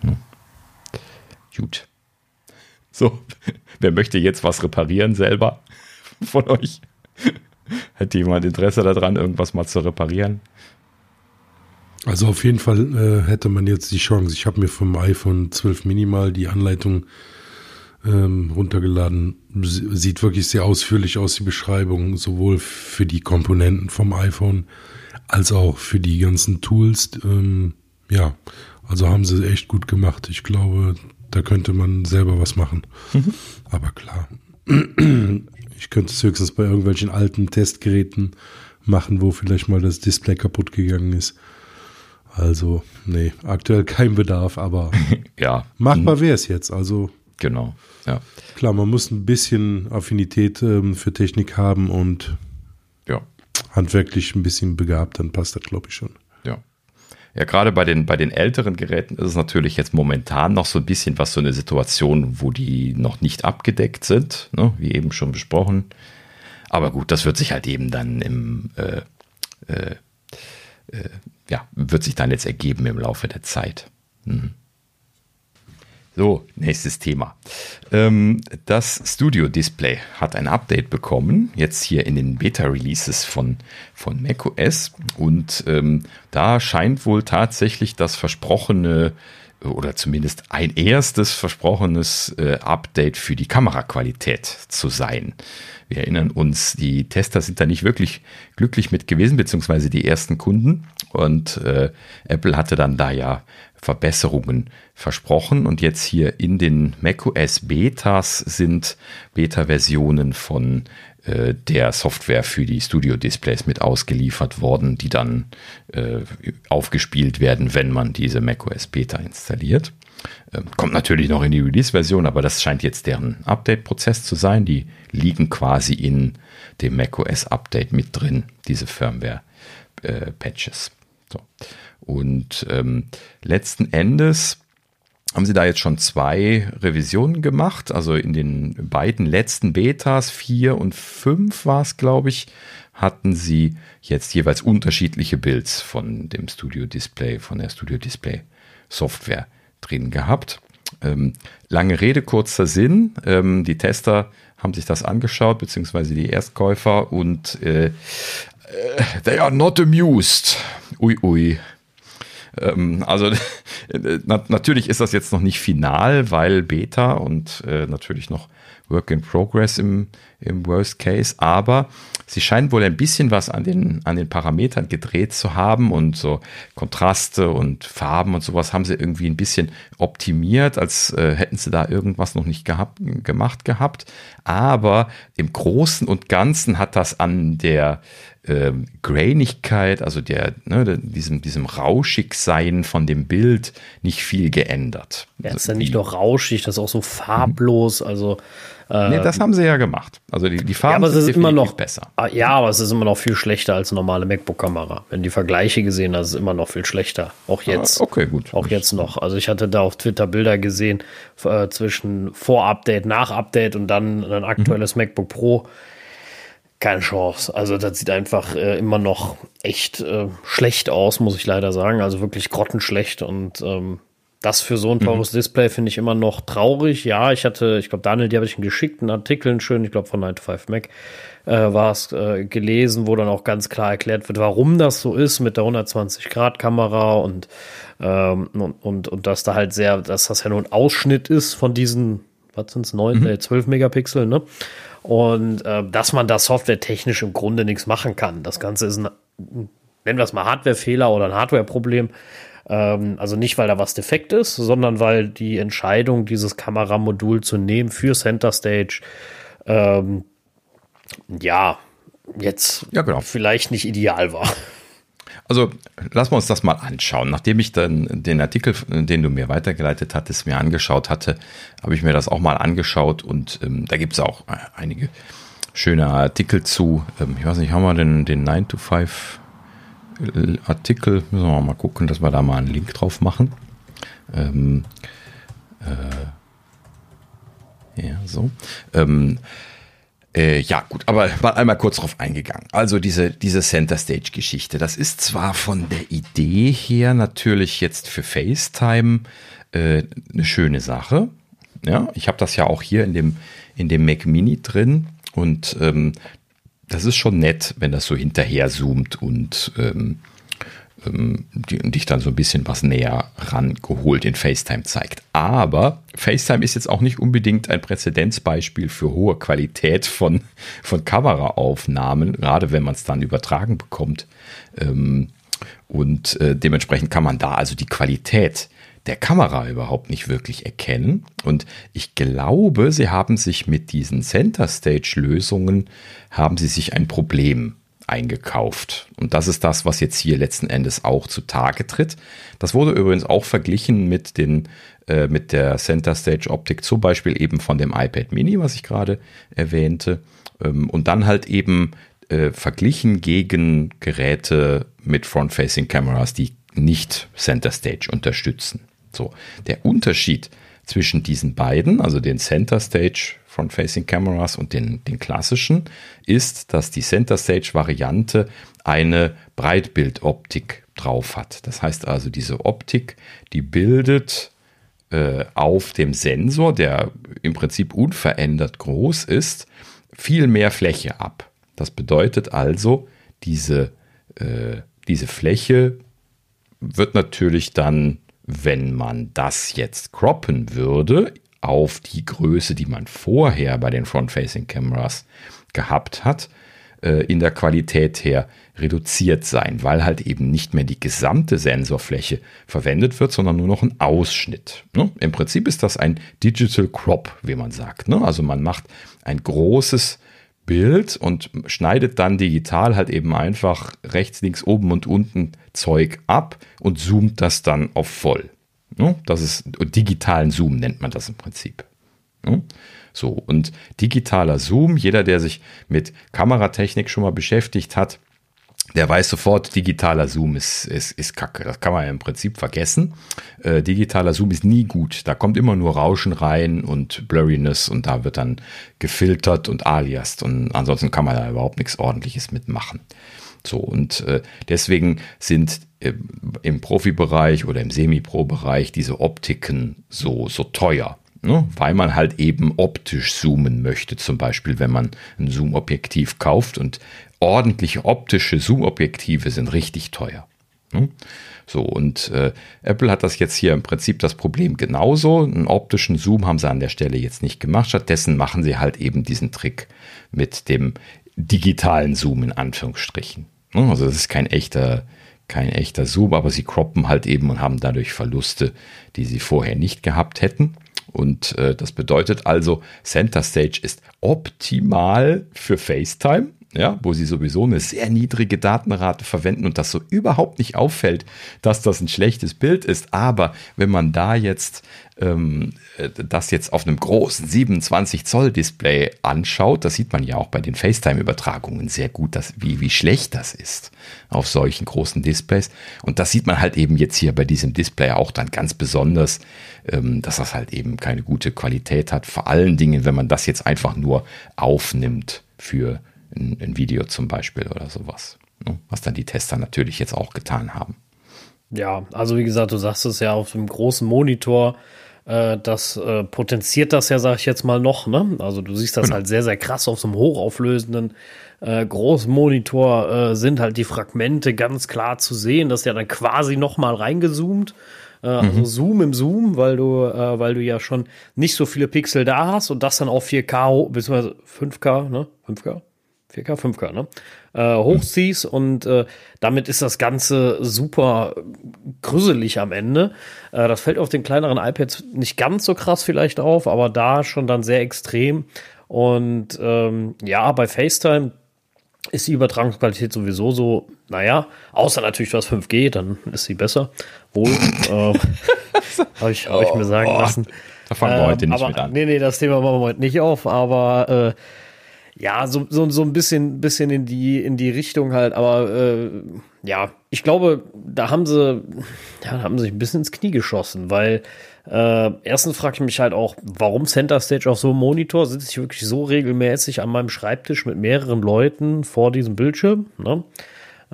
Hm. Gut. So, wer möchte jetzt was reparieren selber von euch? Hätte jemand Interesse daran, irgendwas mal zu reparieren? Also auf jeden Fall äh, hätte man jetzt die Chance. Ich habe mir vom iPhone 12 Mini mal die Anleitung ähm, runtergeladen. Sieht wirklich sehr ausführlich aus, die Beschreibung, sowohl für die Komponenten vom iPhone als auch für die ganzen Tools. Ähm, ja, also haben sie echt gut gemacht. Ich glaube, da könnte man selber was machen. Mhm. Aber klar, ich könnte es höchstens bei irgendwelchen alten Testgeräten machen, wo vielleicht mal das Display kaputt gegangen ist. Also, nee, aktuell kein Bedarf, aber ja. machbar wäre es jetzt. Also, genau. Ja. Klar, man muss ein bisschen Affinität ähm, für Technik haben und ja. handwerklich ein bisschen begabt, dann passt das, glaube ich, schon. Ja. Ja, gerade bei den, bei den älteren Geräten ist es natürlich jetzt momentan noch so ein bisschen was so eine Situation, wo die noch nicht abgedeckt sind, ne? wie eben schon besprochen. Aber gut, das wird sich halt eben dann im äh, äh, äh, ja, wird sich dann jetzt ergeben im Laufe der Zeit. Mhm. So, nächstes Thema. Ähm, das Studio Display hat ein Update bekommen, jetzt hier in den Beta-Releases von, von macOS. Und ähm, da scheint wohl tatsächlich das versprochene oder zumindest ein erstes versprochenes äh, Update für die Kameraqualität zu sein. Wir erinnern uns, die Tester sind da nicht wirklich glücklich mit gewesen, beziehungsweise die ersten Kunden. Und äh, Apple hatte dann da ja Verbesserungen versprochen. Und jetzt hier in den macOS Betas sind Beta-Versionen von äh, der Software für die Studio-Displays mit ausgeliefert worden, die dann äh, aufgespielt werden, wenn man diese macOS Beta installiert. Ähm, kommt natürlich noch in die Release-Version, aber das scheint jetzt deren Update-Prozess zu sein. Die liegen quasi in dem macOS-Update mit drin, diese Firmware-Patches. Äh, so. Und ähm, letzten Endes haben sie da jetzt schon zwei Revisionen gemacht. Also in den beiden letzten Betas, vier und fünf war es, glaube ich, hatten sie jetzt jeweils unterschiedliche Builds von dem Studio Display, von der Studio Display Software drin gehabt. Ähm, lange Rede, kurzer Sinn. Ähm, die Tester haben sich das angeschaut, beziehungsweise die Erstkäufer und äh, äh, they are not amused. Ui, ui. Ähm, also na, natürlich ist das jetzt noch nicht final, weil Beta und äh, natürlich noch Work in Progress im, im Worst Case, aber sie scheinen wohl ein bisschen was an den, an den Parametern gedreht zu haben und so Kontraste und Farben und sowas haben sie irgendwie ein bisschen optimiert, als äh, hätten sie da irgendwas noch nicht gehabt, gemacht gehabt. Aber im Großen und Ganzen hat das an der ähm, Grainigkeit, also der, ne, diesem, diesem Rauschigsein von dem Bild nicht viel geändert. Ja, ist ja nicht nur rauschig, das ist auch so farblos, also äh, nee, das haben sie ja gemacht. Also die, die Farben ja, aber es ist immer noch besser. Ah, ja, aber es ist immer noch viel schlechter als eine normale MacBook-Kamera. Wenn die Vergleiche gesehen, hast, ist es immer noch viel schlechter. Auch ah, jetzt. Ah, okay, gut. Auch jetzt noch. Also ich hatte da auf Twitter Bilder gesehen äh, zwischen Vor-Update, Nach-Update und dann ein aktuelles mhm. MacBook Pro keine Chance. Also das sieht einfach äh, immer noch echt äh, schlecht aus, muss ich leider sagen. Also wirklich grottenschlecht und ähm, das für so ein mhm. teures mhm. Display finde ich immer noch traurig. Ja, ich hatte, ich glaube, Daniel, die habe ich einen geschickten Artikel, einen schönen, ich glaube von 9 to 5 Mac, äh, war es äh, gelesen, wo dann auch ganz klar erklärt wird, warum das so ist mit der 120-Grad-Kamera und, ähm, und, und, und dass da halt sehr, dass das ja nur ein Ausschnitt ist von diesen, was sind es, 9, mhm. äh, 12 Megapixel, ne? Und äh, dass man da softwaretechnisch im Grunde nichts machen kann. Das Ganze ist ein, nennen wir es mal Hardwarefehler oder ein Hardwareproblem. Ähm, also nicht, weil da was defekt ist, sondern weil die Entscheidung, dieses Kameramodul zu nehmen für Center Stage, ähm, ja, jetzt ja, genau. vielleicht nicht ideal war. Also wir uns das mal anschauen. Nachdem ich dann den Artikel, den du mir weitergeleitet hattest, mir angeschaut hatte, habe ich mir das auch mal angeschaut und ähm, da gibt es auch äh, einige schöne Artikel zu. Ähm, ich weiß nicht, haben wir den, den 9 to 5 Artikel? Müssen wir mal gucken, dass wir da mal einen Link drauf machen. Ähm, äh, ja, so. Ähm, Äh, ja, gut, aber mal einmal kurz drauf eingegangen. Also diese, diese Center Stage Geschichte, das ist zwar von der Idee her natürlich jetzt für FaceTime äh, eine schöne Sache. Ja, ich habe das ja auch hier in dem, in dem Mac Mini drin und ähm, das ist schon nett, wenn das so hinterher zoomt und ähm, ähm, dich dann so ein bisschen was näher rangeholt in FaceTime zeigt. Aber FaceTime ist jetzt auch nicht unbedingt ein Präzedenzbeispiel für hohe Qualität von, von Kameraaufnahmen, gerade wenn man es dann übertragen bekommt. Ähm, und äh, dementsprechend kann man da also die Qualität der Kamera überhaupt nicht wirklich erkennen. Und ich glaube, sie haben sich mit diesen Center Stage Lösungen, haben sie sich ein Problem eingekauft. Und das ist das, was jetzt hier letzten Endes auch zutage tritt. Das wurde übrigens auch verglichen mit den äh, mit der Center Stage Optik, zum Beispiel eben von dem iPad Mini, was ich gerade erwähnte. Ähm, und dann halt eben äh, verglichen gegen Geräte mit Front-Facing Cameras, die nicht Center Stage unterstützen. So, der Unterschied zwischen diesen beiden, also den Center Stage Front-Facing Cameras und den, den klassischen, ist, dass die Center Stage Variante eine Breitbildoptik drauf hat. Das heißt also, diese Optik, die bildet äh, auf dem Sensor, der im Prinzip unverändert groß ist, viel mehr Fläche ab. Das bedeutet also, diese, äh, diese Fläche wird natürlich dann wenn man das jetzt croppen würde auf die Größe, die man vorher bei den Front-Facing Cameras gehabt hat, äh, in der Qualität her reduziert sein, weil halt eben nicht mehr die gesamte Sensorfläche verwendet wird, sondern nur noch ein Ausschnitt. Ne? Im Prinzip ist das ein Digital Crop, wie man sagt. Ne? Also man macht ein großes Bild und schneidet dann digital halt eben einfach rechts, links, oben und unten Zeug ab und zoomt das dann auf voll. Das ist digitalen Zoom nennt man das im Prinzip. So, und digitaler Zoom, jeder, der sich mit Kameratechnik schon mal beschäftigt hat, der weiß sofort, digitaler Zoom ist, ist, ist kacke. Das kann man ja im Prinzip vergessen. Äh, digitaler Zoom ist nie gut. Da kommt immer nur Rauschen rein und Blurriness und da wird dann gefiltert und aliast und ansonsten kann man da überhaupt nichts ordentliches mitmachen. So, und äh, deswegen sind äh, im Profibereich oder im Semi-Pro-Bereich diese Optiken so, so teuer. Ne? Weil man halt eben optisch zoomen möchte, zum Beispiel, wenn man ein Zoom-Objektiv kauft und ordentliche optische Zoom-Objektive sind richtig teuer. Ne? So, und äh, Apple hat das jetzt hier im Prinzip das Problem genauso. Einen optischen Zoom haben sie an der Stelle jetzt nicht gemacht. Stattdessen machen sie halt eben diesen Trick mit dem digitalen Zoom in Anführungsstrichen. Ne? Also das ist kein echter, kein echter Zoom, aber sie croppen halt eben und haben dadurch Verluste, die sie vorher nicht gehabt hätten. Und äh, das bedeutet also, Center Stage ist optimal für FaceTime ja, wo sie sowieso eine sehr niedrige Datenrate verwenden und das so überhaupt nicht auffällt, dass das ein schlechtes Bild ist. Aber wenn man da jetzt ähm, das jetzt auf einem großen 27 Zoll Display anschaut, das sieht man ja auch bei den FaceTime-Übertragungen sehr gut, dass, wie, wie schlecht das ist auf solchen großen Displays. Und das sieht man halt eben jetzt hier bei diesem Display auch dann ganz besonders, ähm, dass das halt eben keine gute Qualität hat. Vor allen Dingen, wenn man das jetzt einfach nur aufnimmt für ein, ein Video zum Beispiel oder sowas. Ne? Was dann die Tester natürlich jetzt auch getan haben. Ja, also wie gesagt, du sagst es ja auf dem großen Monitor, äh, das äh, potenziert das ja, sag ich jetzt mal noch, ne? Also du siehst das genau. halt sehr, sehr krass auf so einem hochauflösenden äh, großen Monitor äh, sind halt die Fragmente ganz klar zu sehen. Das ist ja dann quasi noch mal reingezoomt. Äh, also mhm. Zoom im Zoom, weil du, äh, weil du ja schon nicht so viele Pixel da hast und das dann auf 4K bzw. 5K, ne? 5K? 4K, 5K, ne? Äh, hochziehst und äh, damit ist das Ganze super grüsselig am Ende. Äh, das fällt auf den kleineren iPads nicht ganz so krass vielleicht auf, aber da schon dann sehr extrem. Und ähm, ja, bei FaceTime ist die Übertragungsqualität sowieso so, naja, außer natürlich was 5G, dann ist sie besser. Wohl, äh, habe ich, hab ich mir sagen oh, lassen. Da fangen wir heute nicht aber, mit an. Nee, nee, das Thema machen wir heute nicht auf, aber äh, Ja, so, so, so ein bisschen, bisschen in die, in die Richtung halt, aber äh, ja, ich glaube, da haben sie, ja, haben sich ein bisschen ins Knie geschossen, weil äh, erstens frage ich mich halt auch, warum Center Stage auf so einem Monitor? Sitze ich wirklich so regelmäßig an meinem Schreibtisch mit mehreren Leuten vor diesem Bildschirm? Ne?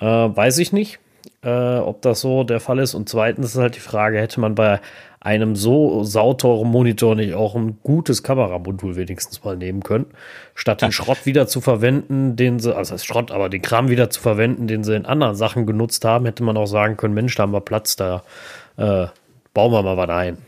Äh, weiß ich nicht, äh, ob das so der Fall ist. Und zweitens ist halt die Frage, hätte man bei einem so sauteuren Monitor nicht auch ein gutes Kameramodul wenigstens mal nehmen können, statt den Schrott wieder zu verwenden, den sie, also das Schrott, aber den Kram wieder zu verwenden, den sie in anderen Sachen genutzt haben, hätte man auch sagen können, Mensch, da haben wir Platz, da äh, bauen wir mal was ein.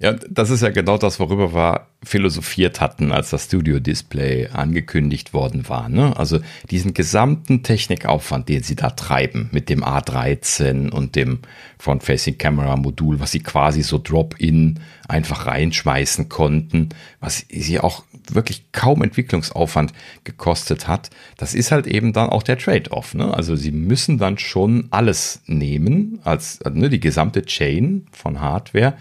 Ja, das ist ja genau das, worüber wir philosophiert hatten, als das Studio-Display angekündigt worden war. Ne? Also diesen gesamten Technikaufwand, den sie da treiben mit dem A13 und dem Front-Facing-Camera-Modul, was sie quasi so Drop-in einfach reinschmeißen konnten, was sie auch wirklich kaum Entwicklungsaufwand gekostet hat, das ist halt eben dann auch der Trade-off. Ne? Also sie müssen dann schon alles nehmen, als ne, die gesamte Chain von Hardware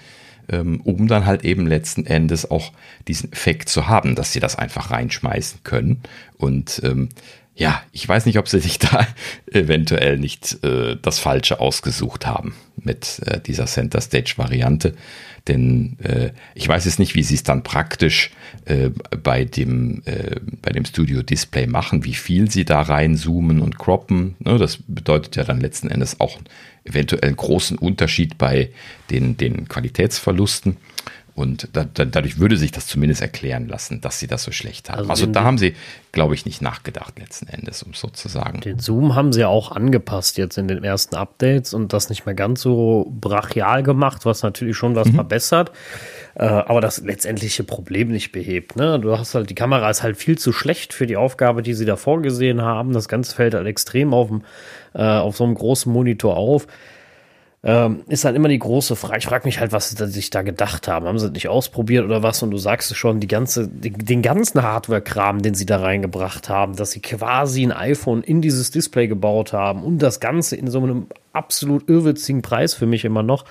um dann halt eben letzten Endes auch diesen Effekt zu haben, dass sie das einfach reinschmeißen können. Und ähm, ja, ich weiß nicht, ob sie sich da eventuell nicht äh, das Falsche ausgesucht haben mit äh, dieser Center Stage Variante. Denn äh, ich weiß jetzt nicht, wie sie es dann praktisch äh, bei dem, äh, bei dem Studio Display machen, wie viel sie da reinzoomen und croppen. Ne, das bedeutet ja dann letzten Endes auch eventuell einen großen Unterschied bei den, den Qualitätsverlusten. Und da, da, dadurch würde sich das zumindest erklären lassen, dass sie das so schlecht haben. Also, also da haben sie, glaube ich, nicht nachgedacht letzten Endes, um sozusagen. Den Zoom haben sie ja auch angepasst jetzt in den ersten Updates und das nicht mehr ganz so brachial gemacht, was natürlich schon was mhm. verbessert, äh, aber das letztendliche Problem nicht behebt. Ne? Du hast halt, die Kamera ist halt viel zu schlecht für die Aufgabe, die sie da vorgesehen haben. Das Ganze fällt halt extrem auf, dem, äh, auf so einem großen Monitor auf ähm, ist halt immer die große Frage. Ich frage mich halt, was sie sich da gedacht haben. Haben sie das nicht ausprobiert oder was? Und du sagst es schon, die ganze, den, den ganzen Hardware-Kram, den sie da reingebracht haben, dass sie quasi ein iPhone in dieses Display gebaut haben und das Ganze in so einem absolut irrwitzigen Preis für mich immer noch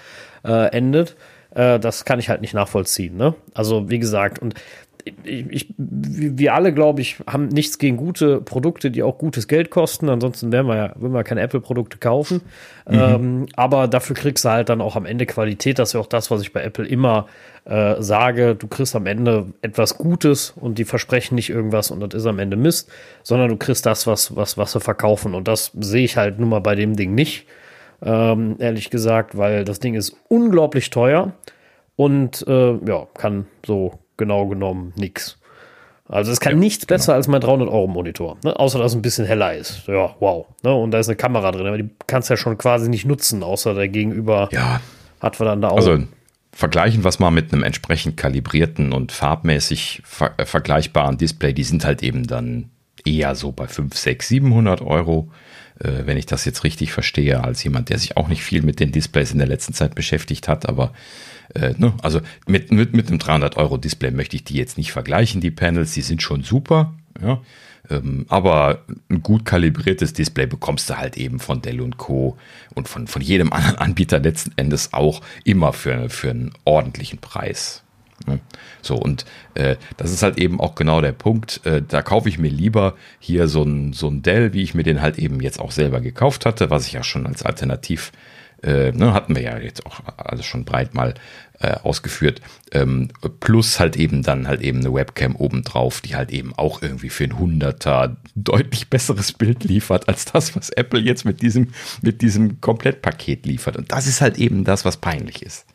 äh, endet. Äh, das kann ich halt nicht nachvollziehen. Ne? Also, wie gesagt, und ich, ich, wir alle, glaube ich, haben nichts gegen gute Produkte, die auch gutes Geld kosten. Ansonsten werden wir ja, würden wir keine Apple-Produkte kaufen. Mhm. Ähm, aber dafür kriegst du halt dann auch am Ende Qualität. Das ist ja auch das, was ich bei Apple immer äh, sage. Du kriegst am Ende etwas Gutes und die versprechen nicht irgendwas und das ist am Ende Mist, sondern du kriegst das, was, was, was sie verkaufen. Und das sehe ich halt nun mal bei dem Ding nicht. Ähm, ehrlich gesagt, weil das Ding ist unglaublich teuer und äh, ja, kann so genau genommen nichts. Also es kann ja, nichts besser genau. als mein 300-Euro-Monitor, ne? außer dass es ein bisschen heller ist. Ja, wow. Ne? Und da ist eine Kamera drin, aber die kannst du ja schon quasi nicht nutzen, außer der Gegenüber ja. hat wir dann da auch. Also vergleichen wir es mal mit einem entsprechend kalibrierten und farbmäßig ver äh, vergleichbaren Display. Die sind halt eben dann eher so bei 5, 6, 700 Euro, äh, wenn ich das jetzt richtig verstehe, als jemand, der sich auch nicht viel mit den Displays in der letzten Zeit beschäftigt hat, aber äh, ne? Also mit, mit, mit einem 300 Euro Display möchte ich die jetzt nicht vergleichen, die Panels, die sind schon super, ja. Ähm, aber ein gut kalibriertes Display bekommst du halt eben von Dell und Co. und von, von jedem anderen Anbieter letzten Endes auch immer für, für einen ordentlichen Preis. Ne? So, und äh, das ist halt eben auch genau der Punkt. Äh, da kaufe ich mir lieber hier so ein, so ein Dell, wie ich mir den halt eben jetzt auch selber gekauft hatte, was ich ja schon als Alternativ äh, ne, hatten wir ja jetzt auch alles schon breit mal äh, ausgeführt, ähm, plus halt eben dann halt eben eine Webcam obendrauf, die halt eben auch irgendwie für ein Hunderter deutlich besseres Bild liefert als das, was Apple jetzt mit diesem, mit diesem Komplettpaket liefert. Und das ist halt eben das, was peinlich ist.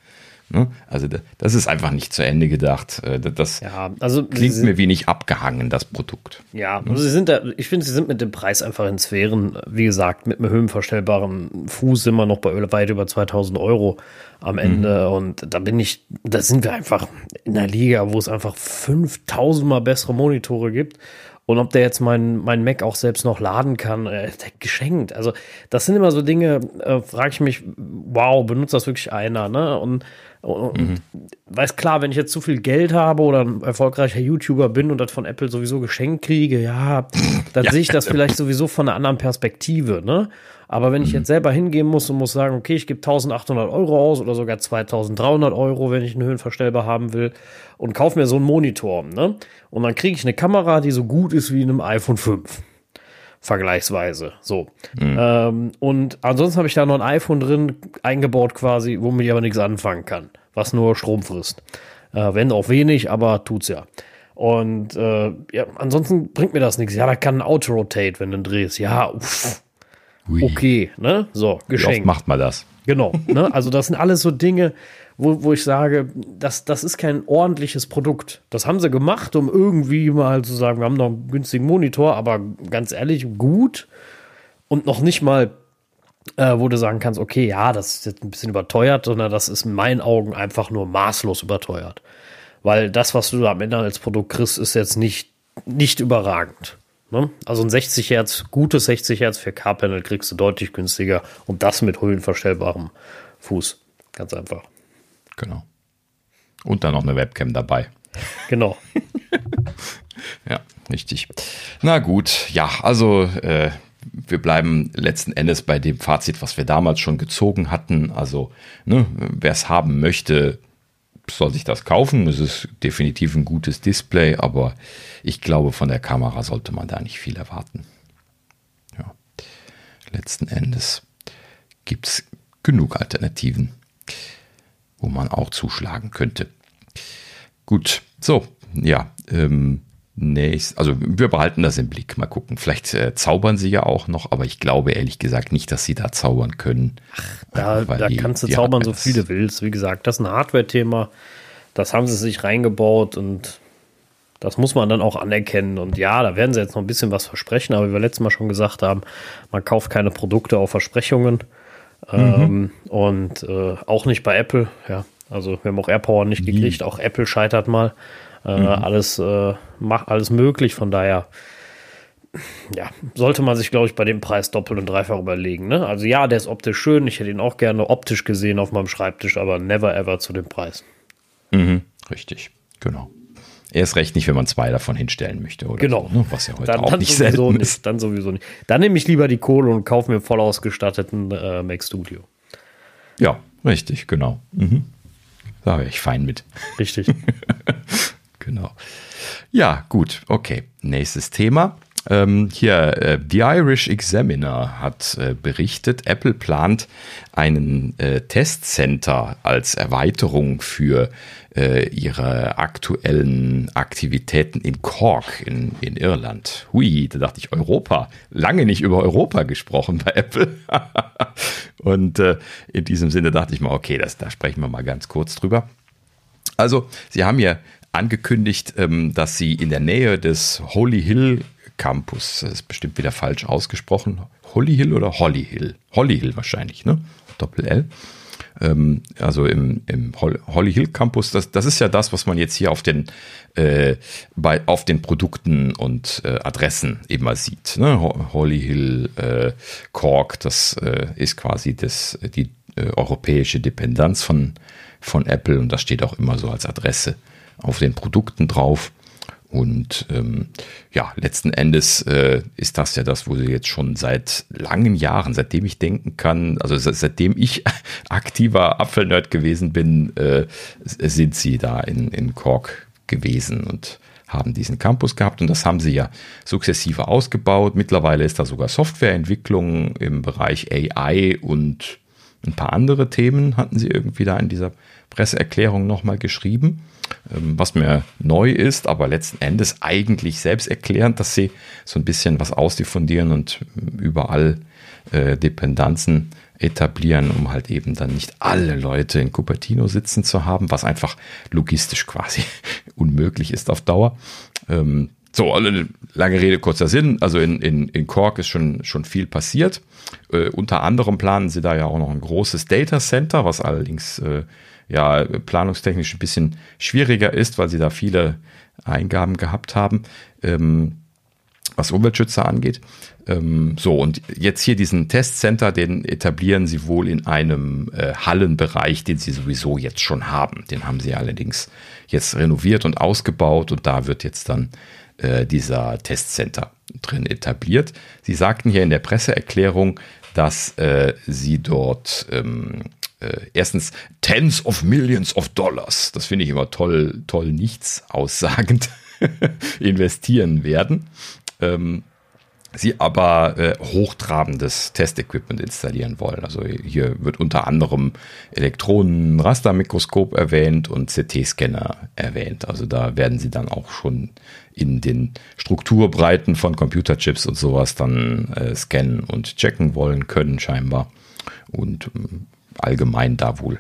Ne? Also das ist einfach nicht zu Ende gedacht. Äh, das ja, also klingt sind, mir wenig abgehangen, das Produkt. Ja, ne? also sie sind da, ich finde, sie sind mit dem Preis einfach in Sphären, wie gesagt, mit einem höhenverstellbaren Fuß sind wir noch bei weit über 2000 Euro am mhm. Ende. Mhm. Und da bin ich, da sind wir einfach in einer Liga, wo es einfach 5000 mal bessere Monitore gibt. Und ob der jetzt mein, mein Mac auch selbst noch laden kann, äh, geschenkt. Also, das sind immer so Dinge, äh, frage ich mich, wow, benutzt das wirklich einer, ne? Und Und mhm. weiß klar, wenn ich jetzt zu viel Geld habe oder ein erfolgreicher YouTuber bin und das von Apple sowieso geschenkt kriege, ja, dann ja. sehe ich das vielleicht sowieso von einer anderen Perspektive, ne? Aber wenn ich mhm. jetzt selber hingehen muss und muss sagen, okay, ich gebe 1800 Euro aus oder sogar 2300 Euro, wenn ich einen Höhenverstellbar haben will und kaufe mir so einen Monitor, ne? Und dann kriege ich eine Kamera, die so gut ist wie in einem iPhone 5 vergleichsweise. So. Mhm. Ähm, und ansonsten habe ich da noch ein iPhone drin eingebaut quasi, womit ich aber nichts anfangen kann, was nur Strom frisst. Äh, wenn auch wenig, aber tut's ja. Und äh, ja, ansonsten bringt mir das nichts. Ja, da kann ein Auto-Rotate, wenn du drehst. Ja, uff. Okay, ne? So, geschenkt. Wie oft macht man das? Genau, ne? Also das sind alles so Dinge, wo, wo ich sage, das, das ist kein ordentliches Produkt. Das haben sie gemacht, um irgendwie mal zu sagen, wir haben noch einen günstigen Monitor, aber ganz ehrlich, gut und noch nicht mal, äh, wo du sagen kannst, okay, ja, das ist jetzt ein bisschen überteuert, sondern das ist in meinen Augen einfach nur maßlos überteuert. Weil das, was du am Ende als Produkt kriegst, ist jetzt nicht, nicht überragend. Ne? Also ein 60 Hertz, gutes 60 Hertz 4K-Panel kriegst du deutlich günstiger und das mit höhenverstellbarem Fuß. Ganz einfach. Genau. Und dann noch eine Webcam dabei. Genau. ja, richtig. Na gut, ja, also äh, wir bleiben letzten Endes bei dem Fazit, was wir damals schon gezogen hatten. Also, ne, wer es haben möchte, soll sich das kaufen. Es ist definitiv ein gutes Display, aber ich glaube, von der Kamera sollte man da nicht viel erwarten. Ja. Letzten Endes gibt es genug Alternativen wo man auch zuschlagen könnte. Gut, so, ja, ähm, nächst, also wir behalten das im Blick, mal gucken. Vielleicht äh, zaubern sie ja auch noch, aber ich glaube ehrlich gesagt nicht, dass sie da zaubern können. Ach, da, da die, kannst du zaubern, so viel du willst. Wie gesagt, das ist ein Hardware-Thema. Das haben sie sich reingebaut und das muss man dann auch anerkennen. Und ja, da werden sie jetzt noch ein bisschen was versprechen, aber wie wir letztes Mal schon gesagt haben, man kauft keine Produkte auf Versprechungen. Mhm. Ähm, und äh, auch nicht bei Apple, ja. Also wir haben auch AirPower nicht gekriegt, auch Apple scheitert mal. Äh, mhm. Alles äh, macht alles möglich, von daher ja, sollte man sich, glaube ich, bei dem Preis doppelt und dreifach überlegen. Ne? Also ja, der ist optisch schön. Ich hätte ihn auch gerne optisch gesehen auf meinem Schreibtisch, aber never ever zu dem Preis. Mhm, richtig, genau. Erst recht nicht, wenn man zwei davon hinstellen möchte, oder? Genau. So, ne? Was ja heute dann, auch dann nicht selten nicht, ist. Dann sowieso nicht. Dann nehme ich lieber die Kohle und kaufe mir voll ausgestatteten äh, Mac Studio. Ja, richtig, genau. Mhm. Da wäre ich fein mit. Richtig. genau. Ja, gut, okay. Nächstes Thema. Ähm, hier, äh, The Irish Examiner hat äh, berichtet, Apple plant einen äh, Testcenter als Erweiterung für äh, ihre aktuellen Aktivitäten in Cork in, in Irland. Hui, da dachte ich Europa. Lange nicht über Europa gesprochen bei Apple. Und äh, in diesem Sinne dachte ich mal, okay, das, da sprechen wir mal ganz kurz drüber. Also, sie haben ja angekündigt, ähm, dass sie in der Nähe des Holy Hill Campus, das ist bestimmt wieder falsch ausgesprochen, Holly Hill oder Holly Hill? Holly Hill wahrscheinlich, ne? Doppel L ähm, also im, im Holly Hill Campus, das, das ist ja das, was man jetzt hier auf den, äh, bei, auf den Produkten und äh, Adressen immer sieht. Ne? Holly Hill äh, Cork, das äh, ist quasi das, die äh, europäische Dependenz von, von Apple und das steht auch immer so als Adresse auf den Produkten drauf. Und ähm, ja, letzten Endes äh, ist das ja das, wo sie jetzt schon seit langen Jahren, seitdem ich denken kann, also seitdem ich aktiver Apfelnerd gewesen bin, äh, sind sie da in, in Cork gewesen und haben diesen Campus gehabt und das haben sie ja sukzessive ausgebaut. Mittlerweile ist da sogar Softwareentwicklung im Bereich AI und ein paar andere Themen hatten sie irgendwie da in dieser Presseerklärung nochmal geschrieben. Ähm, was mir neu ist, aber letzten Endes eigentlich selbsterklärend, dass sie so ein bisschen was ausdiffundieren und überall äh, Dependenzen etablieren, um halt eben dann nicht alle Leute in Cupertino sitzen zu haben, was einfach logistisch quasi unmöglich ist auf Dauer. Ähm, so, lange Rede, kurzer Sinn. Also in, in, in Cork ist schon, schon viel passiert. Äh, unter anderem planen sie da ja auch noch ein großes Data Center, was allerdings äh, ja planungstechnisch ein bisschen schwieriger ist, weil sie da viele Eingaben gehabt haben. Ähm, was Umweltschützer angeht. Ähm, so, und jetzt hier diesen Testcenter, den etablieren sie wohl in einem äh, Hallenbereich, den sie sowieso jetzt schon haben. Den haben sie allerdings jetzt renoviert und ausgebaut und da wird jetzt dann äh, dieser Testcenter drin etabliert. Sie sagten hier in der Presseerklärung, dass äh, sie dort ähm, äh, erstens Tens of Millions of Dollars, das finde ich immer toll, toll nichts aussagend, investieren werden. Ähm, sie aber äh, hochtrabendes Testequipment installieren wollen. Also hier wird unter anderem Elektronenrastermikroskop erwähnt und CT-Scanner erwähnt. Also da werden sie dann auch schon in den Strukturbreiten von Computerchips und sowas dann äh, scannen und checken wollen können scheinbar. Und ähm, allgemein da wohl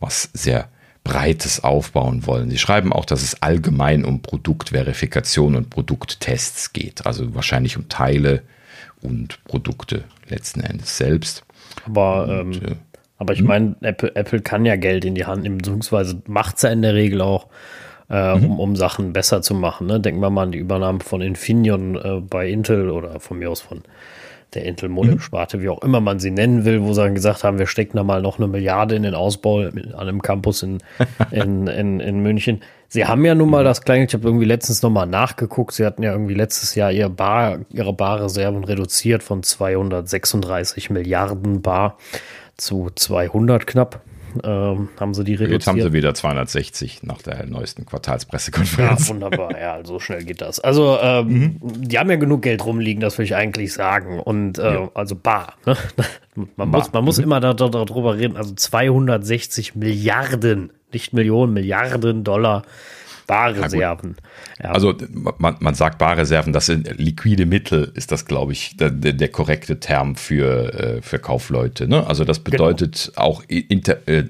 was sehr Breites aufbauen wollen. Sie schreiben auch, dass es allgemein um Produktverifikation und Produkttests geht. Also wahrscheinlich um Teile und Produkte letzten Endes selbst. Aber, und, ähm, äh, aber ich hm? meine, Apple, Apple kann ja Geld in die Hand nehmen, beziehungsweise macht es ja in der Regel auch, äh, mhm. um, um Sachen besser zu machen. Ne? Denken wir mal an die Übernahme von Infineon äh, bei Intel oder von mir aus von der Intel-Modem-Sparte, mhm. wie auch immer man sie nennen will, wo sie dann gesagt haben, wir stecken da mal noch eine Milliarde in den Ausbau an einem Campus in, in, in, in München. Sie haben ja nun mal mhm. das kleine, ich habe irgendwie letztens nochmal nachgeguckt, sie hatten ja irgendwie letztes Jahr ihr Bar, ihre Barreserven reduziert von 236 Milliarden Bar zu 200 knapp ähm, haben sie die reduziert. Jetzt haben sie wieder 260 nach der neuesten Quartalspressekonferenz. Ja, wunderbar. Ja, so schnell geht das. Also, ähm, mhm. die haben ja genug Geld rumliegen, das will ich eigentlich sagen. Und äh, ja. also bar. Ne? Man, bar. Muss, man muss mhm. immer da, da, darüber reden. Also 260 Milliarden, nicht Millionen, Milliarden Dollar Barreserven. Ja, also man, man sagt Barreserven, das sind liquide Mittel, ist das, glaube ich, der, der, korrekte Term für, äh, für Kaufleute. Ne? Also das genau. bedeutet genau. auch inter, äh,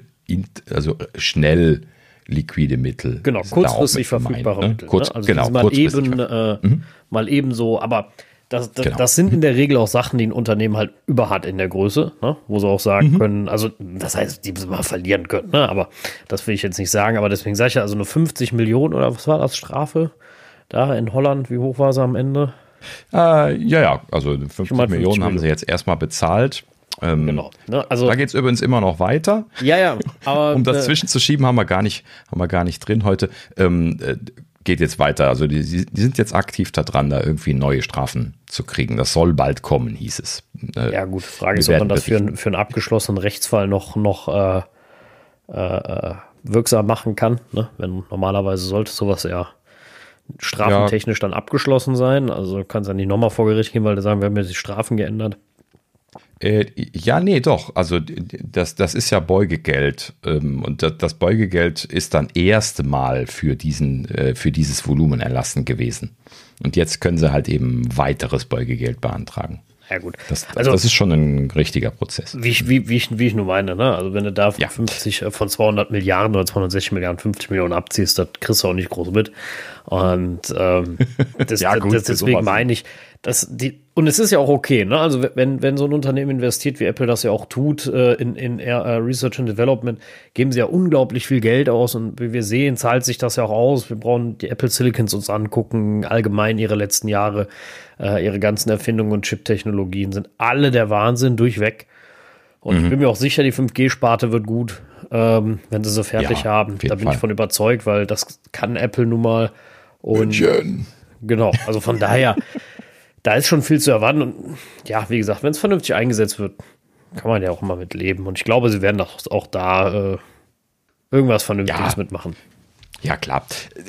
also schnell liquide Mittel. Genau, kurzfristig verfügbare ne? Mittel. Kurz, ne? Also genau, mal eben, äh, mhm. mal eben so, aber das, das, genau. das, sind in der Regel auch Sachen, die ein Unternehmen halt überhat in der Größe, ne? wo sie auch sagen mhm. können, also das heißt, die mal verlieren können, ne? aber das will ich jetzt nicht sagen, aber deswegen sage ich ja, also nur 50 Millionen oder was war das, Strafe da in Holland, wie hoch war sie am Ende? Äh, ja, ja, also 50, 50 Millionen, Millionen haben sie jetzt erstmal bezahlt. Ähm, genau. Ne? Also, da geht es übrigens immer noch weiter. Ja, ja. Aber, um das äh, zwischenzuschieben, haben wir gar nicht, haben wir gar nicht drin heute. Ähm, äh, geht jetzt weiter. Also die, die sind jetzt aktiv daran, da irgendwie neue Strafen zu kriegen. Das soll bald kommen, hieß es. Äh, ja, gut. Frage ist, ob man das für, für einen abgeschlossenen Rechtsfall noch, noch äh, äh, wirksam machen kann. Ne? Wenn normalerweise sollte sowas ja strafentechnisch ja. dann abgeschlossen sein. Also kann es ja nicht nochmal vor Gericht gehen, weil die sagen, wir haben ja die Strafen geändert. Äh, ja, nee, doch. Also das, das ist ja Beugegeld ähm, und das, das, Beugegeld ist dann erste Mal für diesen, äh, für dieses Volumen erlassen gewesen. Und jetzt können sie halt eben weiteres Beugegeld beantragen. Ja, gut. Das, also, das ist schon ein richtiger Prozess. Wie ich, wie, wie ich, wie ich nur meine, ne? Also, wenn du da ja. 50 äh, von 200 Milliarden oder 260 Milliarden 50 Millionen abziehst, das kriegst du auch nicht groß mit. Und ähm, das, ja, gut, das, deswegen meine ich, dass die, und es ist ja auch okay, ne? Also wenn, wenn so ein Unternehmen investiert, wie Apple das ja auch tut, äh, in, in äh, Research and Development, geben sie ja unglaublich viel Geld aus und wie wir sehen, zahlt sich das ja auch aus. Wir brauchen die Apple Silicons uns angucken, allgemein ihre letzten Jahre, äh, ihre ganzen Erfindungen und Chip-Technologien sind alle der Wahnsinn durchweg. Und mhm. ich bin mir auch sicher, die 5G-Sparte wird gut, ähm, wenn sie sie fertig ja, haben. Da bin Fall. ich von überzeugt, weil das kann Apple nun mal. Und München. genau, also von daher da ist schon viel zu erwarten. Und ja, wie gesagt, wenn es vernünftig eingesetzt wird, kann man ja auch immer mit leben. Und ich glaube, sie werden auch, auch da äh, irgendwas Vernünftiges ja. mitmachen. Ja, klar.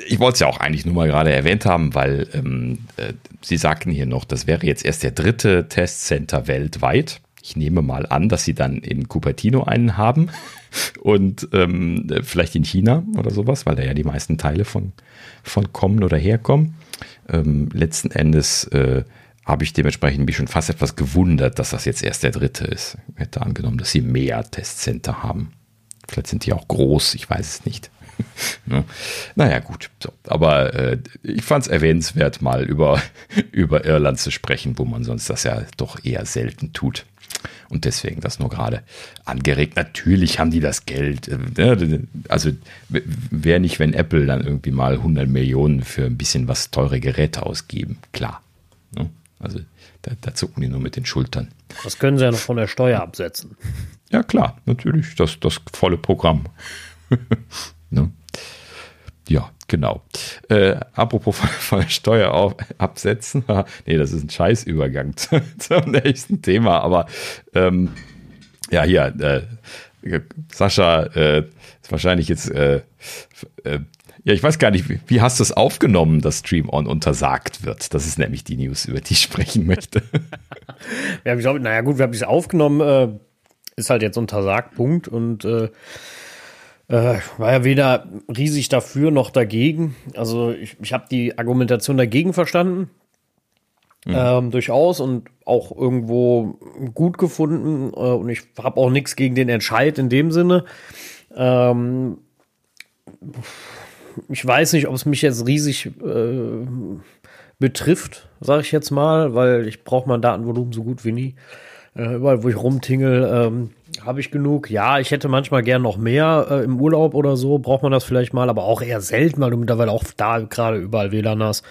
Ich wollte es ja auch eigentlich nur mal gerade erwähnt haben, weil ähm, äh, Sie sagten hier noch, das wäre jetzt erst der dritte Testcenter weltweit. Ich nehme mal an, dass Sie dann in Cupertino einen haben und ähm, vielleicht in China oder sowas, weil da ja die meisten Teile von, von kommen oder herkommen. Ähm, letzten Endes äh, habe ich dementsprechend mich schon fast etwas gewundert, dass das jetzt erst der dritte ist. Ich hätte angenommen, dass sie mehr Testcenter haben. Vielleicht sind die auch groß, ich weiß es nicht. ne? Naja, gut. So. Aber äh, ich fand es erwähnenswert, mal über, über Irland zu sprechen, wo man sonst das ja doch eher selten tut. Und deswegen das nur gerade angeregt. Natürlich haben die das Geld. Äh, ne? Also wäre nicht, wenn Apple dann irgendwie mal 100 Millionen für ein bisschen was teure Geräte ausgeben. Klar. Ne? Also da, da zucken die nur mit den Schultern. Das können sie ja noch von der Steuer absetzen. Ja, klar, natürlich. Das, das volle Programm. ne? Ja, genau. Äh, apropos von, von der Steuer auf, absetzen. nee, das ist ein Scheißübergang zu, zum nächsten Thema. Aber ähm, ja, hier, äh, Sascha äh, ist wahrscheinlich jetzt äh, äh, ja, ich weiß gar nicht, wie, hast du es aufgenommen, dass Stream On untersagt wird? Das ist nämlich die News, über die ich sprechen möchte. ja, ich glaube, naja, gut, wir haben es aufgenommen, äh, ist halt jetzt untersagt, Punkt. Und äh, äh, war ja weder riesig dafür noch dagegen. Also ich, ich habe die Argumentation dagegen verstanden. Mhm. Ähm, durchaus und auch irgendwo gut gefunden. Äh, und ich habe auch nichts gegen den Entscheid in dem Sinne. Ähm, ich weiß nicht, ob es mich jetzt riesig äh, betrifft, sage ich jetzt mal, weil ich brauche mein Datenvolumen so gut wie nie. Äh, überall, wo ich rumtingel, ähm, habe ich genug. Ja, ich hätte manchmal gern noch mehr äh, im Urlaub oder so, braucht man das vielleicht mal, aber auch eher selten, weil du mittlerweile auch da gerade überall WLAN hast.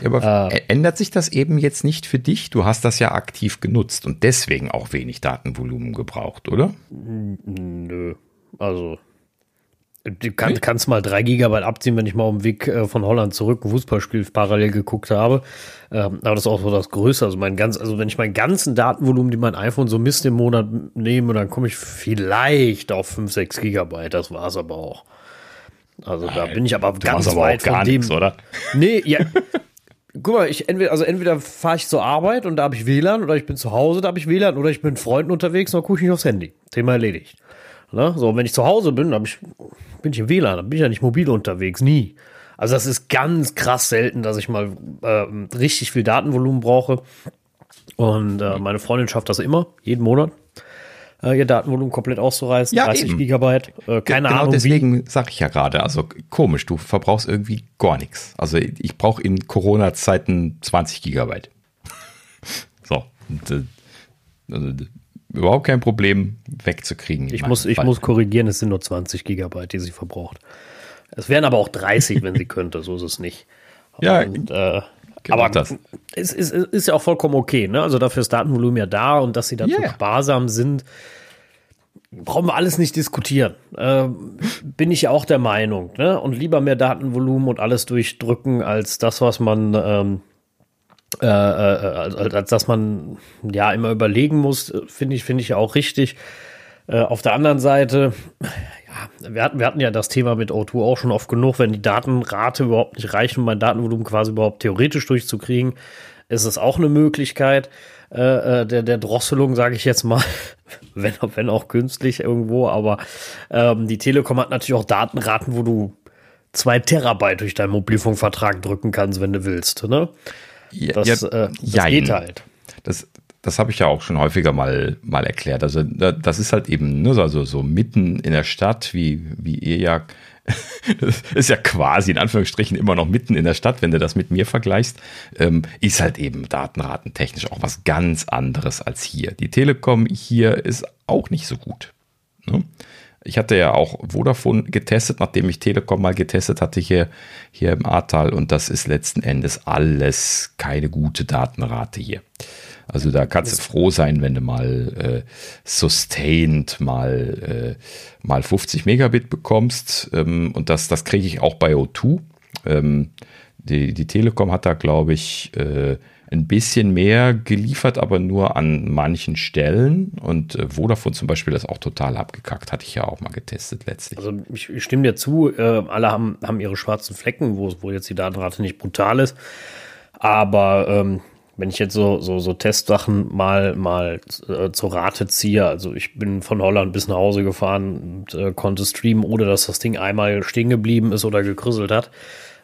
Ja, aber äh, ändert sich das eben jetzt nicht für dich? Du hast das ja aktiv genutzt und deswegen auch wenig Datenvolumen gebraucht, oder? Nö. Also Du kann, hm? kannst mal drei Gigabyte abziehen, wenn ich mal auf dem Weg äh, von Holland zurück ein Fußballspiel parallel geguckt habe. Ähm, aber das ist auch so das Größte. Also mein ganz, also wenn ich meinen ganzen Datenvolumen, die mein iPhone so misst im Monat nehme, dann komme ich vielleicht auf 5, 6 Gigabyte. Das war's aber auch. Also da bin ich aber du ganz aber weit von dem. Nix, oder? Nee, ja. Guck mal, ich entweder, also entweder fahre ich zur Arbeit und da habe ich WLAN oder ich bin zu Hause, da habe ich WLAN oder ich bin mit Freunden unterwegs und dann gucke ich nicht aufs Handy. Thema erledigt. Ne? So, wenn ich zu Hause bin, hab ich, bin ich im WLAN, dann bin ich ja nicht mobil unterwegs, nie. Also das ist ganz krass selten, dass ich mal äh, richtig viel Datenvolumen brauche. Und äh, meine Freundin schafft das immer, jeden Monat, äh, ihr Datenvolumen komplett auszureißen. Ja, 30 eben. Gigabyte. Äh, keine genau Ahnung. deswegen sage ich ja gerade, also komisch, du verbrauchst irgendwie gar nichts. Also ich brauche in Corona-Zeiten 20 Gigabyte. so. Und, äh, also, überhaupt kein Problem wegzukriegen. Ich, muss, ich muss korrigieren, es sind nur 20 Gigabyte, die sie verbraucht. Es wären aber auch 30, wenn sie könnte, so ist es nicht. Ja, und, äh, genau aber das. Es ist, ist, ja auch vollkommen okay. Ne? Also dafür ist Datenvolumen ja da und dass sie dazu yeah. sparsam sind, brauchen wir alles nicht diskutieren. Äh, bin ich ja auch der Meinung. Ne? Und lieber mehr Datenvolumen und alles durchdrücken, als das, was man ähm, äh, äh, als, als dass man ja immer überlegen muss, finde ich, finde ich auch richtig. Äh, auf der anderen Seite, ja, wir hatten, wir hatten ja das Thema mit O2 auch schon oft genug, wenn die Datenrate überhaupt nicht reicht, um mein Datenvolumen quasi überhaupt theoretisch durchzukriegen, ist es auch eine Möglichkeit äh, äh der, der Drosselung, sage ich jetzt mal, wenn, wenn auch künstlich irgendwo, aber ähm, die Telekom hat natürlich auch Datenraten, wo du zwei Terabyte durch deinen Mobilfunkvertrag drücken kannst, wenn du willst. Ne? Das, ja, äh, das geht halt. Das, das habe ich ja auch schon häufiger mal, mal erklärt. Also das ist halt eben ne, also so mitten in der Stadt, wie, wie ihr ja, ist ja quasi in Anführungsstrichen immer noch mitten in der Stadt, wenn du das mit mir vergleichst, ähm, ist halt eben datenratentechnisch auch was ganz anderes als hier. Die Telekom hier ist auch nicht so gut. Ne? Ich hatte ja auch Vodafone getestet, nachdem ich Telekom mal getestet hatte hier, hier im Ahrtal und das ist letzten Endes alles keine gute Datenrate hier. Also da kannst du froh sein, wenn du mal äh, sustained mal, äh, mal 50 Megabit bekommst. Ähm, und das, das kriege ich auch bei O2. Ähm, die, die Telekom hat da, glaube ich, äh, ein bisschen mehr geliefert, aber nur an manchen Stellen. Und äh, Vodafone zum Beispiel das auch total abgekackt, hatte ich ja auch mal getestet letztlich. Also ich, ich stimme dir zu, äh, alle haben, haben ihre schwarzen Flecken, wo, wo jetzt die Datenrate nicht brutal ist. Aber ähm, wenn ich jetzt so, so, so Testsachen mal, mal äh, zur Rate ziehe, also ich bin von Holland bis nach Hause gefahren und äh, konnte streamen, ohne dass das Ding einmal stehen geblieben ist oder gekrüsselt hat.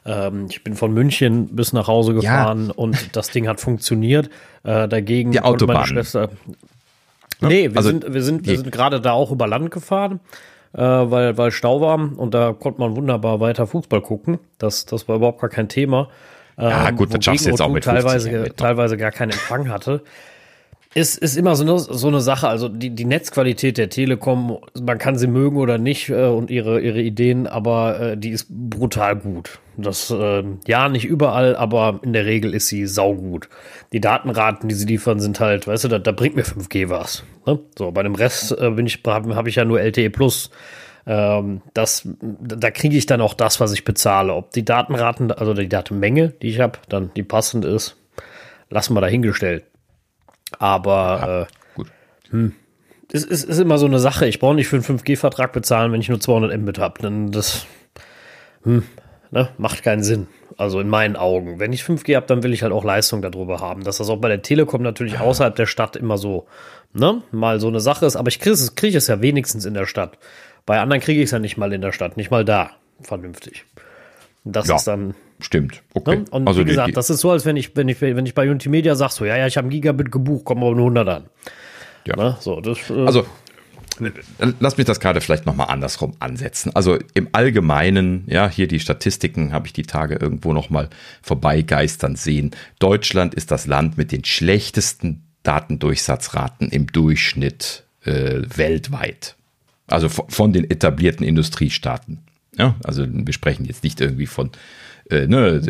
Ähm, ich bin von München bis nach Hause gefahren ja. und das Ding hat funktioniert. Äh, dagegen die Autobahn. meine Schwester. Nee, wir also, sind, wir sind, wir sind gerade da auch über Land gefahren, äh, weil, weil Stau war und da konnte man wunderbar weiter Fußball gucken. Das, das war überhaupt gar kein Thema. Ja, ähm, gut, das schaffst du jetzt auch mit teilweise, teilweise gar keinen Empfang hatte. Ist, ist immer so eine, so eine Sache. Also die, die Netzqualität der Telekom, man kann sie mögen oder nicht äh, und ihre, ihre Ideen, aber äh, die ist brutal gut. Das, äh, ja, nicht überall, aber in der Regel ist sie saugut. Die Datenraten, die sie liefern, sind halt, weißt du, da, da bringt mir 5G was. Ne? So, bei dem Rest äh, bin ich, habe hab ich ja nur LTE Plus. Ähm, das, da kriege ich dann auch das, was ich bezahle. Ob die Datenraten, also die Datenmenge, die ich habe, dann die passend ist, lassen wir dahingestellt. Aber ja, äh, gut. Hm, es ist, ist, immer so eine Sache. Ich brauche nicht für einen 5G-Vertrag bezahlen, wenn ich nur 200 Mbit habe. Denn das hm, ne, macht keinen Sinn. Also in meinen Augen. Wenn ich 5G habe, dann will ich halt auch Leistung darüber haben. Dass das auch bei der Telekom natürlich außerhalb der Stadt immer so, ne, mal so eine Sache ist. Aber ich kriege es, krieg es ja wenigstens in der Stadt. Bei anderen kriege ich es ja nicht mal in der Stadt, nicht mal da. Vernünftig. Das ja. ist dann Stimmt, okay. Ne? Und also wie gesagt, die, das ist so, als wenn ich, wenn ich, wenn ich bei Unity sage, so, ja, ja, ich habe ein Gigabit gebucht, kommen aber nur 100 an. Ja. Ne? So, das, äh, also, lass mich das gerade vielleicht nochmal andersrum ansetzen. Also im Allgemeinen, ja, hier die Statistiken habe ich die Tage irgendwo nochmal vorbeigeistern sehen. Deutschland ist das Land mit den schlechtesten Datendurchsatzraten im Durchschnitt äh, weltweit. Also von den etablierten Industriestaaten. Ja, also wir sprechen jetzt nicht irgendwie von äh, ne,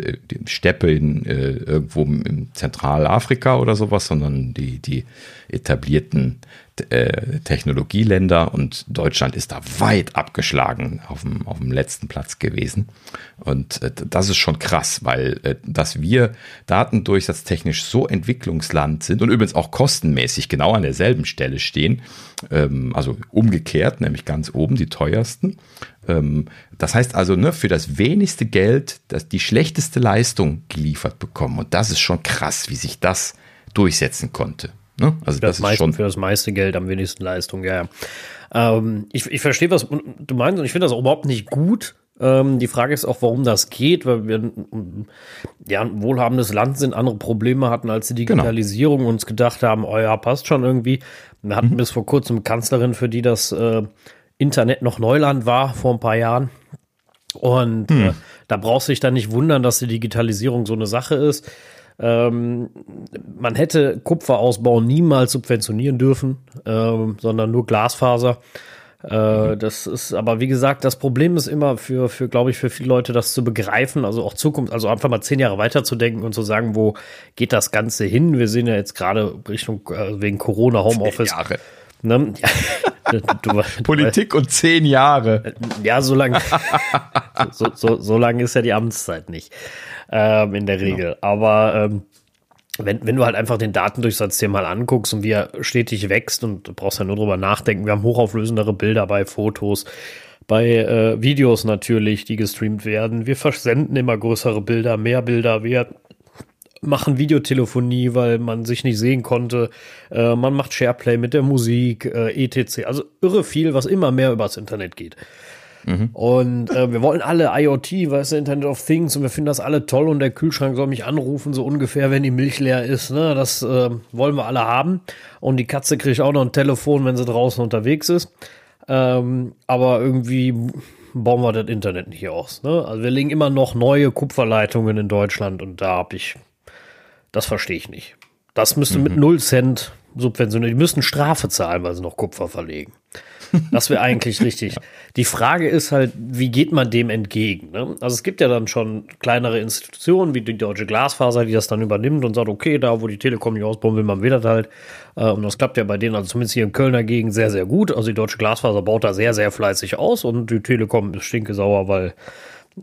Steppe in, äh, irgendwo in Zentralafrika oder sowas, sondern die, die etablierten äh, Technologieländer und Deutschland ist da weit abgeschlagen auf dem, auf dem letzten Platz gewesen. Und äh, das ist schon krass, weil äh, dass wir datendurchsatztechnisch so Entwicklungsland sind und übrigens auch kostenmäßig genau an derselben Stelle stehen, ähm, also umgekehrt, nämlich ganz oben die teuersten. Ähm, das heißt also, ne, für das wenigste Geld das die schlechteste Leistung geliefert bekommen. Und das ist schon krass, wie sich das durchsetzen konnte. Ne? Also das, das ist schon für das meiste Geld am wenigsten Leistung, ja. ja. Ähm, ich, ich verstehe, was du meinst und ich finde das auch überhaupt nicht gut. Ähm, die Frage ist auch, warum das geht, weil wir ja ein wohlhabendes Land sind, andere Probleme hatten als die genau. Digitalisierung genau. und uns gedacht haben, oh ja, passt schon irgendwie. Wir hatten mhm. bis vor kurzem Kanzlerin, für die das äh, Internet noch Neuland war, vor ein paar Jahren. Und mhm. äh, da brauchst du dich dann nicht wundern, dass die Digitalisierung so eine Sache ist. Ähm, man hätte Kupferausbau niemals subventionieren dürfen, ähm, sondern nur Glasfaser. Äh, das ist, aber wie gesagt, das Problem ist immer für, für, glaube ich, für viele Leute das zu begreifen, also auch Zukunft, also einfach mal zehn Jahre weiterzudenken und zu sagen, wo geht das Ganze hin? Wir sehen ja jetzt gerade Richtung, äh, wegen Corona, Homeoffice. Zehn Jahre. Ne? Du, du, Politik und zehn Jahre. Ja, so lange so, so, so lang ist ja die Amtszeit nicht ähm, in der genau. Regel. Genau. Aber ähm, wenn, wenn du halt einfach den Datendurchsatz dir mal anguckst und wie er stetig wächst und du brauchst ja nur drüber nachdenken, wir haben hochauflösendere Bilder bei Fotos, bei äh, Videos natürlich, die gestreamt werden. Wir versenden immer größere Bilder, mehr Bilder. Wir machen Videotelefonie, weil man sich nicht sehen konnte. Äh, man macht Shareplay mit der Musik, äh, etc. Also irre viel, was immer mehr übers Internet geht. Mhm. Und äh, wir wollen alle IoT, weißt du, Internet of Things, und wir finden das alle toll und der Kühlschrank soll mich anrufen, so ungefähr, wenn die Milch leer ist. Ne? Das äh, wollen wir alle haben. Und die Katze kriegt auch noch ein Telefon, wenn sie draußen unterwegs ist. Ähm, aber irgendwie bauen wir das Internet nicht aus. Ne? Also wir legen immer noch neue Kupferleitungen in Deutschland und da habe ich, das verstehe ich nicht. Das müsste mhm. mit 0 Cent subventioniert. Die müssten Strafe zahlen, weil sie noch Kupfer verlegen. Das wäre eigentlich richtig. Die Frage ist halt, wie geht man dem entgegen? Ne? Also es gibt ja dann schon kleinere Institutionen wie die Deutsche Glasfaser, die das dann übernimmt und sagt, okay, da wo die Telekom nicht ausbauen will, man will das halt. Äh, und das klappt ja bei denen, also zumindest hier in Kölner Gegend, sehr, sehr gut. Also die Deutsche Glasfaser baut da sehr, sehr fleißig aus und die Telekom ist stinkesauer, weil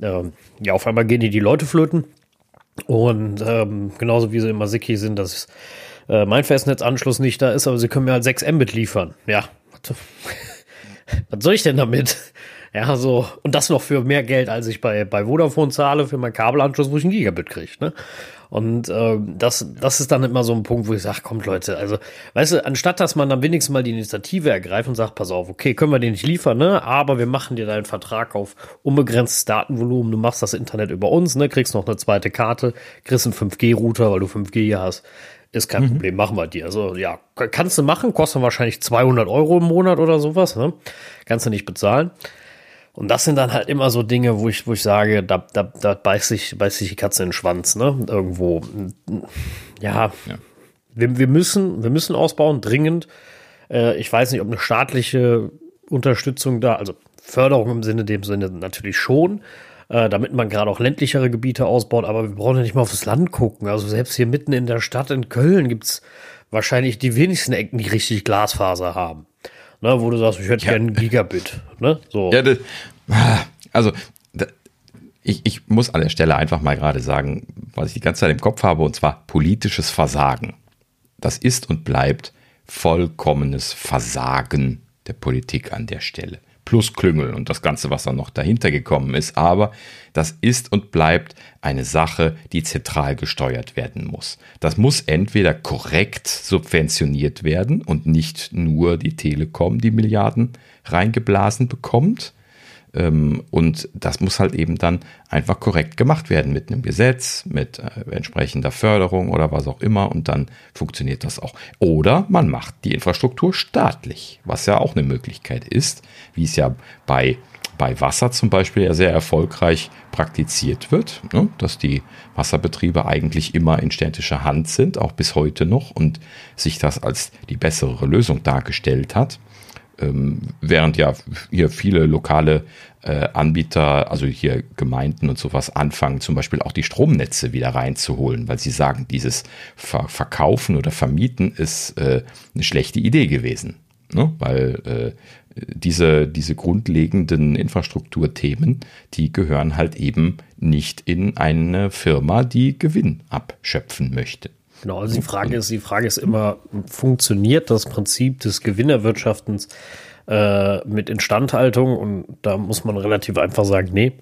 äh, ja, auf einmal gehen die die Leute flöten. Und ähm, genauso wie sie immer sickig sind, dass äh, mein Festnetzanschluss nicht da ist, aber sie können mir halt 6 Mbit liefern. Ja, was soll ich denn damit? Ja, so, und das noch für mehr Geld, als ich bei, bei Vodafone zahle für meinen Kabelanschluss, wo ich ein Gigabit kriege, ne? Und äh, das, das ist dann immer so ein Punkt, wo ich sage, kommt Leute, also, weißt du, anstatt dass man dann wenigstens mal die Initiative ergreift und sagt, pass auf, okay, können wir den nicht liefern, ne? Aber wir machen dir deinen Vertrag auf unbegrenztes Datenvolumen, du machst das Internet über uns, ne? Kriegst noch eine zweite Karte, kriegst einen 5G-Router, weil du 5G hier hast. Ist kein mhm. Problem, machen wir dir. Also ja, kannst du machen, kostet wahrscheinlich 200 Euro im Monat oder sowas. Ne? Kannst du nicht bezahlen. Und das sind dann halt immer so Dinge, wo ich, wo ich sage, da, da, da beißt sich, beißt sich die Katze in den Schwanz, ne? Irgendwo. Ja. ja. wir, wir, müssen, wir müssen ausbauen, dringend. Äh, ich weiß nicht, ob eine staatliche Unterstützung da, also Förderung im Sinne dem Sinne natürlich schon, äh, damit man gerade auch ländlichere Gebiete ausbaut, aber wir brauchen ja nicht mal aufs Land gucken. Also selbst hier mitten in der Stadt in Köln gibt es wahrscheinlich die wenigsten Ecken, die richtig Glasfaser haben. Ne, wo du sagst, ich hätte ja. gerne Gigabit. Ne? So. Ja, das, also ich, ich muss an der Stelle einfach mal gerade sagen, was ich die ganze Zeit im Kopf habe, und zwar politisches Versagen. Das ist und bleibt vollkommenes Versagen der Politik an der Stelle. Plus Klüngel und das Ganze, was dann noch dahinter gekommen ist. Aber das ist und bleibt eine Sache, die zentral gesteuert werden muss. Das muss entweder korrekt subventioniert werden und nicht nur die Telekom die Milliarden reingeblasen bekommt und das muss halt eben dann einfach korrekt gemacht werden mit einem Gesetz, mit äh, entsprechender Förderung oder was auch immer. Und dann funktioniert das auch. Oder man macht die Infrastruktur staatlich, was ja auch eine Möglichkeit ist, wie es ja bei bei Wasser zum Beispiel ja sehr erfolgreich praktiziert wird, ne? dass die Wasserbetriebe eigentlich immer in städtischer Hand sind, auch bis heute noch, und sich das als die bessere Lösung dargestellt hat. Ähm, während ja hier viele lokale äh, Anbieter, also hier Gemeinden und sowas anfangen, zum Beispiel auch die Stromnetze wieder reinzuholen, weil sie sagen, dieses Ver Verkaufen oder Vermieten ist äh, eine schlechte Idee gewesen. Ne? Weil äh, diese, diese grundlegenden Infrastrukturthemen, die gehören halt eben nicht in eine Firma, die Gewinn abschöpfen möchte. Genau, also die Frage ist, die Frage ist immer, funktioniert das Prinzip des Gewinnerwirtschaftens äh, mit Instandhaltung? Und da muss man relativ einfach sagen, nee,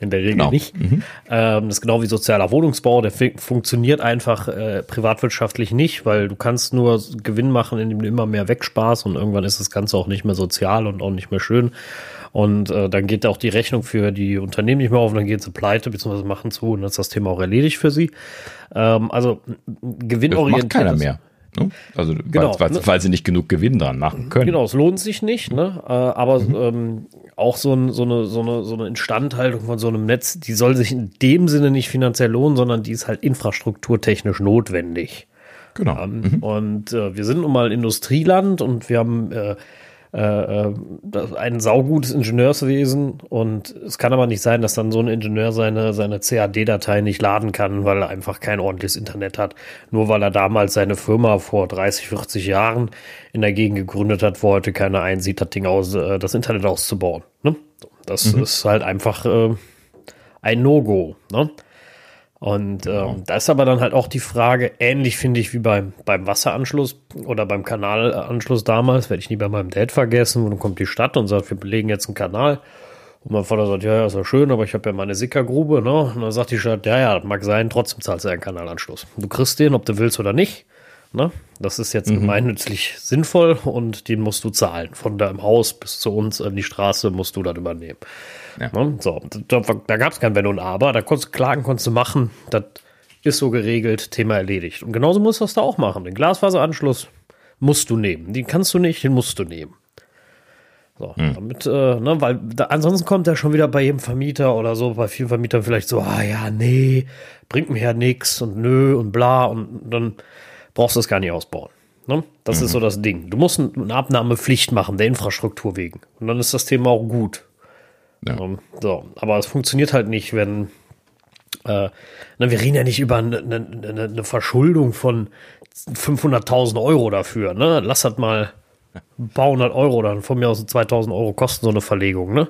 in der Regel genau. nicht. Mhm. Ähm, das ist genau wie sozialer Wohnungsbau, der funktioniert einfach äh, privatwirtschaftlich nicht, weil du kannst nur Gewinn machen, indem du immer mehr wegsparst und irgendwann ist das Ganze auch nicht mehr sozial und auch nicht mehr schön. Und äh, dann geht auch die Rechnung für die Unternehmen nicht mehr auf und dann gehen sie pleite bzw. machen zu und dann ist das Thema auch erledigt für sie. Ähm, also gewinnorientiert. Macht keiner mehr. Ne? Also genau, weil, ne? weil, sie nicht genug Gewinn dran machen können. Genau, es lohnt sich nicht, ne? Äh, aber mhm. ähm, auch so, ein, so, eine, so, eine, so eine Instandhaltung von so einem Netz, die soll sich in dem Sinne nicht finanziell lohnen, sondern die ist halt infrastrukturtechnisch notwendig. Genau. Ähm, mhm. Und äh, wir sind nun mal Industrieland und wir haben äh, äh, äh ein saugutes Ingenieurswesen und es kann aber nicht sein, dass dann so ein Ingenieur seine, seine CAD-Datei nicht laden kann, weil er einfach kein ordentliches Internet hat. Nur weil er damals seine Firma vor 30, 40 Jahren in der Gegend gegründet hat, wo heute keiner einsieht, das Ding aus, äh, das Internet auszubauen. Ne? Das mhm. ist halt einfach äh, ein No-Go. Ne? Und ähm, genau. da ist aber dann halt auch die Frage, ähnlich finde ich wie beim, beim Wasseranschluss oder beim Kanalanschluss damals, werde ich nie bei meinem Dad vergessen, wo dann kommt die Stadt und sagt, wir belegen jetzt einen Kanal. Und mein Vater sagt, ja, ja, ist ja schön, aber ich habe ja meine Sickergrube, ne? Und dann sagt die Stadt, ja, ja, das mag sein, trotzdem zahlst du einen Kanalanschluss. Du kriegst den, ob du willst oder nicht. Ne? Das ist jetzt mhm. gemeinnützlich sinnvoll und den musst du zahlen. Von deinem Haus bis zu uns an die Straße musst du dann übernehmen. Ja. Ne? So, da, da gab es kein Wenn und Aber. Da konntest du klagen, konntest du machen. Das ist so geregelt, Thema erledigt. Und genauso musst du das da auch machen. Den Glasfaseranschluss musst du nehmen. Den kannst du nicht, den musst du nehmen. So, hm. damit, äh, ne, weil da, ansonsten kommt er schon wieder bei jedem Vermieter oder so, bei vielen Vermietern vielleicht so, ah ja, nee, bringt mir ja nix und nö und bla und dann brauchst du es gar nicht ausbauen. Ne? Das mhm. ist so das Ding. Du musst eine Abnahmepflicht machen, der Infrastruktur wegen. Und dann ist das Thema auch gut. Ja. Um, ähm, so, aber es funktioniert halt nicht, wenn äh, na, wir reden ja nicht über eine, eine, eine Verschuldung von 500.000 Euro dafür. Ne? Lass das mal ein paar hundert Euro dann von mir aus 2000 Euro kosten so eine Verlegung. Ne?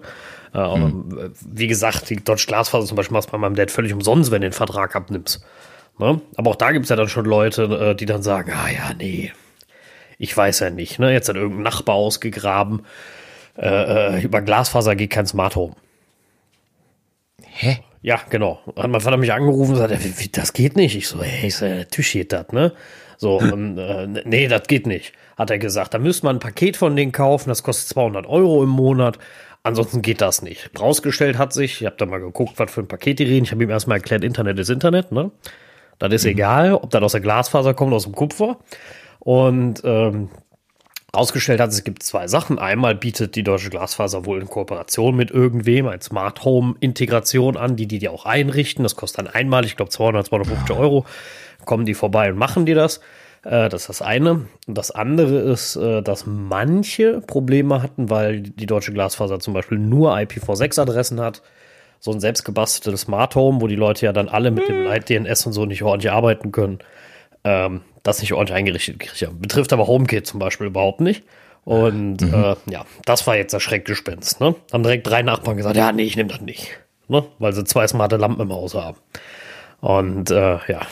Äh, mhm. Wie gesagt, die Deutsche Glasfaser zum Beispiel machst du bei meinem Dad völlig umsonst, wenn du den Vertrag abnimmst. Ne? Aber auch da gibt es ja dann schon Leute, äh, die dann sagen, ah ja, nee, ich weiß ja nicht. Ne? Jetzt hat irgendein Nachbar ausgegraben, äh, äh, über Glasfaser geht kein Smart Home. Hä? Ja, genau. Hat mein Vater mich angerufen und gesagt, das geht nicht. Ich so, hey, ist der Tisch geht das, ne? So, und, äh, nee, das geht nicht, hat er gesagt. Da müsste man ein Paket von denen kaufen, das kostet 200 Euro im Monat. Ansonsten geht das nicht. Rausgestellt hat sich, ich habe da mal geguckt, was für ein Paket die reden. Ich habe ihm erstmal erklärt, Internet ist Internet, ne? Das ist mhm. egal, ob das aus der Glasfaser kommt, aus dem Kupfer. Und ähm, Ausgestellt hat, es gibt zwei Sachen. Einmal bietet die Deutsche Glasfaser wohl in Kooperation mit irgendwem ein Smart Home Integration an, die die dir auch einrichten. Das kostet dann einmal, ich glaube 200, 250 Euro. Kommen die vorbei und machen dir das. Äh, das ist das eine. Und das andere ist, äh, dass manche Probleme hatten, weil die deutsche Glasfaser zum Beispiel nur IPv6-Adressen hat. So ein selbstgebasteltes Smart Home, wo die Leute ja dann alle mit dem Light DNS und so nicht ordentlich arbeiten können. Ähm, das nicht ordentlich eingerichtet kriege. Betrifft aber HomeKit zum Beispiel überhaupt nicht. Und mhm. äh, ja, das war jetzt das Schreckgespenst. Ne? Haben direkt drei Nachbarn gesagt, ja, nee, ich nehme das nicht. Ne? Weil sie zwei smarte Lampen im Haus haben. Und äh, ja,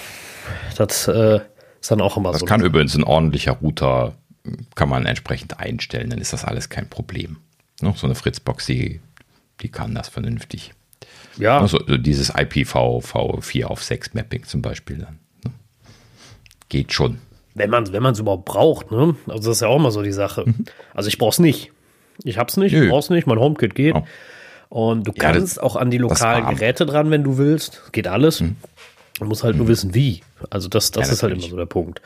das äh, ist dann auch immer das so. Das kann übrigens ein ordentlicher Router, kann man entsprechend einstellen, dann ist das alles kein Problem. Ne? So eine Fritzbox, die, die kann das vernünftig. Ja. Also dieses IPv4 auf 6 Mapping zum Beispiel dann. Geht schon. Wenn man es wenn überhaupt braucht, ne? Also das ist ja auch immer so die Sache. Mhm. Also ich brauche es nicht. Ich hab's nicht, Nö. ich brauch's nicht, mein HomeKit geht. Oh. Und du ja, kannst das, auch an die lokalen Geräte dran, wenn du willst. Geht alles. Mhm. Du musst halt mhm. nur wissen, wie. Also das, das ja, ist halt immer so der Punkt.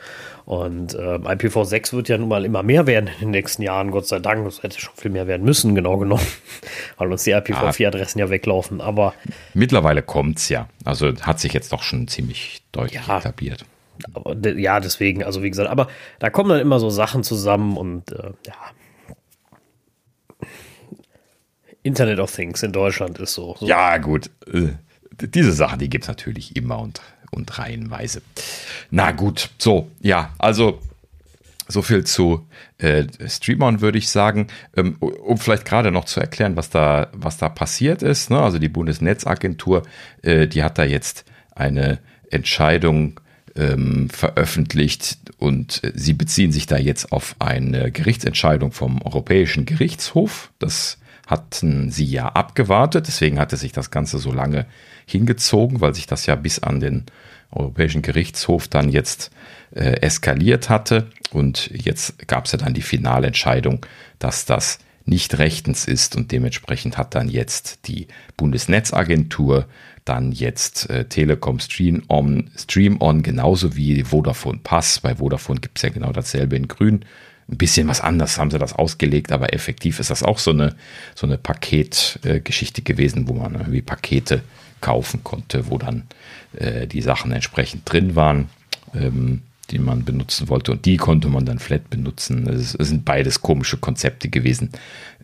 Und äh, IPv6 wird ja nun mal immer mehr werden in den nächsten Jahren, Gott sei Dank. Das hätte schon viel mehr werden müssen, genau genommen, weil uns die IPv4-Adressen ja. ja weglaufen. Aber mittlerweile kommt's ja. Also hat sich jetzt doch schon ziemlich deutlich ja. etabliert. Aber, ja, deswegen, also wie gesagt, aber da kommen dann immer so Sachen zusammen und äh, ja. Internet of Things in Deutschland ist so. so. Ja, gut. Äh, diese Sachen, die gibt es natürlich immer und, und reihenweise. Na gut, so, ja, also so viel zu äh, Streamon würde ich sagen, ähm, um vielleicht gerade noch zu erklären, was da, was da passiert ist. Ne? Also die Bundesnetzagentur, äh, die hat da jetzt eine Entscheidung ähm, veröffentlicht und äh, sie beziehen sich da jetzt auf eine Gerichtsentscheidung vom Europäischen Gerichtshof. Das hatten sie ja abgewartet, deswegen hatte sich das Ganze so lange hingezogen, weil sich das ja bis an den Europäischen Gerichtshof dann jetzt äh, eskaliert hatte. Und jetzt gab es ja dann die Finalentscheidung, dass das nicht rechtens ist und dementsprechend hat dann jetzt die Bundesnetzagentur dann jetzt äh, Telekom Stream On, Stream On genauso wie Vodafone Pass. Bei Vodafone gibt es ja genau dasselbe in Grün. Ein bisschen was anders haben sie das ausgelegt, aber effektiv ist das auch so eine, so eine Paketgeschichte äh, gewesen, wo man irgendwie Pakete kaufen konnte, wo dann äh, die Sachen entsprechend drin waren, ähm, die man benutzen wollte. Und die konnte man dann flat benutzen. Es, sind beides komische Konzepte gewesen.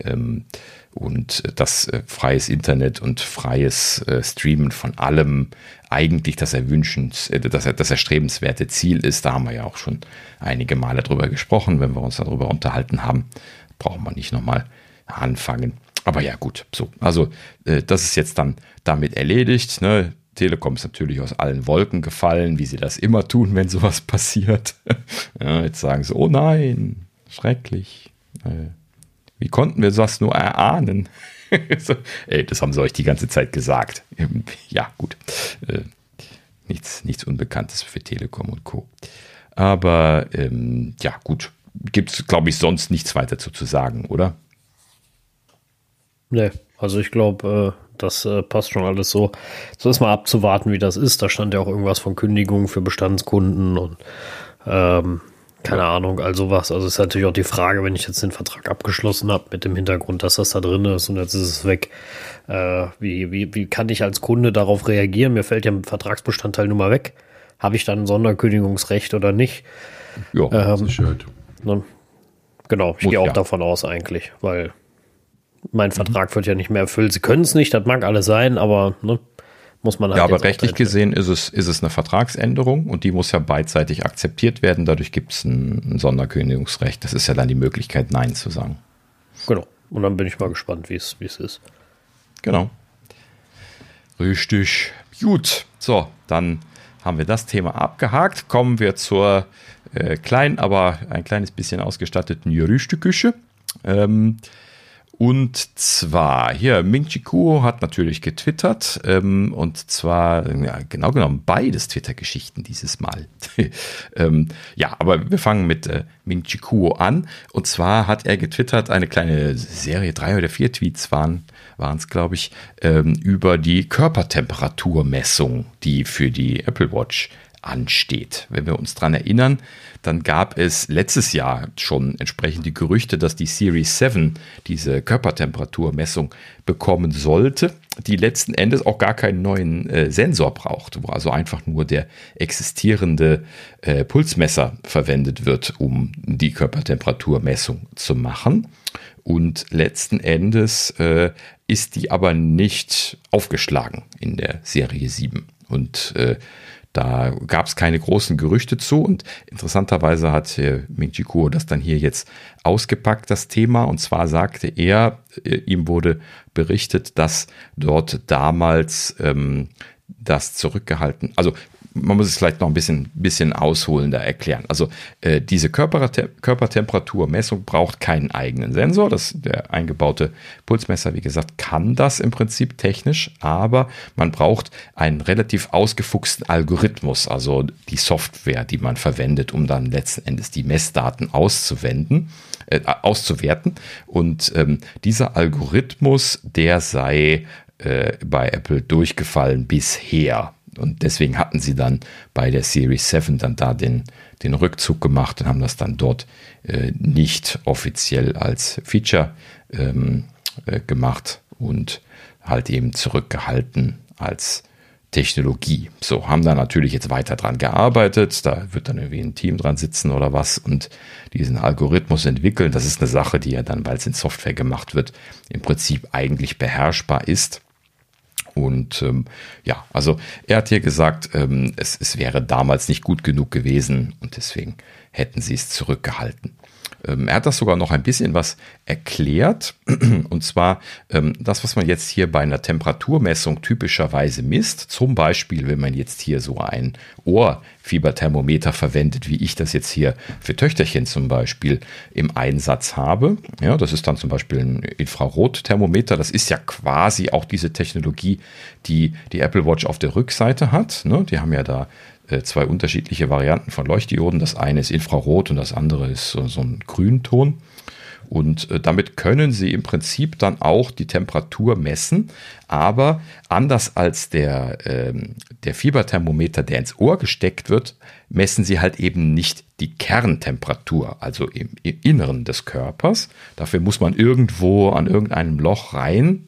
Ähm, und das äh, freies Internet und freies äh, Streamen von allem eigentlich das erwünschens, äh, das, das erstrebenswerte Ziel ist. Da haben wir ja auch schon einige Male drüber gesprochen. Wenn wir uns darüber unterhalten haben, brauchen wir nicht nochmal anfangen. Aber ja, gut, so. Also, äh, das ist jetzt dann damit erledigt. Ne? Telekom ist natürlich aus allen Wolken gefallen, wie sie das immer tun, wenn sowas passiert. ja, jetzt sagen sie, oh nein, schrecklich. Äh, wie konnten wir das nur erahnen? so, ey, das haben sie euch die ganze Zeit gesagt. ja, gut. Äh, nichts, nichts Unbekanntes für Telekom und Co. Aber ähm, ja, gut. Gibt es, glaube ich, sonst nichts weiter zu, zu sagen, oder? Nee, also ich glaube, äh, das äh, passt schon alles so. So ist mal abzuwarten, wie das ist. Da stand ja auch irgendwas von Kündigungen für Bestandskunden und ähm, keine. Ahnung, also was. Also ist natürlich auch die Frage, wenn ich jetzt den Vertrag abgeschlossen habe mit dem Hintergrund, dass das da drin ist und jetzt ist es weg. Äh, wie, wie, wie kann ich als Kunde darauf reagieren? Mir fällt ja ein Vertragsbestandteil nun mal weg. Habe ich dann ein Sonderkündigungsrecht oder nicht? Ja, ähm, Sicherheit. Ne? Genau, ich gehe auch ja. davon aus eigentlich, weil mein mhm. Vertrag wird ja nicht mehr erfüllt. Sie können es nicht, das mag alles sein, aber ne, muss man halt Ja, aber rechtlich gesehen ist es, ist es eine Vertragsänderung und die muss ja beidseitig akzeptiert werden. Dadurch gibt es ein, ein Sonderkündigungsrecht. Das ist ja dann die Möglichkeit, Nein zu sagen. Genau. Und dann bin ich mal gespannt, wie es ist. Genau. Richtig. Gut. So, dann haben wir das Thema abgehakt. Kommen wir zur äh, kleinen, aber ein kleines bisschen ausgestatteten Gerüchteküche. Ähm, und zwar, hier, Ming Chi Kuo hat natürlich getwittert. Ähm, und zwar, ja, genau genommen, beides Twitter-Geschichten dieses Mal. ähm, ja, aber wir fangen mit äh, Ming Chi Kuo an. Und zwar hat er getwittert, eine kleine Serie, drei oder vier Tweets waren es, glaube ich, ähm, über die Körpertemperaturmessung, die für die Apple Watch ansteht. Wenn wir uns dran erinnern, dann gab es letztes Jahr schon entsprechend die Gerüchte, dass die Series 7 diese Körpertemperaturmessung bekommen sollte. die letzten Endes auch gar keinen neuen äh, Sensor braucht, wo also einfach nur der existierende äh, Pulsmesser verwendet wird, um die Körpertemperaturmessung zu machen. Und letzten Endes äh, ist die aber nicht aufgeschlagen in der Serie 7. Und äh, da gab es keine großen Gerüchte zu und interessanterweise hat äh, Ming Kuo das dann hier jetzt ausgepackt, das Thema. Und zwar sagte er, äh, ihm wurde berichtet, dass dort damals ähm, das zurückgehalten, also man muss es vielleicht noch ein bisschen, bisschen ausholender erklären. Also äh, diese Körpertem Körpertemperaturmessung braucht keinen eigenen Sensor. Das, der eingebaute Pulsmesser, wie gesagt, kann das im Prinzip technisch, aber man braucht einen relativ ausgefuchsten Algorithmus, also die Software, die man verwendet, um dann letzten Endes die Messdaten auszuwenden, äh, auszuwerten. Und ähm, dieser Algorithmus, der sei äh, bei Apple durchgefallen bisher. Und deswegen hatten sie dann bei der Series 7 dann da den, den Rückzug gemacht und haben das dann dort äh, nicht offiziell als Feature ähm, äh, gemacht und halt eben zurückgehalten als Technologie. So, haben da natürlich jetzt weiter dran gearbeitet. Da wird dann irgendwie ein Team dran sitzen oder was und diesen Algorithmus entwickeln. Das ist eine Sache, die ja dann, weil es in Software gemacht wird, im Prinzip eigentlich beherrschbar ist. Und ähm, ja, also er hat hier gesagt, ähm, es, es wäre damals nicht gut genug gewesen und deswegen hätten sie es zurückgehalten. Ähm, er hat das sogar noch ein bisschen was erklärt. Und zwar ähm, das, was man jetzt hier bei einer Temperaturmessung typischerweise misst. Zum Beispiel, wenn man jetzt hier so ein Ohrfieberthermometer verwendet, wie ich das jetzt hier für Töchterchen zum Beispiel im Einsatz habe. Ja, das ist dann zum Beispiel ein Infrarotthermometer. Das ist ja quasi auch diese Technologie, die die Apple Watch auf der Rückseite hat. Ne? Die haben ja da zwei unterschiedliche Varianten von Leuchtdioden. Das eine ist Infrarot und das andere ist so, ein Grünton. Und äh, damit können Sie im Prinzip dann auch die Temperatur messen, aber anders als der, ähm, der Fieberthermometer, der ins Ohr gesteckt wird, messen Sie halt eben nicht die Kerntemperatur, also im, im Inneren des Körpers. Dafür muss man irgendwo an irgendeinem Loch rein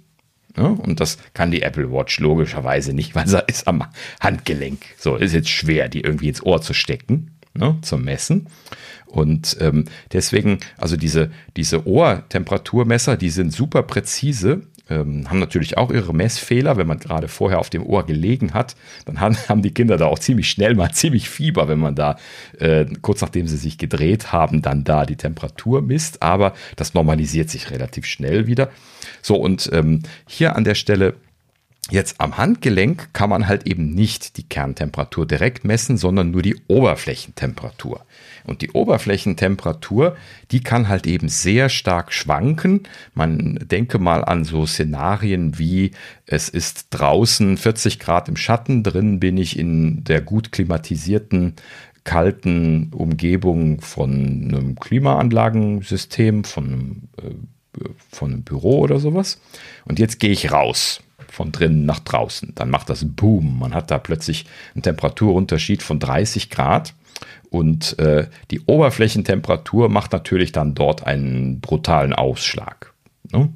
und das kann die Apple Watch logischerweise nicht, weil sie ist am Handgelenk. So, ist jetzt schwer, die irgendwie ins Ohr zu stecken, ne, zum Messen. Und ähm, deswegen, also diese, diese Ohrtemperaturmesser, die sind super präzise ähm, haben natürlich auch ihre Messfehler. Wenn man gerade vorher auf dem Ohr gelegen hat, dann haben, haben die Kinder da auch ziemlich schnell mal ziemlich Fieber, wenn man da äh, kurz nachdem sie sich gedreht haben, dann da die Temperatur misst. Aber das normalisiert sich relativ schnell wieder. So, und ähm, hier an der Stelle Jetzt am Handgelenk kann man halt eben nicht die Kerntemperatur direkt messen, sondern nur die Oberflächentemperatur. Und die Oberflächentemperatur, die kann halt eben sehr stark schwanken. Man denke mal an so Szenarien wie es ist draußen 40 Grad im Schatten, drin bin ich in der gut klimatisierten kalten Umgebung von einem Klimaanlagensystem, von einem, äh, von einem Büro oder sowas. Und jetzt gehe ich raus von drinnen nach draußen. Dann macht das Boom. Man hat da plötzlich einen Temperaturunterschied von 30 Grad. Und äh, die Oberflächentemperatur macht natürlich dann dort einen brutalen Ausschlag. Ne?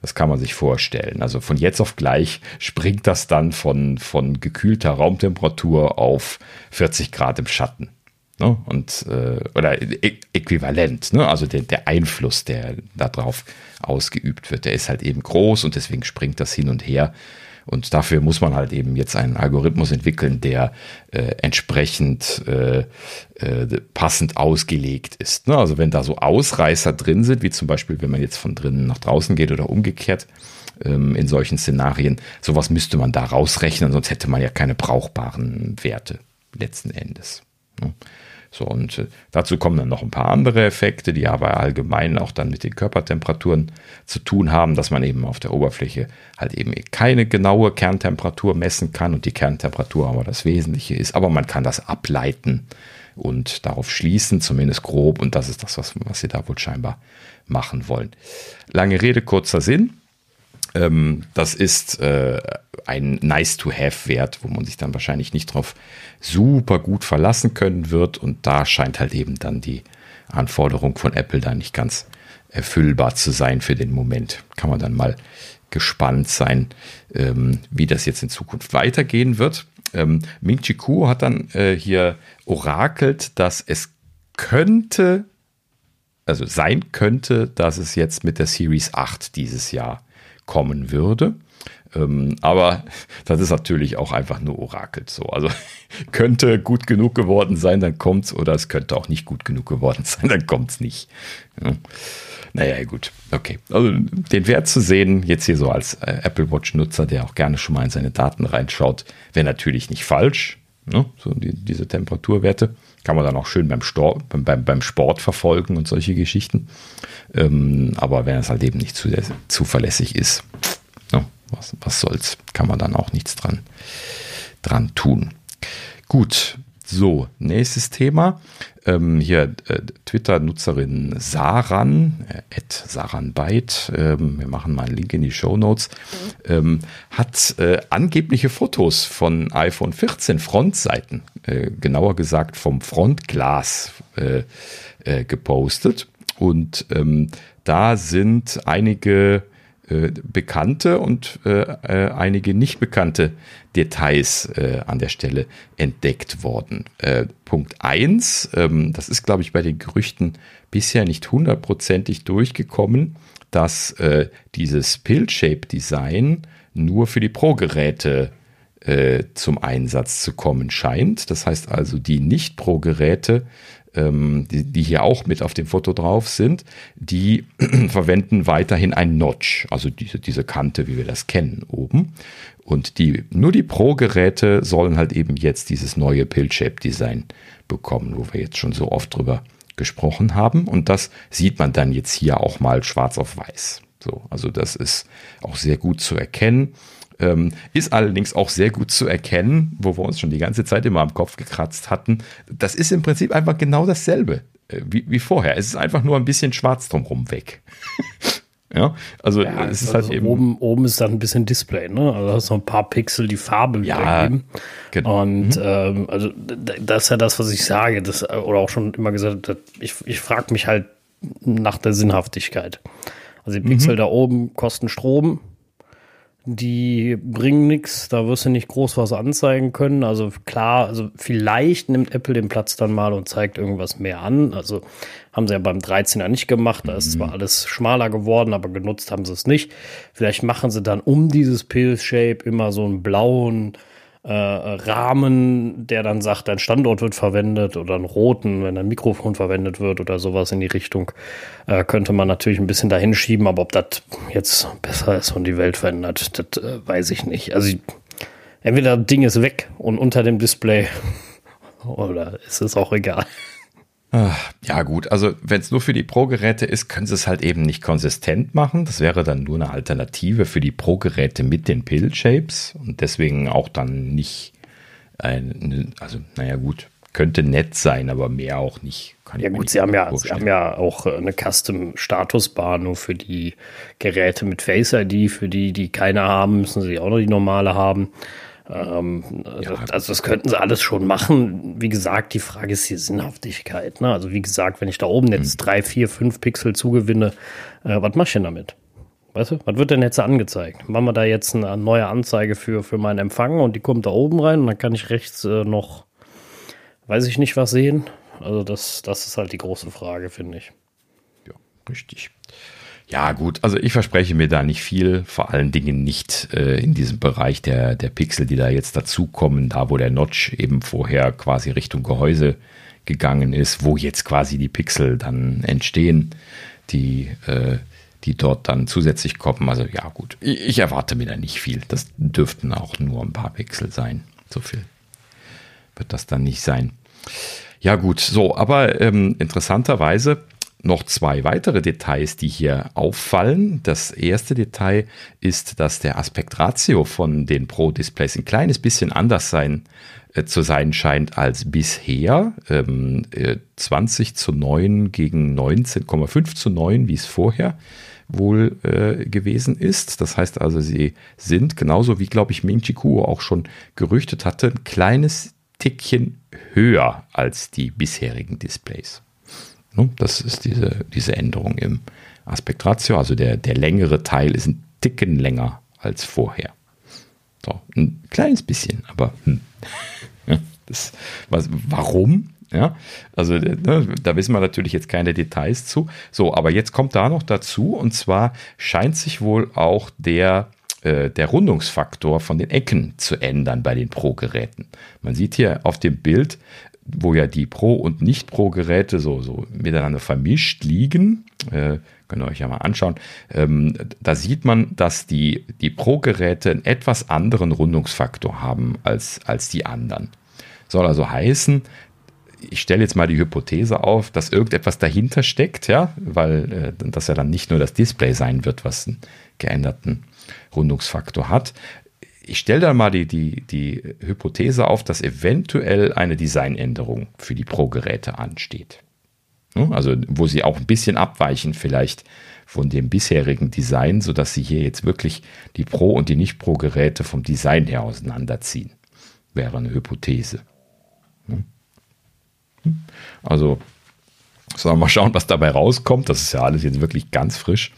Das kann man sich vorstellen. Also von jetzt auf gleich springt das dann von, von gekühlter Raumtemperatur auf 40 Grad im Schatten. Ne? Und, äh, oder äquivalent, ne? also der, der Einfluss, der darauf ausgeübt wird, der ist halt eben groß und deswegen springt das hin und her. Und dafür muss man halt eben jetzt einen Algorithmus entwickeln, der äh, entsprechend äh, äh, passend ausgelegt ist. Ne? Also wenn da so Ausreißer drin sind, wie zum Beispiel, wenn man jetzt von drinnen nach draußen geht oder umgekehrt, ähm, in solchen Szenarien, sowas müsste man da rausrechnen, sonst hätte man ja keine brauchbaren Werte letzten Endes. Ne? So, und äh, dazu kommen dann noch ein paar andere Effekte, die aber allgemein auch dann mit den Körpertemperaturen zu tun haben, dass man eben auf der Oberfläche halt eben keine genaue Kerntemperatur messen kann und die Kerntemperatur aber das Wesentliche ist. Aber man kann das ableiten und darauf schließen, zumindest grob. Und das ist das, was, was sie da wohl scheinbar machen wollen. Lange Rede, kurzer Sinn. Ähm, das ist äh, ein Nice-to-Have-Wert, wo man sich dann wahrscheinlich nicht drauf super gut verlassen können wird. Und da scheint halt eben dann die Anforderung von Apple da nicht ganz erfüllbar zu sein für den Moment. Kann man dann mal gespannt sein, ähm, wie das jetzt in Zukunft weitergehen wird. Ähm, Ming Chi Kuo hat dann äh, hier orakelt, dass es könnte, also sein könnte, dass es jetzt mit der Series 8 dieses Jahr kommen würde. Ähm, aber das ist natürlich auch einfach nur orakelt so. Also könnte gut genug geworden sein, dann kommt's, oder es könnte auch nicht gut genug geworden sein, dann kommt's nicht. Ja. Naja, gut, okay. Also den Wert zu sehen, jetzt hier so als äh, Apple Watch-Nutzer, der auch gerne schon mal in seine Daten reinschaut, wäre natürlich nicht falsch. Ne? So die, diese Temperaturwerte kann man dann auch schön beim, Stor beim, beim Sport verfolgen und solche Geschichten. Ähm, aber wenn es halt eben nicht zu, zuverlässig ist, ne? was, was soll's, kann man dann auch nichts dran, dran tun. Gut, so, nächstes Thema. Ähm, hier äh, Twitter-Nutzerin Saran, äh, Saranbyte, ähm, wir machen mal einen Link in die Show Notes, ähm, hat äh, angebliche Fotos von iPhone 14 Frontseiten, äh, genauer gesagt vom Frontglas äh, äh, gepostet. Und ähm, da sind einige äh, bekannte und äh, äh, einige nicht bekannte Details äh, an der Stelle entdeckt worden. Äh, Punkt 1, ähm, das ist, glaube ich, bei den Gerüchten bisher nicht hundertprozentig durchgekommen, dass dieses Pill-Shape-Design nur für die Pro-Geräte zum Einsatz zu kommen scheint. Das heißt also, die Nicht-Pro-Geräte ähm, die, die hier auch mit auf dem Foto drauf sind, die verwenden weiterhin ein Notch, also diese, diese Kante, wie wir das kennen, oben. Und die, nur die Pro-Geräte sollen halt eben jetzt dieses neue Pill-Shape-Design bekommen, wo wir jetzt schon so oft drüber gesprochen haben. Und das sieht man dann jetzt hier auch mal schwarz auf weiß. So, also das ist auch sehr gut zu erkennen. Ähm, ist allerdings auch sehr gut zu erkennen, wo wir uns schon die ganze Zeit immer am Kopf gekratzt hatten. Das ist im Prinzip einfach genau dasselbe äh, wie, wie vorher. Es ist einfach nur ein bisschen schwarz drumherum weg. ja, also ja, es ist halt also halt eben. Oben, oben ist dann ein bisschen Display, ne? Also hast noch ein paar Pixel, die Farbe ja, Genau. Und mhm. ähm, also das ist ja das, was ich sage, das, oder auch schon immer gesagt, ich, ich frage mich halt nach der Sinnhaftigkeit. Also die Pixel mhm. da oben kosten Strom, die bringen nichts, da wirst du nicht groß was anzeigen können. Also klar, also vielleicht nimmt Apple den Platz dann mal und zeigt irgendwas mehr an. Also haben sie ja beim 13er nicht gemacht. Da ist zwar mhm. alles schmaler geworden, aber genutzt haben sie es nicht. Vielleicht machen sie dann um dieses Pill-Shape immer so einen blauen äh, Rahmen, der dann sagt, ein Standort wird verwendet oder einen roten, wenn ein Mikrofon verwendet wird oder sowas in die Richtung, äh, könnte man natürlich ein bisschen dahin schieben, aber ob das jetzt besser ist und die Welt verändert, das äh, weiß ich nicht. Also ich, entweder das Ding ist weg und unter dem Display oder ist es auch egal. Ah, ja gut, also wenn es nur für die Pro-Geräte ist, können sie es halt eben nicht konsistent machen. Das wäre dann nur eine Alternative für die Pro-Geräte mit den Pill-Shapes und deswegen auch dann nicht ein, also naja gut, könnte nett sein, aber mehr auch nicht. ja gut, sie haben ja, sie haben ja auch eine Custom-Statusbar nur für die Geräte mit Face ID. Für die, die keine haben, müssen sie auch noch die normale haben. Ähm, ja, also, das könnten sie alles schon machen. Wie gesagt, die Frage ist die Sinnhaftigkeit. Ne? Also wie gesagt, wenn ich da oben jetzt mhm. drei, vier, fünf Pixel zugewinne, äh, was mache ich denn damit? Weißt du, was wird denn jetzt angezeigt? Machen wir da jetzt eine neue Anzeige für, für meinen Empfang und die kommt da oben rein und dann kann ich rechts äh, noch, weiß ich nicht, was sehen. Also das, das ist halt die große Frage, finde ich. Ja, richtig. Ja, gut, also ich verspreche mir da nicht viel, vor allen Dingen nicht äh, in diesem Bereich der, der Pixel, die da jetzt dazukommen, da wo der Notch eben vorher quasi Richtung Gehäuse gegangen ist, wo jetzt quasi die Pixel dann entstehen, die, äh, die dort dann zusätzlich kommen. Also ja, gut, ich, ich erwarte mir da nicht viel. Das dürften auch nur ein paar Pixel sein. So viel wird das dann nicht sein. Ja, gut, so, aber ähm, interessanterweise noch zwei weitere Details, die hier auffallen. Das erste Detail ist, dass der Aspektratio von den Pro-Displays ein kleines bisschen anders sein, äh, zu sein scheint als bisher. Ähm, äh, 20 zu 9 gegen 19,5 zu 9, wie es vorher wohl äh, gewesen ist. Das heißt also, sie sind genauso wie, glaube ich, Ming Chi Kuo auch schon gerüchtet hatte, ein kleines Tickchen höher als die bisherigen Displays. Ne? Das ist diese, diese Änderung im Aspektratio, also der, der längere Teil ist ein Ticken länger als vorher. So, ein kleines bisschen, aber hm. das, was, warum? Ja, also ne, da wissen wir natürlich jetzt keine Details zu. So, aber jetzt kommt da noch dazu und zwar scheint sich wohl auch der äh, der Rundungsfaktor von den Ecken zu ändern bei den Pro-Geräten. Man sieht hier auf dem Bild, wo ja die Pro- und Nicht-Pro-Geräte so, so miteinander vermischt liegen. Äh, könnt ihr euch ja mal anschauen. Ähm, da sieht man, dass die, die Pro-Geräte einen etwas anderen Rundungsfaktor haben als, als die anderen. Soll also heißen, ich stelle jetzt mal die Hypothese auf, dass irgendetwas dahinter steckt, ja, weil äh, das ja dann nicht nur das Display sein wird, was einen geänderten Rundungsfaktor hat. Ich stelle da mal die, die, die Hypothese auf, dass eventuell eine Designänderung für die Pro-Geräte ansteht. Also, wo sie auch ein bisschen abweichen, vielleicht von dem bisherigen Design, sodass sie hier jetzt wirklich die Pro- und die Nicht-Pro-Geräte vom Design her auseinanderziehen. Wäre eine Hypothese. Also, sollen wir mal schauen, was dabei rauskommt. Das ist ja alles jetzt wirklich ganz frisch.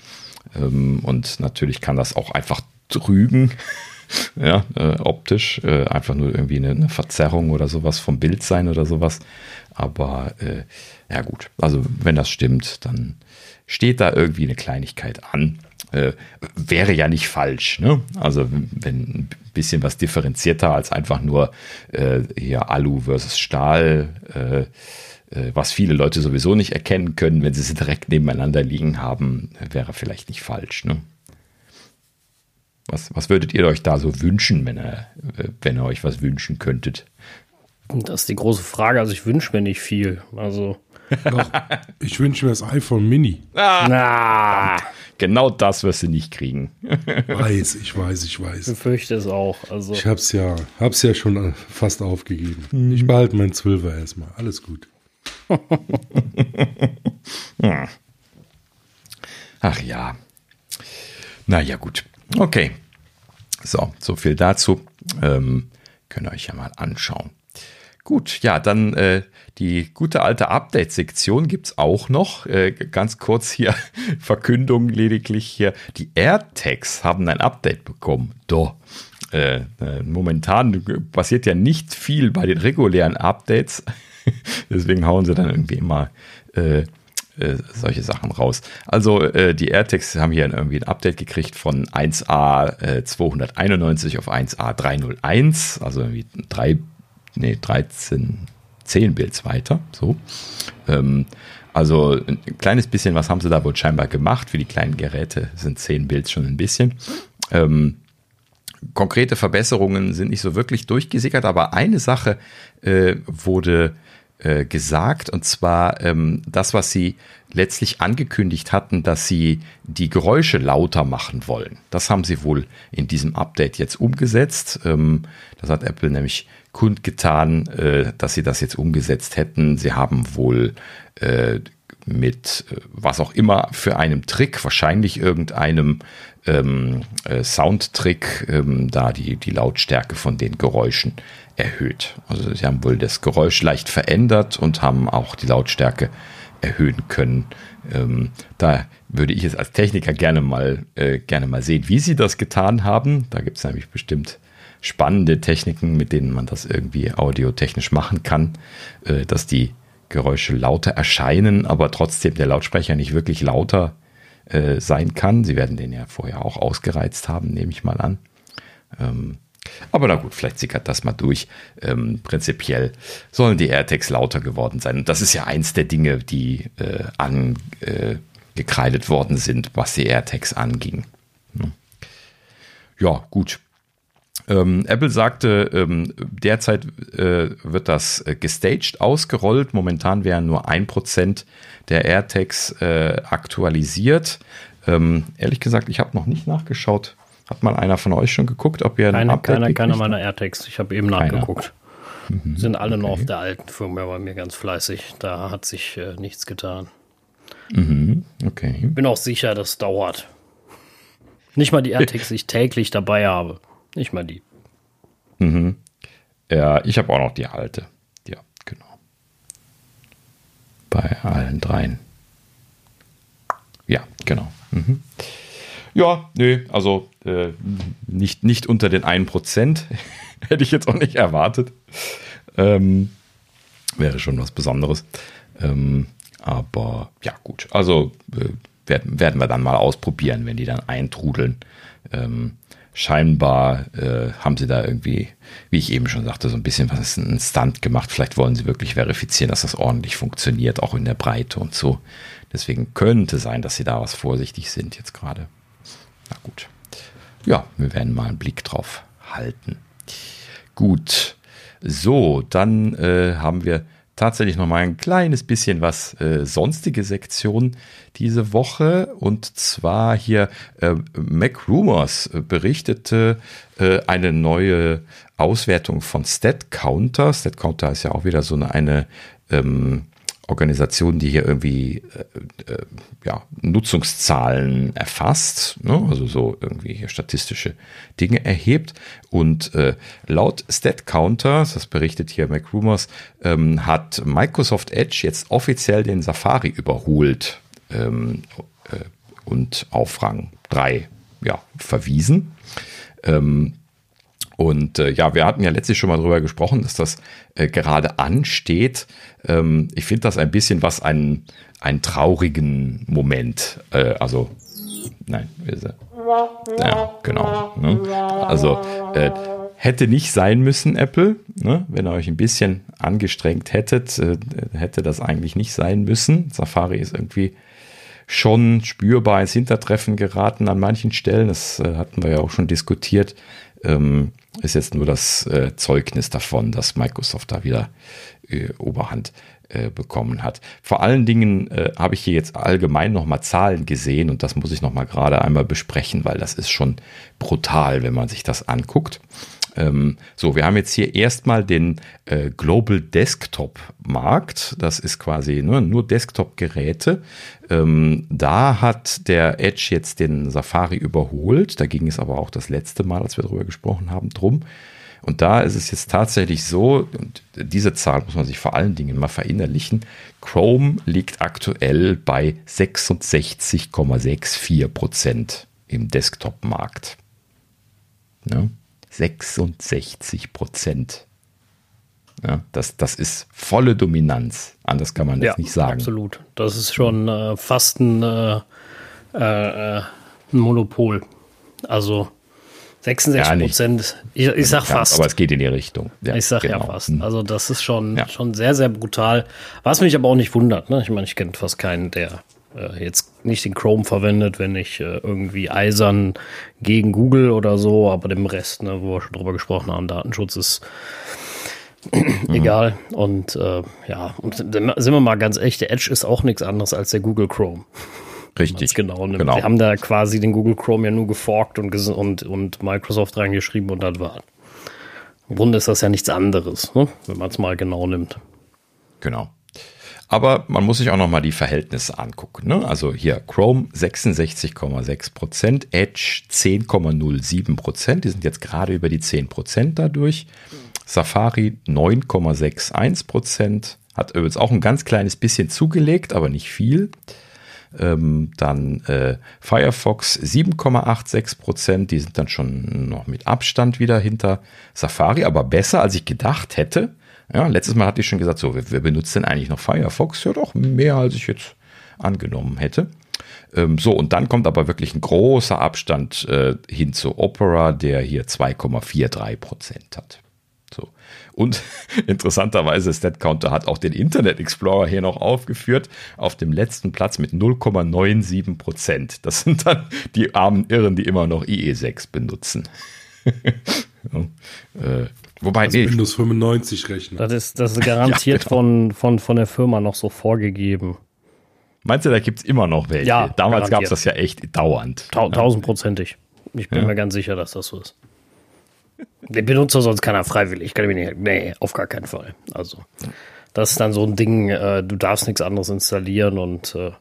Ähm, und natürlich kann das auch einfach trügen, ja, äh, optisch, äh, einfach nur irgendwie eine, eine, Verzerrung oder sowas vom Bild sein oder sowas. Aber äh, ja gut, also wenn das stimmt, dann steht da irgendwie eine Kleinigkeit an. Äh, wäre ja nicht falsch, ne? Also wenn ein bisschen was differenzierter als einfach nur äh, hier Alu versus Stahl äh, was viele Leute sowieso nicht erkennen können, wenn sie sie direkt nebeneinander liegen haben, wäre vielleicht nicht falsch. Ne? Was, was würdet ihr euch da so wünschen, wenn ihr, äh, wenn ihr euch was wünschen könntet? Das ist die große Frage. Also ich wünsche mir nicht viel. Also Doch, ich wünsche mir das iPhone Mini. Ah, Na, genau das wirst du nicht kriegen. weiß, ich weiß, ich weiß. Ich fürchte es auch. Also ich hab's ja, hab's ja schon fast aufgegeben. Ich behalte meinen Zwölfer erstmal. Alles gut. Ach ja. Naja, gut. Okay. So, so viel dazu. Ähm, könnt ihr euch ja mal anschauen. Gut, ja, dann äh, die gute alte Update-Sektion gibt es auch noch. Äh, ganz kurz hier Verkündung lediglich hier. Die AirTags haben ein Update bekommen. Doch. Äh, äh momentan passiert ja nicht viel bei den regulären Updates. Deswegen hauen sie dann irgendwie immer äh, äh, solche Sachen raus. Also äh, die AirTags haben hier irgendwie ein Update gekriegt von 1A äh, 291 auf 1A 301, also irgendwie drei, nee, 13, 10 Builds weiter. So. Ähm, also ein kleines bisschen was haben sie da wohl scheinbar gemacht. Für die kleinen Geräte sind 10 Builds schon ein bisschen. Ähm, konkrete Verbesserungen sind nicht so wirklich durchgesickert, aber eine Sache äh, wurde äh, gesagt, und zwar ähm, das, was sie letztlich angekündigt hatten, dass sie die Geräusche lauter machen wollen. Das haben sie wohl in diesem Update jetzt umgesetzt. Ähm, das hat Apple nämlich kundgetan, äh, dass sie das jetzt umgesetzt hätten. Sie haben wohl äh, mit äh, was auch immer für einem Trick, wahrscheinlich irgendeinem ähm, äh, Soundtrick, ähm, da die, die Lautstärke von den Geräuschen erhöht. Also sie haben wohl das Geräusch leicht verändert und haben auch die Lautstärke erhöhen können. Ähm, da würde ich es als Techniker gerne mal, äh, gerne mal sehen, wie sie das getan haben. Da gibt es nämlich bestimmt spannende Techniken, mit denen man das irgendwie audiotechnisch machen kann, äh, dass die Geräusche lauter erscheinen, aber trotzdem der Lautsprecher nicht wirklich lauter äh, sein kann. Sie werden den ja vorher auch ausgereizt haben, nehme ich mal an. Ähm, aber na gut, vielleicht sickert das mal durch. Ähm, prinzipiell sollen die AirTags lauter geworden sein. Und das ist ja eins der Dinge, die äh, angekreidet äh, worden sind, was die AirTags anging. Hm. Ja, gut. Ähm, Apple sagte, ähm, derzeit äh, wird das äh, gestaged ausgerollt. Momentan wären nur ein Prozent der AirTags äh, aktualisiert. Ähm, ehrlich gesagt, ich habe noch nicht nachgeschaut, hat mal einer von euch schon geguckt, ob ihr keine, keiner, keiner meiner AirTags. Ich habe eben nachgeguckt. Mhm, Sind alle okay. noch auf der alten Firmware bei mir ganz fleißig. Da hat sich äh, nichts getan. Mhm, okay. Bin auch sicher, das dauert. Nicht mal die AirTags, die ich täglich dabei habe. Nicht mal die. Mhm. Ja, ich habe auch noch die alte. Ja, genau. Bei allen dreien. Ja, genau. Mhm. Ja, nö, also äh, nicht, nicht unter den 1%. Hätte ich jetzt auch nicht erwartet. Ähm, wäre schon was Besonderes. Ähm, aber ja, gut. Also äh, werden, werden wir dann mal ausprobieren, wenn die dann eintrudeln. Ähm, scheinbar äh, haben sie da irgendwie, wie ich eben schon sagte, so ein bisschen was ein Stunt gemacht. Vielleicht wollen sie wirklich verifizieren, dass das ordentlich funktioniert, auch in der Breite und so. Deswegen könnte sein, dass sie da was vorsichtig sind jetzt gerade. Na gut. Ja, wir werden mal einen Blick drauf halten. Gut. So, dann äh, haben wir tatsächlich noch mal ein kleines bisschen was äh, sonstige Sektion diese Woche und zwar hier äh, Mac Rumors äh, berichtete äh, eine neue Auswertung von Stat Counter. Stat Counter ist ja auch wieder so eine, eine ähm, Organisation, die hier irgendwie äh, äh, ja, Nutzungszahlen erfasst, ne? also so irgendwie hier statistische Dinge erhebt. Und äh, laut StatCounter, das berichtet hier MacRumors, ähm, hat Microsoft Edge jetzt offiziell den Safari überholt ähm, äh, und auf Rang 3 ja, verwiesen. Ähm, und äh, ja, wir hatten ja letztlich schon mal drüber gesprochen, dass das äh, gerade ansteht. Ähm, ich finde das ein bisschen was einen, einen traurigen Moment. Äh, also, nein, ja, genau. Ne? Also, äh, hätte nicht sein müssen, Apple. Ne? Wenn ihr euch ein bisschen angestrengt hättet, äh, hätte das eigentlich nicht sein müssen. Safari ist irgendwie schon spürbar ins Hintertreffen geraten an manchen Stellen. Das äh, hatten wir ja auch schon diskutiert. Ähm, ist jetzt nur das äh, Zeugnis davon, dass Microsoft da wieder äh, Oberhand äh, bekommen hat. Vor allen Dingen äh, habe ich hier jetzt allgemein nochmal Zahlen gesehen und das muss ich nochmal gerade einmal besprechen, weil das ist schon brutal, wenn man sich das anguckt. Ähm, so, wir haben jetzt hier erstmal den äh, Global Desktop Markt. Das ist quasi ne, nur Desktop-Geräte. Ähm, da hat der Edge jetzt den Safari überholt. Da ging es aber auch das letzte Mal, als wir darüber gesprochen haben, drum. Und da ist es jetzt tatsächlich so, und diese Zahl muss man sich vor allen Dingen mal verinnerlichen, Chrome liegt aktuell bei 66,64 Prozent im Desktop-Markt. Ne? 66 Prozent. Ja, das, das ist volle Dominanz. Anders kann man das ja, nicht sagen. Absolut. Das ist schon äh, fast ein, äh, äh, ein, Monopol. Also 66 Prozent. Ich, ich sag fast. aber es geht in die Richtung. Ja, ich sag genau. ja fast. Hm. Also das ist schon, schon sehr, sehr brutal. Was mich aber auch nicht wundert. Ne? Ich meine, ich kenne fast keinen, der äh, jetzt nicht den Chrome verwendet, wenn ich äh, irgendwie eisern gegen Google oder so, aber dem Rest, ne, wo wir schon drüber gesprochen haben, Datenschutz ist mhm. egal. Und äh, ja, und sind wir mal ganz echt, der Edge ist auch nichts anderes als der Google Chrome. Richtig. Genau, ne? genau. Wir haben da quasi den Google Chrome ja nur geforkt und, und, und Microsoft reingeschrieben und das war. Im Grunde ist das ja nichts anderes, ne? wenn man es mal genau nimmt. Genau. Aber man muss sich auch noch mal die Verhältnisse angucken. Ne? Also hier Chrome 66,6 Prozent, Edge 10,07 Prozent. Die sind jetzt gerade über die 10 Prozent dadurch. Safari 9,61 Prozent. Hat übrigens auch ein ganz kleines bisschen zugelegt, aber nicht viel. Ähm, dann äh, Firefox 7,86 Prozent. Die sind dann schon noch mit Abstand wieder hinter Safari, aber besser als ich gedacht hätte. Ja, letztes Mal hatte ich schon gesagt, so, wer, wer benutzt denn eigentlich noch Firefox? Ja, doch mehr, als ich jetzt angenommen hätte. Ähm, so, und dann kommt aber wirklich ein großer Abstand äh, hin zu Opera, der hier 2,43 Prozent hat. So. Und interessanterweise, StatCounter hat auch den Internet Explorer hier noch aufgeführt, auf dem letzten Platz mit 0,97 Prozent. Das sind dann die armen Irren, die immer noch IE6 benutzen. äh, Wobei, also nee. Windows 95 rechnen. Das ist, das ist garantiert ja, genau. von, von, von der Firma noch so vorgegeben. Meinst du, da gibt es immer noch welche? Ja, Damals gab es das ja echt dauernd. tausendprozentig. Ich bin ja. mir ganz sicher, dass das so ist. Den Benutzer sonst keiner freiwillig. Kann ich nicht, nee, auf gar keinen Fall. Also, das ist dann so ein Ding, äh, du darfst nichts anderes installieren und äh,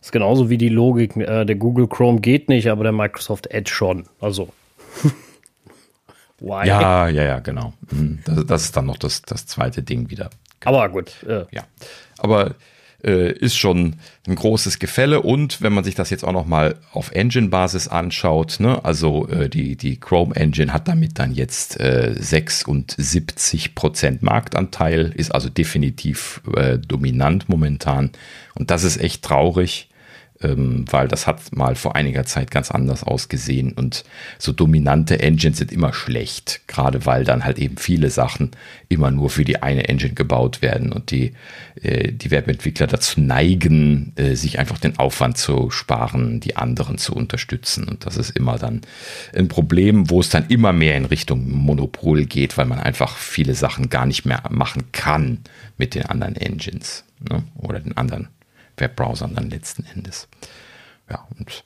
ist genauso wie die Logik, äh, der Google Chrome geht nicht, aber der Microsoft Edge schon. Also. Why? Ja, ja, ja, genau. Mhm. Das, das, ist dann noch das, das zweite Ding wieder. Aber gut. Äh. Ja. Aber äh, ist schon ein großes Gefälle. Und wenn man sich das jetzt auch noch mal auf Engine-Basis anschaut, ne, also äh, die, die Chrome Engine hat damit dann jetzt äh, 76 Prozent Marktanteil, ist also definitiv äh, dominant momentan. Und das ist echt traurig ähm, weil das hat mal vor einiger Zeit ganz anders ausgesehen und so dominante Engines sind immer schlecht, gerade weil dann halt eben viele Sachen immer nur für die eine Engine gebaut werden und die, äh, die Webentwickler dazu neigen, äh, sich einfach den Aufwand zu sparen, die anderen zu unterstützen und das ist immer dann ein Problem, wo es dann immer mehr in Richtung Monopol geht, weil man einfach viele Sachen gar nicht mehr machen kann mit den anderen Engines ne? oder den anderen Webbrowsern dann letzten Endes. Ja, und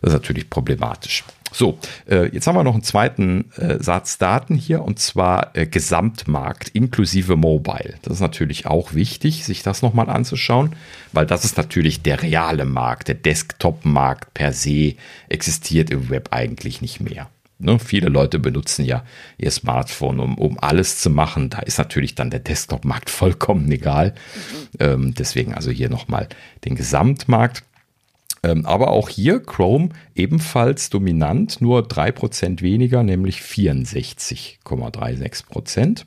das ist natürlich problematisch. So, äh, jetzt haben wir noch einen zweiten äh, Satz Daten hier und zwar äh, Gesamtmarkt inklusive Mobile. Das ist natürlich auch wichtig, sich das nochmal anzuschauen, weil das ist natürlich der reale Markt. Der Desktop-Markt per se existiert im Web eigentlich nicht mehr. Ne, viele Leute benutzen ja ihr Smartphone, um, um alles zu machen. Da ist natürlich dann der Desktop-Markt vollkommen egal. Ähm, deswegen also hier nochmal den Gesamtmarkt. Ähm, aber auch hier Chrome ebenfalls dominant, nur 3% weniger, nämlich 64,36%.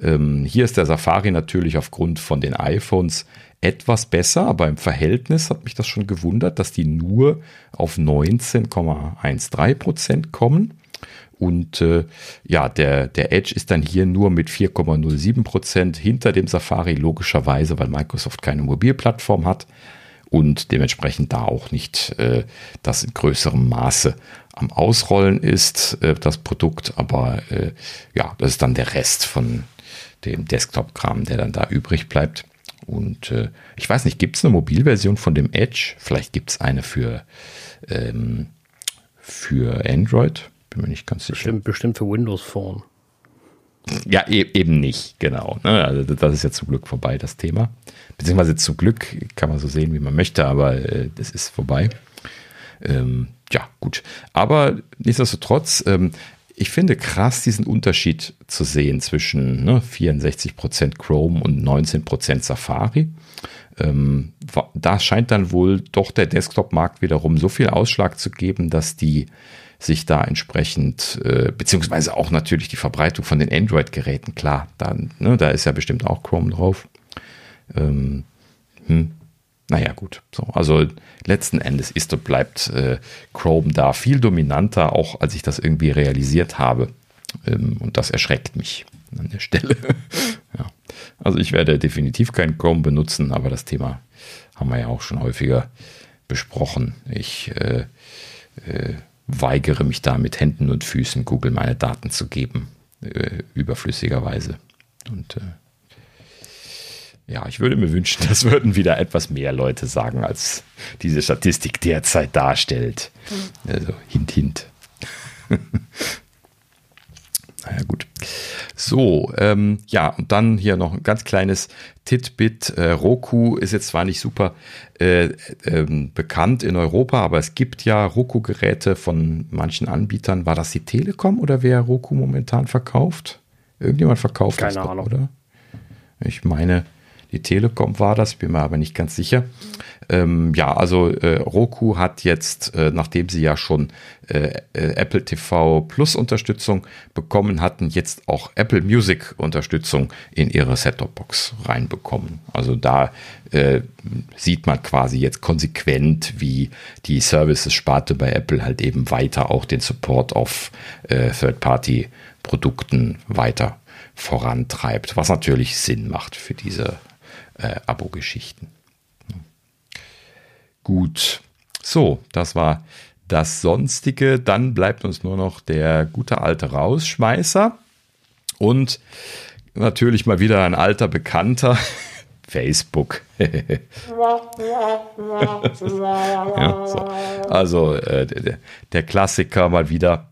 Ähm, hier ist der Safari natürlich aufgrund von den iPhones etwas besser, aber im Verhältnis hat mich das schon gewundert, dass die nur auf 19,13 Prozent kommen. Und äh, ja, der, der Edge ist dann hier nur mit 4,07 Prozent hinter dem Safari, logischerweise, weil Microsoft keine Mobilplattform hat und dementsprechend da auch nicht äh, das in größerem Maße am Ausrollen ist, äh, das Produkt. Aber äh, ja, das ist dann der Rest von dem Desktop-Kram, der dann da übrig bleibt. Und äh, ich weiß nicht, gibt es eine Mobilversion von dem Edge? Vielleicht gibt es eine für, ähm, für Android. Bin mir nicht ganz sicher. Bestimmt, bestimmt für Windows Phone. Ja, e eben nicht, genau. Ne? Also das ist ja zum Glück vorbei, das Thema. Beziehungsweise zum Glück kann man so sehen, wie man möchte, aber äh, das ist vorbei. Ähm, ja, gut. Aber nichtsdestotrotz, ähm, ich finde krass, diesen Unterschied zu sehen zwischen ne, 64% Chrome und 19% Safari. Ähm, da scheint dann wohl doch der Desktop-Markt wiederum so viel Ausschlag zu geben, dass die sich da entsprechend, äh, beziehungsweise auch natürlich die Verbreitung von den Android-Geräten, klar, dann, ne, da ist ja bestimmt auch Chrome drauf. Ähm, hm, naja, gut. So, also letzten Endes ist und bleibt äh, Chrome da viel dominanter, auch als ich das irgendwie realisiert habe. Ähm, und das erschreckt mich an der Stelle. ja. Also ich werde definitiv kein Chrome benutzen, aber das Thema haben wir ja auch schon häufiger besprochen. Ich äh, äh, weigere mich da mit Händen und Füßen Google meine Daten zu geben, äh, überflüssigerweise. Und äh, ja, ich würde mir wünschen, das würden wieder etwas mehr Leute sagen, als diese Statistik derzeit darstellt. Also hint, hint. naja, gut. So, ähm, ja, und dann hier noch ein ganz kleines Titbit. Äh, Roku ist jetzt zwar nicht super äh, ähm, bekannt in Europa, aber es gibt ja Roku-Geräte von manchen Anbietern. War das die Telekom oder wer Roku momentan verkauft? Irgendjemand verkauft Keine das Ahnung. oder? Ich meine, die Telekom war das, bin mir aber nicht ganz sicher. Ähm, ja, also äh, Roku hat jetzt, äh, nachdem sie ja schon äh, äh Apple TV Plus Unterstützung bekommen hatten, jetzt auch Apple Music Unterstützung in ihre Set-Top-Box reinbekommen. Also da äh, sieht man quasi jetzt konsequent, wie die Services-Sparte bei Apple halt eben weiter auch den Support auf äh, Third-Party-Produkten weiter vorantreibt, was natürlich Sinn macht für diese äh, Abo-Geschichten. Gut, so, das war das Sonstige. Dann bleibt uns nur noch der gute alte Rausschmeißer und natürlich mal wieder ein alter Bekannter. Facebook. ja, so. Also äh, der, der Klassiker mal wieder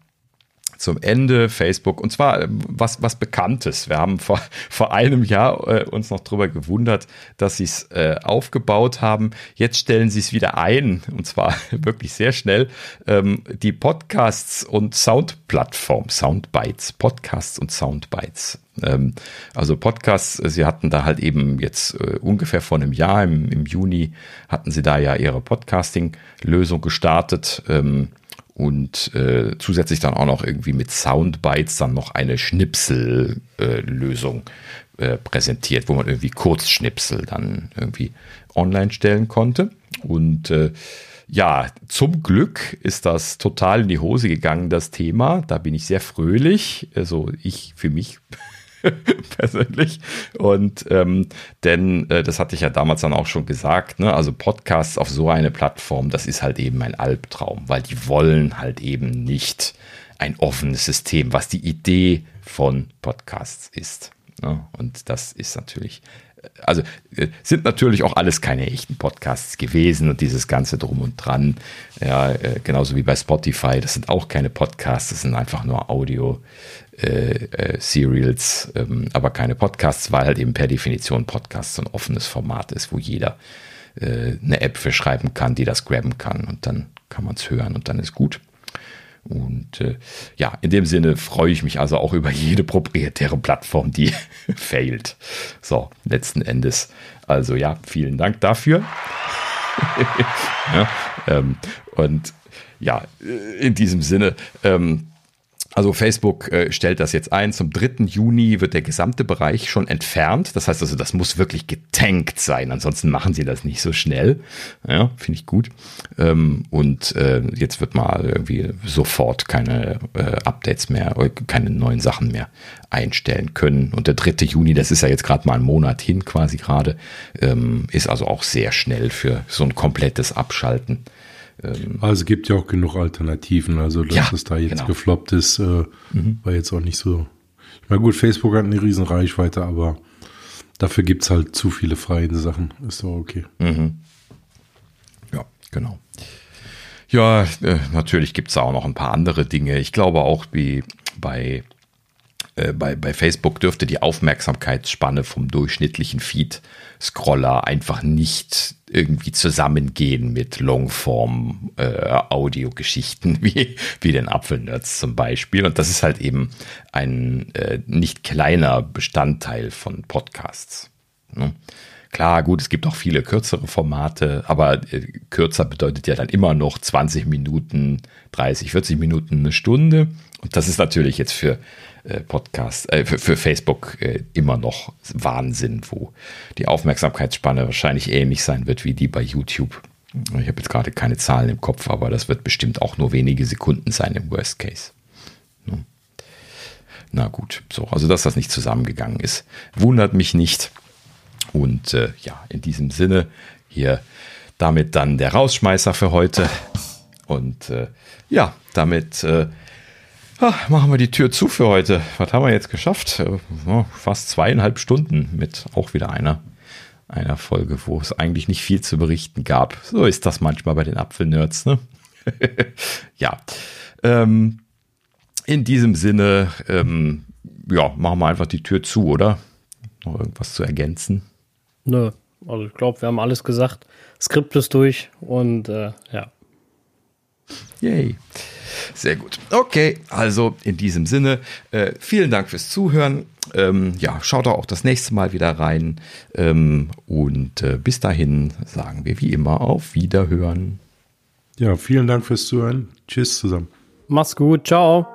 zum Ende Facebook und zwar äh, was, was Bekanntes. Wir haben vor, vor einem Jahr äh, uns noch darüber gewundert, dass sie es äh, aufgebaut haben. Jetzt stellen sie es wieder ein und zwar wirklich sehr schnell. Ähm, die Podcasts und Soundplattform, Soundbites, Podcasts und Soundbites. Ähm, also Podcasts, äh, sie hatten da halt eben jetzt äh, ungefähr vor einem Jahr, im, im Juni, hatten sie da ja ihre Podcasting-Lösung gestartet. Ähm, und äh, zusätzlich dann auch noch irgendwie mit Soundbites dann noch eine Schnipsel-Lösung äh, äh, präsentiert, wo man irgendwie Kurzschnipsel dann irgendwie online stellen konnte. Und äh, ja, zum Glück ist das total in die Hose gegangen, das Thema. Da bin ich sehr fröhlich. Also ich für mich persönlich. Und ähm, denn äh, das hatte ich ja damals dann auch schon gesagt, ne? also Podcasts auf so eine Plattform, das ist halt eben ein Albtraum, weil die wollen halt eben nicht ein offenes System, was die Idee von Podcasts ist. Ne? Und das ist natürlich äh, also äh, sind natürlich auch alles keine echten Podcasts gewesen und dieses ganze drum und dran, ja, äh, genauso wie bei Spotify, das sind auch keine Podcasts, das sind einfach nur Audio äh, äh, Serials, ähm, aber keine Podcasts, weil halt eben per Definition Podcasts ein offenes Format ist, wo jeder äh, eine App für schreiben kann, die das grabben kann und dann kann man es hören und dann ist gut. Und äh, ja, in dem Sinne freue ich mich also auch über jede proprietäre Plattform, die failt. So, letzten Endes. Also ja, vielen Dank dafür. ja, ähm, und ja, in diesem Sinne, ähm, also Facebook äh, stellt das jetzt ein. Zum 3. Juni wird der gesamte Bereich schon entfernt. Das heißt also, das muss wirklich getankt sein. Ansonsten machen sie das nicht so schnell. Ja, finde ich gut. Ähm, und äh, jetzt wird mal irgendwie sofort keine äh, Updates mehr, äh, keine neuen Sachen mehr einstellen können. Und der 3. Juni, das ist ja jetzt gerade mal ein Monat hin quasi gerade, ähm, ist also auch sehr schnell für so ein komplettes Abschalten. Ähm, also es gibt ja auch genug Alternativen. Also dass ja, es da jetzt genau. gefloppt ist, äh, mhm. war jetzt auch nicht so. Ich meine, gut, Facebook hat eine riesen Reichweite, aber dafür gibt es halt zu viele freie Sachen. Ist doch okay. Mhm. Ja, genau. Ja, äh, natürlich gibt es auch noch ein paar andere Dinge. Ich glaube auch wie bei äh, bei, bei Facebook dürfte die Aufmerksamkeitsspanne vom durchschnittlichen Feed-Scroller einfach nicht irgendwie zusammengehen mit Longform äh, wie, wie den Apfelnerds zum Beispiel. Und das ist halt eben ein äh, nicht kleiner Bestandteil von Podcasts. Ne? Klar, gut, es gibt auch viele kürzere Formate, aber äh, kürzer bedeutet ja dann immer noch 20 Minuten, 30, 40 Minuten, eine Stunde. Und das ist natürlich jetzt für Podcast, äh, für, für, Facebook äh, immer noch Wahnsinn, wo die Aufmerksamkeitsspanne wahrscheinlich ähnlich sein wird wie die bei YouTube. Ich habe jetzt gerade keine Zahlen im Kopf, aber das wird bestimmt auch nur wenige Sekunden sein im Worst Case. Na gut, so, also dass das nicht zusammengegangen ist, wundert mich nicht. Und äh, ja, in diesem Sinne hier damit dann der Rausschmeißer für heute. Und äh, ja, damit äh, Ach, machen wir die Tür zu für heute. Was haben wir jetzt geschafft? Äh, fast zweieinhalb Stunden mit auch wieder einer, einer Folge, wo es eigentlich nicht viel zu berichten gab. So ist das manchmal bei den Apfelnerds, ne? ja. Ähm, in diesem Sinne, ähm, ja, machen wir einfach die Tür zu, oder? Noch irgendwas zu ergänzen? Nö, also ich glaube, wir haben alles gesagt. Skript ist durch und äh, ja. Yay. Sehr gut. Okay, also in diesem Sinne, äh, vielen Dank fürs Zuhören. Ähm, ja, schaut auch das nächste Mal wieder rein. Ähm, und äh, bis dahin sagen wir wie immer auf Wiederhören. Ja, vielen Dank fürs Zuhören. Tschüss zusammen. Mach's gut. Ciao.